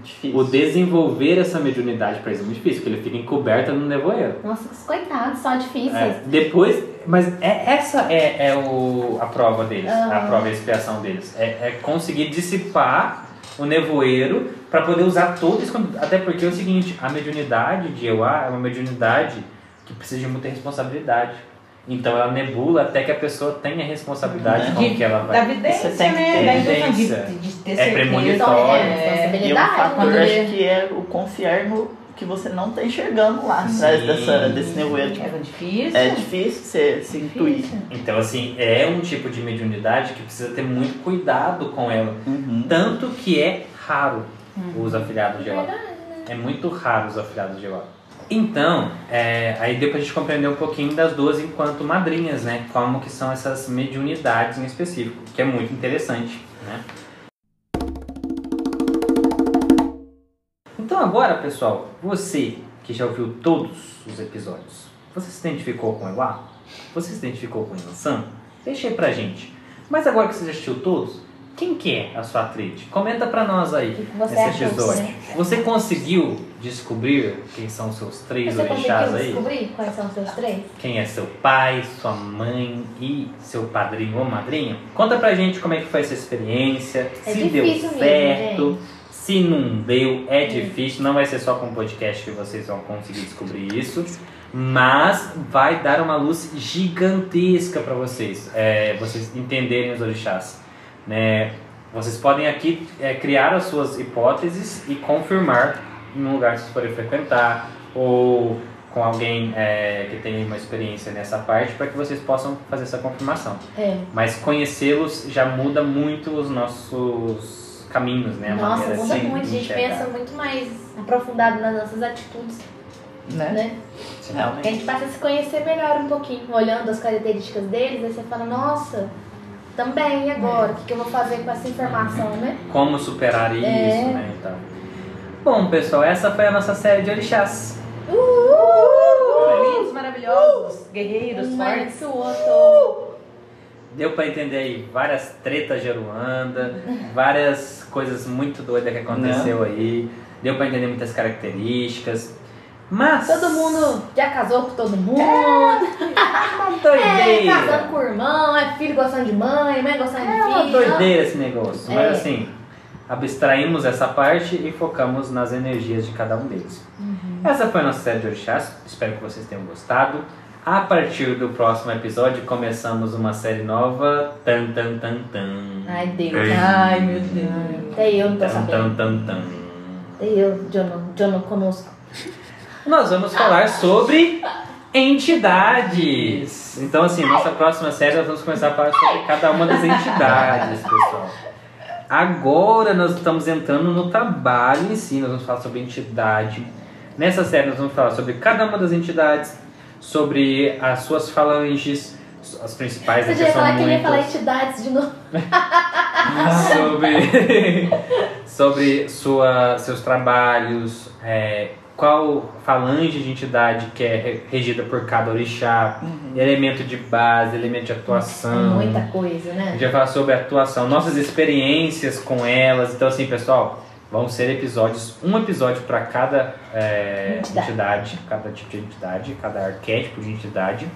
Difícil. O desenvolver essa mediunidade para eles é muito difícil, porque ele fica encoberto no nevoeiro. Nossa, que coitados, só difíceis. É, depois, mas é, essa é, é o, a prova deles, a Ah. prova e a expiação deles. É, é conseguir dissipar o nevoeiro para poder usar todo isso. Até porque é o seguinte, a mediunidade de Euá é uma mediunidade que precisa de muita responsabilidade. Então ela nebula até que a pessoa tenha responsabilidade com o que ela Da vai. vidência, Você tem que né? ter Da intuição de, evidência. de ter É premonitório. Então, é, É, E um responsabilidade. fator, acho que é o confiar no que você não tá enxergando lá atrás dessa, desse nevoeiro. Tipo, é difícil. é difícil você se intuir. Então, assim, é um tipo de mediunidade que precisa ter muito cuidado com ela. Uhum. Tanto que é raro Uhum. os afiliados de. Verdade, né? É muito raro os afiliados de. Então, é, aí deu pra gente compreender um pouquinho das duas enquanto madrinhas, né? Como que são essas mediunidades em específico, que é muito interessante, né? Então agora, pessoal, você que já ouviu todos os episódios, você se identificou com Euá? Você se identificou com Yansan? Deixa aí pra gente. Mas agora que você já assistiu todos, quem que é a sua atriz? Comenta pra nós aí você nesse achou, episódio. né? Você conseguiu descobrir quem são os seus três Você orixás aí? descobrir quais são os seus três? Quem é seu pai, sua mãe e seu padrinho ou madrinha? Conta pra gente como é que foi essa experiência, É se deu mesmo, certo, gente. se não deu, é difícil, não vai ser só com o podcast que vocês vão conseguir descobrir isso, mas vai dar uma luz gigantesca pra vocês, é, vocês entenderem os orixás, né? Vocês podem aqui é, criar as suas hipóteses e confirmar no lugar que vocês forem frequentar ou com alguém é, que tenha uma experiência nessa parte para que vocês possam fazer essa confirmação. É. Mas conhecê-los já muda muito os nossos caminhos, né? A Nossa, maneira muda de muito. A gente enxergar. pensa muito mais aprofundado nas nossas atitudes, Né? né? A Realmente. gente passa a se conhecer melhor um pouquinho, olhando as características deles, aí você fala, nossa, também, e agora? O que, que eu vou fazer com essa informação, né? Como superar isso, É. né? Então. Bom, pessoal, essa foi a nossa série de orixás. Lindos, maravilhosos, guerreiros, Um fortes. outro. Deu pra entender aí várias tretas de Aruanda, [LAUGHS] várias coisas muito doidas que aconteceu aí. Deu pra entender muitas características. Mas. Todo mundo já casou com todo mundo. Uma É, doideira. casando com o irmão, é filho gostando de mãe, mãe gostando de É uma filho. doideira esse negócio. É. Mas assim, abstraímos essa parte e focamos nas energias de cada um deles. Uhum. Essa foi a nossa série de orixás. Espero que vocês tenham gostado. A partir do próximo episódio, começamos uma série nova. Tan, tan, tan, tan. Ai, Deus. Ai, meu Deus. Até eu não tô Tan, sabendo. tan, tan, tan. Até eu, Jono, Jono conosco. Nós vamos falar sobre entidades. Então, assim, nossa próxima série nós vamos começar a falar sobre cada uma das entidades, pessoal. Agora nós estamos entrando no trabalho em si, nós vamos falar sobre entidade. Nessa série nós vamos falar sobre cada uma das entidades, sobre as suas falanges, as principais, Você né, já ia falar que ele ia falar entidades de novo. [LAUGHS] sobre, [LAUGHS] sobre sua, seus trabalhos, é, qual falange de entidade que é re- regida por cada orixá, elemento de base, elemento de É atuação. muita coisa, A né? gente vai falar sobre a atuação, nossas experiências com elas. Então, assim, pessoal, vão ser episódios, um episódio para cada é, Entidade. entidade, cada tipo de entidade, cada arquétipo de entidade.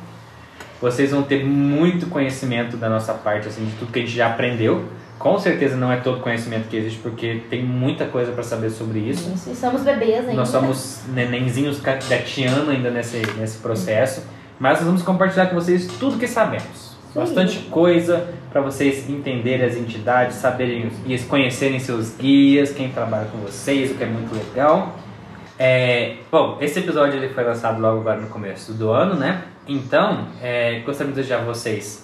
Vocês vão ter muito conhecimento da nossa parte, assim, de tudo que a gente já aprendeu. Com certeza não é todo conhecimento que existe, porque tem muita coisa para saber sobre isso. Isso, e somos bebês ainda. Nós somos nenenzinhos ga- gateando ainda nesse, nesse processo, mas nós vamos compartilhar com vocês tudo que sabemos. Sim. Bastante coisa para vocês entenderem as entidades, saberem guias, conhecerem seus guias, quem trabalha com vocês, o que é muito legal. É, bom, esse episódio ele foi lançado logo agora no começo do ano, né? Então, é, gostaria de desejar a vocês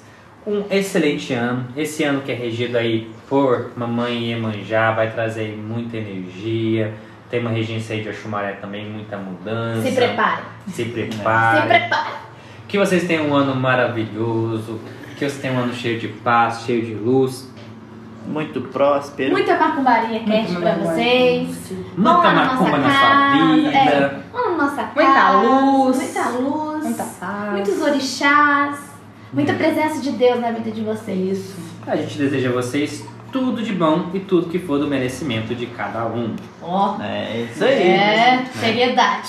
um excelente ano. Esse ano que é regido aí por Mamãe Iemanjá vai trazer aí muita energia. Tem uma regência aí de Oxumaré também, muita mudança. Se prepare. Se prepare. Se prepare. Que vocês tenham um ano maravilhoso. Que vocês tenham um ano cheio de paz, cheio de luz. Muito próspero. Muita macumbaria cast pra vocês. Muita macumba nossa na sua casa, vida. é. Na nossa Muita casa. luz. Muita luz. Muita paz. Muitos orixás. Muita presença de Deus na vida de vocês. Isso. A gente deseja a vocês tudo de bom e tudo que for do merecimento de cada um. Ó. É isso aí. É, seriedade.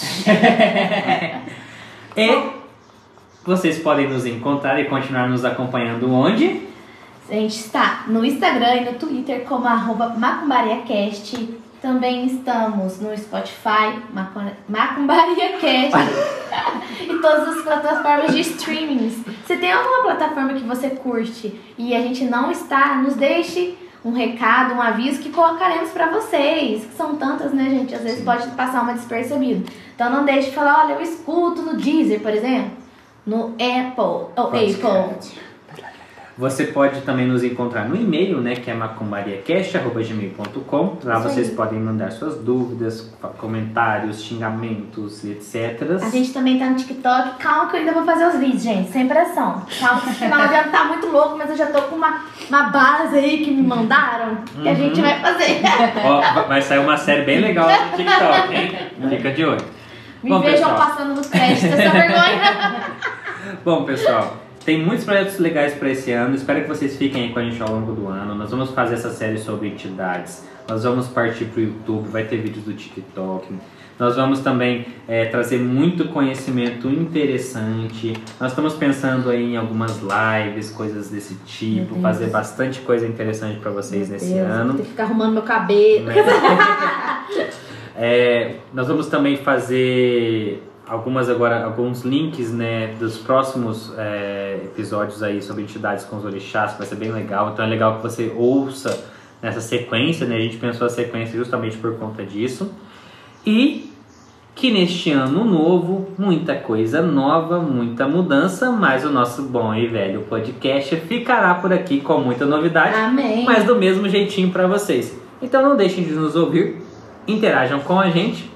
[LAUGHS] E vocês podem nos encontrar e continuar nos acompanhando onde? A gente está no Instagram e no Twitter como arroba macumbariacast. Também estamos no Spotify, Macu- macumbariacast. [LAUGHS] e todas as plataformas de streamings. Se tem alguma plataforma que você curte e a gente não está, nos deixe um recado, um aviso que colocaremos para vocês. Que são tantas, né, gente? Às vezes pode passar uma despercebida. Então não deixe de falar, olha, eu escuto no Deezer, por exemplo. No Apple, ou Apple. Você pode também nos encontrar no e-mail, né, que é macumbariacast.gmail.com. Lá Isso vocês aí. podem mandar suas dúvidas, comentários, xingamentos, etc. A gente também tá no TikTok. Calma que eu ainda vou fazer os vídeos, gente. Sem pressão. Calma que o final já tá muito louco, mas eu já tô com uma, uma base aí que me mandaram que a gente vai fazer. [LAUGHS] Ó, va- vai sair uma série bem legal no TikTok, hein? Fica de olho. Me Bom, vejam pessoal. passando no crédito essa vergonha. [LAUGHS] Bom, pessoal, tem muitos projetos legais para esse ano. Espero que vocês fiquem aí com a gente ao longo do ano. Nós vamos fazer essa série sobre entidades. Nós vamos partir para o YouTube, vai ter vídeos do TikTok. Nós vamos também é, trazer muito conhecimento interessante. Nós estamos pensando aí em algumas lives, coisas desse tipo, fazer bastante coisa interessante para vocês nesse Deus, ano. Ter que ficar arrumando meu cabelo. Né? [LAUGHS] É, nós vamos também fazer algumas agora alguns links né dos próximos é, episódios aí sobre entidades com os orixás vai ser bem legal então é legal que você ouça nessa sequência né a gente pensou a sequência justamente por conta disso e que neste ano novo muita coisa nova muita mudança mas o nosso bom e velho podcast ficará por aqui com muita novidade Amém. mas do mesmo jeitinho para vocês. Então não deixem de nos ouvir, interajam com a gente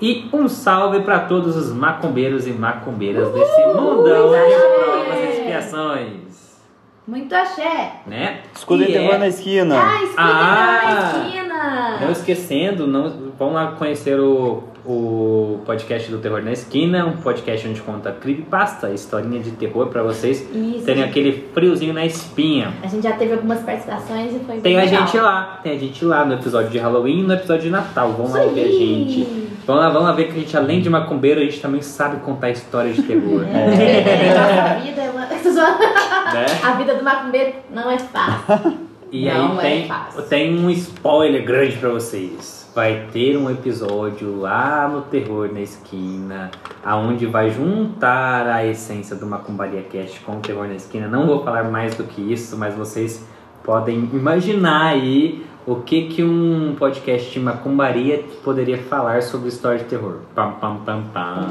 e um salve para todos os macumbeiros e macumbeiras desse mundão de provas e expiações, Muito axé. né? Escuta E e terror é- na esquina. Ah, Ah! na esquina. Não esquecendo, não, vão lá conhecer o, o podcast do Terror na Esquina, um podcast onde conta creepypasta, historinha de terror para vocês Isso. terem aquele friozinho na espinha. A gente já teve algumas participações e foi Tem a legal. gente lá, tem a gente lá no episódio de Halloween e no episódio de Natal. Lá Isso ouvir a aí. gente. Vamos lá, vamos lá ver que a gente, além de macumbeiro, a gente também sabe contar histórias de terror. É, [LAUGHS] nossa vida é uma... [LAUGHS] né? A vida do macumbeiro não é fácil. E Não aí é tem, fácil. tem um spoiler grande pra vocês. Vai ter um episódio lá no Terror na Esquina, aonde vai juntar a essência do Macumbaria Cast com o Terror na Esquina. Não vou falar mais do que isso, mas vocês podem imaginar aí o que, que um podcast de macumbaria poderia falar sobre história de terror. Pam, pam, pam, pam.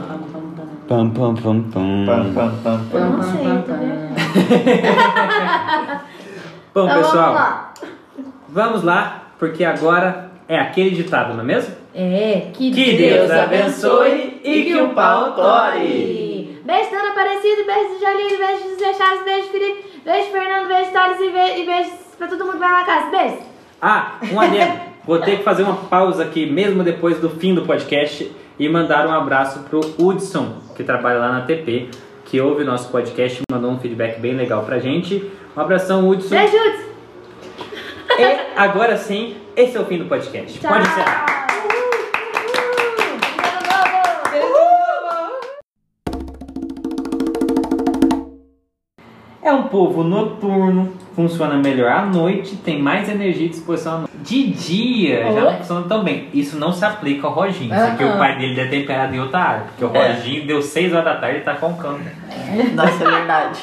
Pam, pam, pam, pam. Pam, pam, pam, Eu pam. não sei? [LAUGHS] Bom, Então pessoal, vamos lá. vamos lá, porque agora é aquele ditado, não é mesmo? É, que, Que Deus abençoe e que o pau tore. Beijo, Dona Aparecida, beijo do Jolino, beijo dos Fechados, beijo Felipe, beijo Fernando, beijo Thales e, be- e beijo pra todo mundo que vai na casa. Beijo. Ah, um adendo. Vou ter que fazer uma pausa aqui, mesmo depois do fim do podcast, e mandar um abraço pro Hudson, que trabalha lá na TP, que ouve nosso podcast e mandou um feedback bem legal pra gente. Um abração, Hudson. Beijo, Hudson. E agora sim, esse é o fim do podcast. Tchau. Pode encerrar. É um povo noturno, funciona melhor à noite, tem mais energia e disposição à noite. De dia já Oi? não funciona tão bem. Isso não se aplica ao Roginho, isso aqui Aham. o pai dele é temperado em outra área. Porque o É. Roginho deu 6 horas da tarde e tá roncando. Nossa, é verdade.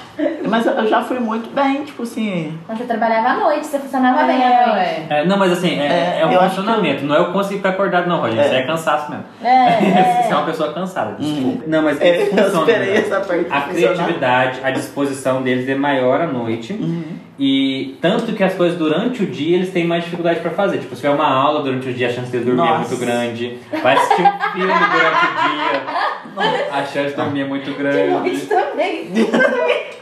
Mas eu- eu já fui muito bem, tipo assim. Você trabalhava à noite, você funcionava bem É, à noite. ué. É, não, mas assim, é, É, é um eu funcionamento. Não é eu conseguir ficar acordado, não, Roginho. É. Isso é cansaço mesmo. É, [LAUGHS] Você é é. uma pessoa cansada, desculpa. Hum. Não, mas É, [LAUGHS] eu funciona. esperei né? essa parte A criatividade, a disposição deles é maior à noite. Uhum. E tanto que as coisas durante o dia eles têm mais dificuldade pra fazer. Tipo, se tiver uma aula durante o dia, a chance de dormir é Nossa. muito grande. Vai assistir um filme durante o dia, a chance de dormir é muito De grande. noite também. [LAUGHS]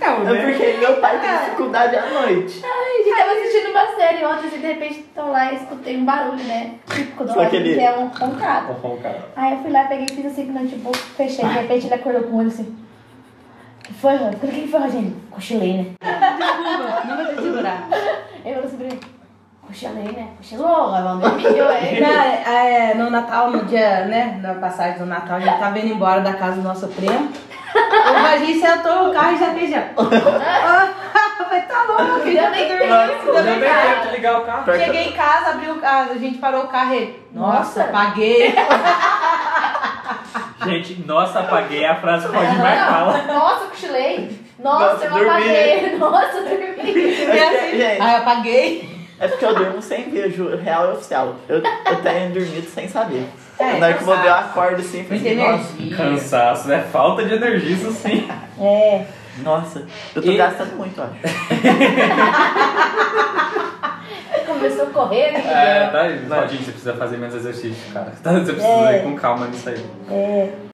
Não, É né? porque meu pai tem dificuldade à noite. A gente tava assistindo uma série ontem, assim, de repente tô lá e escutei um barulho, né? Típico do lado que é um roncado. Bom, cara. Aí eu fui lá, peguei, fiz assim com o notebook, fechei. De repente ele acordou com o olho assim. O que foi, Rô? O que foi, Rogério? Cochilei, né? Não vai te segurar. Eu falei assim pra ele, cochilei, né? Cochilou, dormir. Eu, é, é, no Natal, no dia, né, na passagem do Natal, a gente tava indo embora da casa do nosso primo. O Roginho sentou no carro e já fez já. Eu falei, tá louco, que já ainda bem que tempo de ligar o carro. Cheguei em casa, abri o carro, a gente parou o carro e nossa, Nossa. paguei. [LAUGHS] Gente, nossa, apaguei a frase Roginho mais fala. Nossa, cochilei. Nossa, Nossa, eu dormi, apaguei. [LAUGHS] Nossa, dormi. E assim, Gente. aí eu apaguei. É porque eu durmo sem ver, ju- real e oficial. Eu, eu tenho dormido sem saber. É, Na hora que eu vou ver, eu cansaço. acordo assim Muita assim, nossa, energia. Cansaço, né? Falta de energia, isso sim. É. nossa, eu tô E- gastando muito, eu acho. [LAUGHS] Começou a correr, né? É, tá, Roginho, você precisa fazer menos exercício, cara. [LAUGHS] Você precisa É. ir com calma nisso aí. É.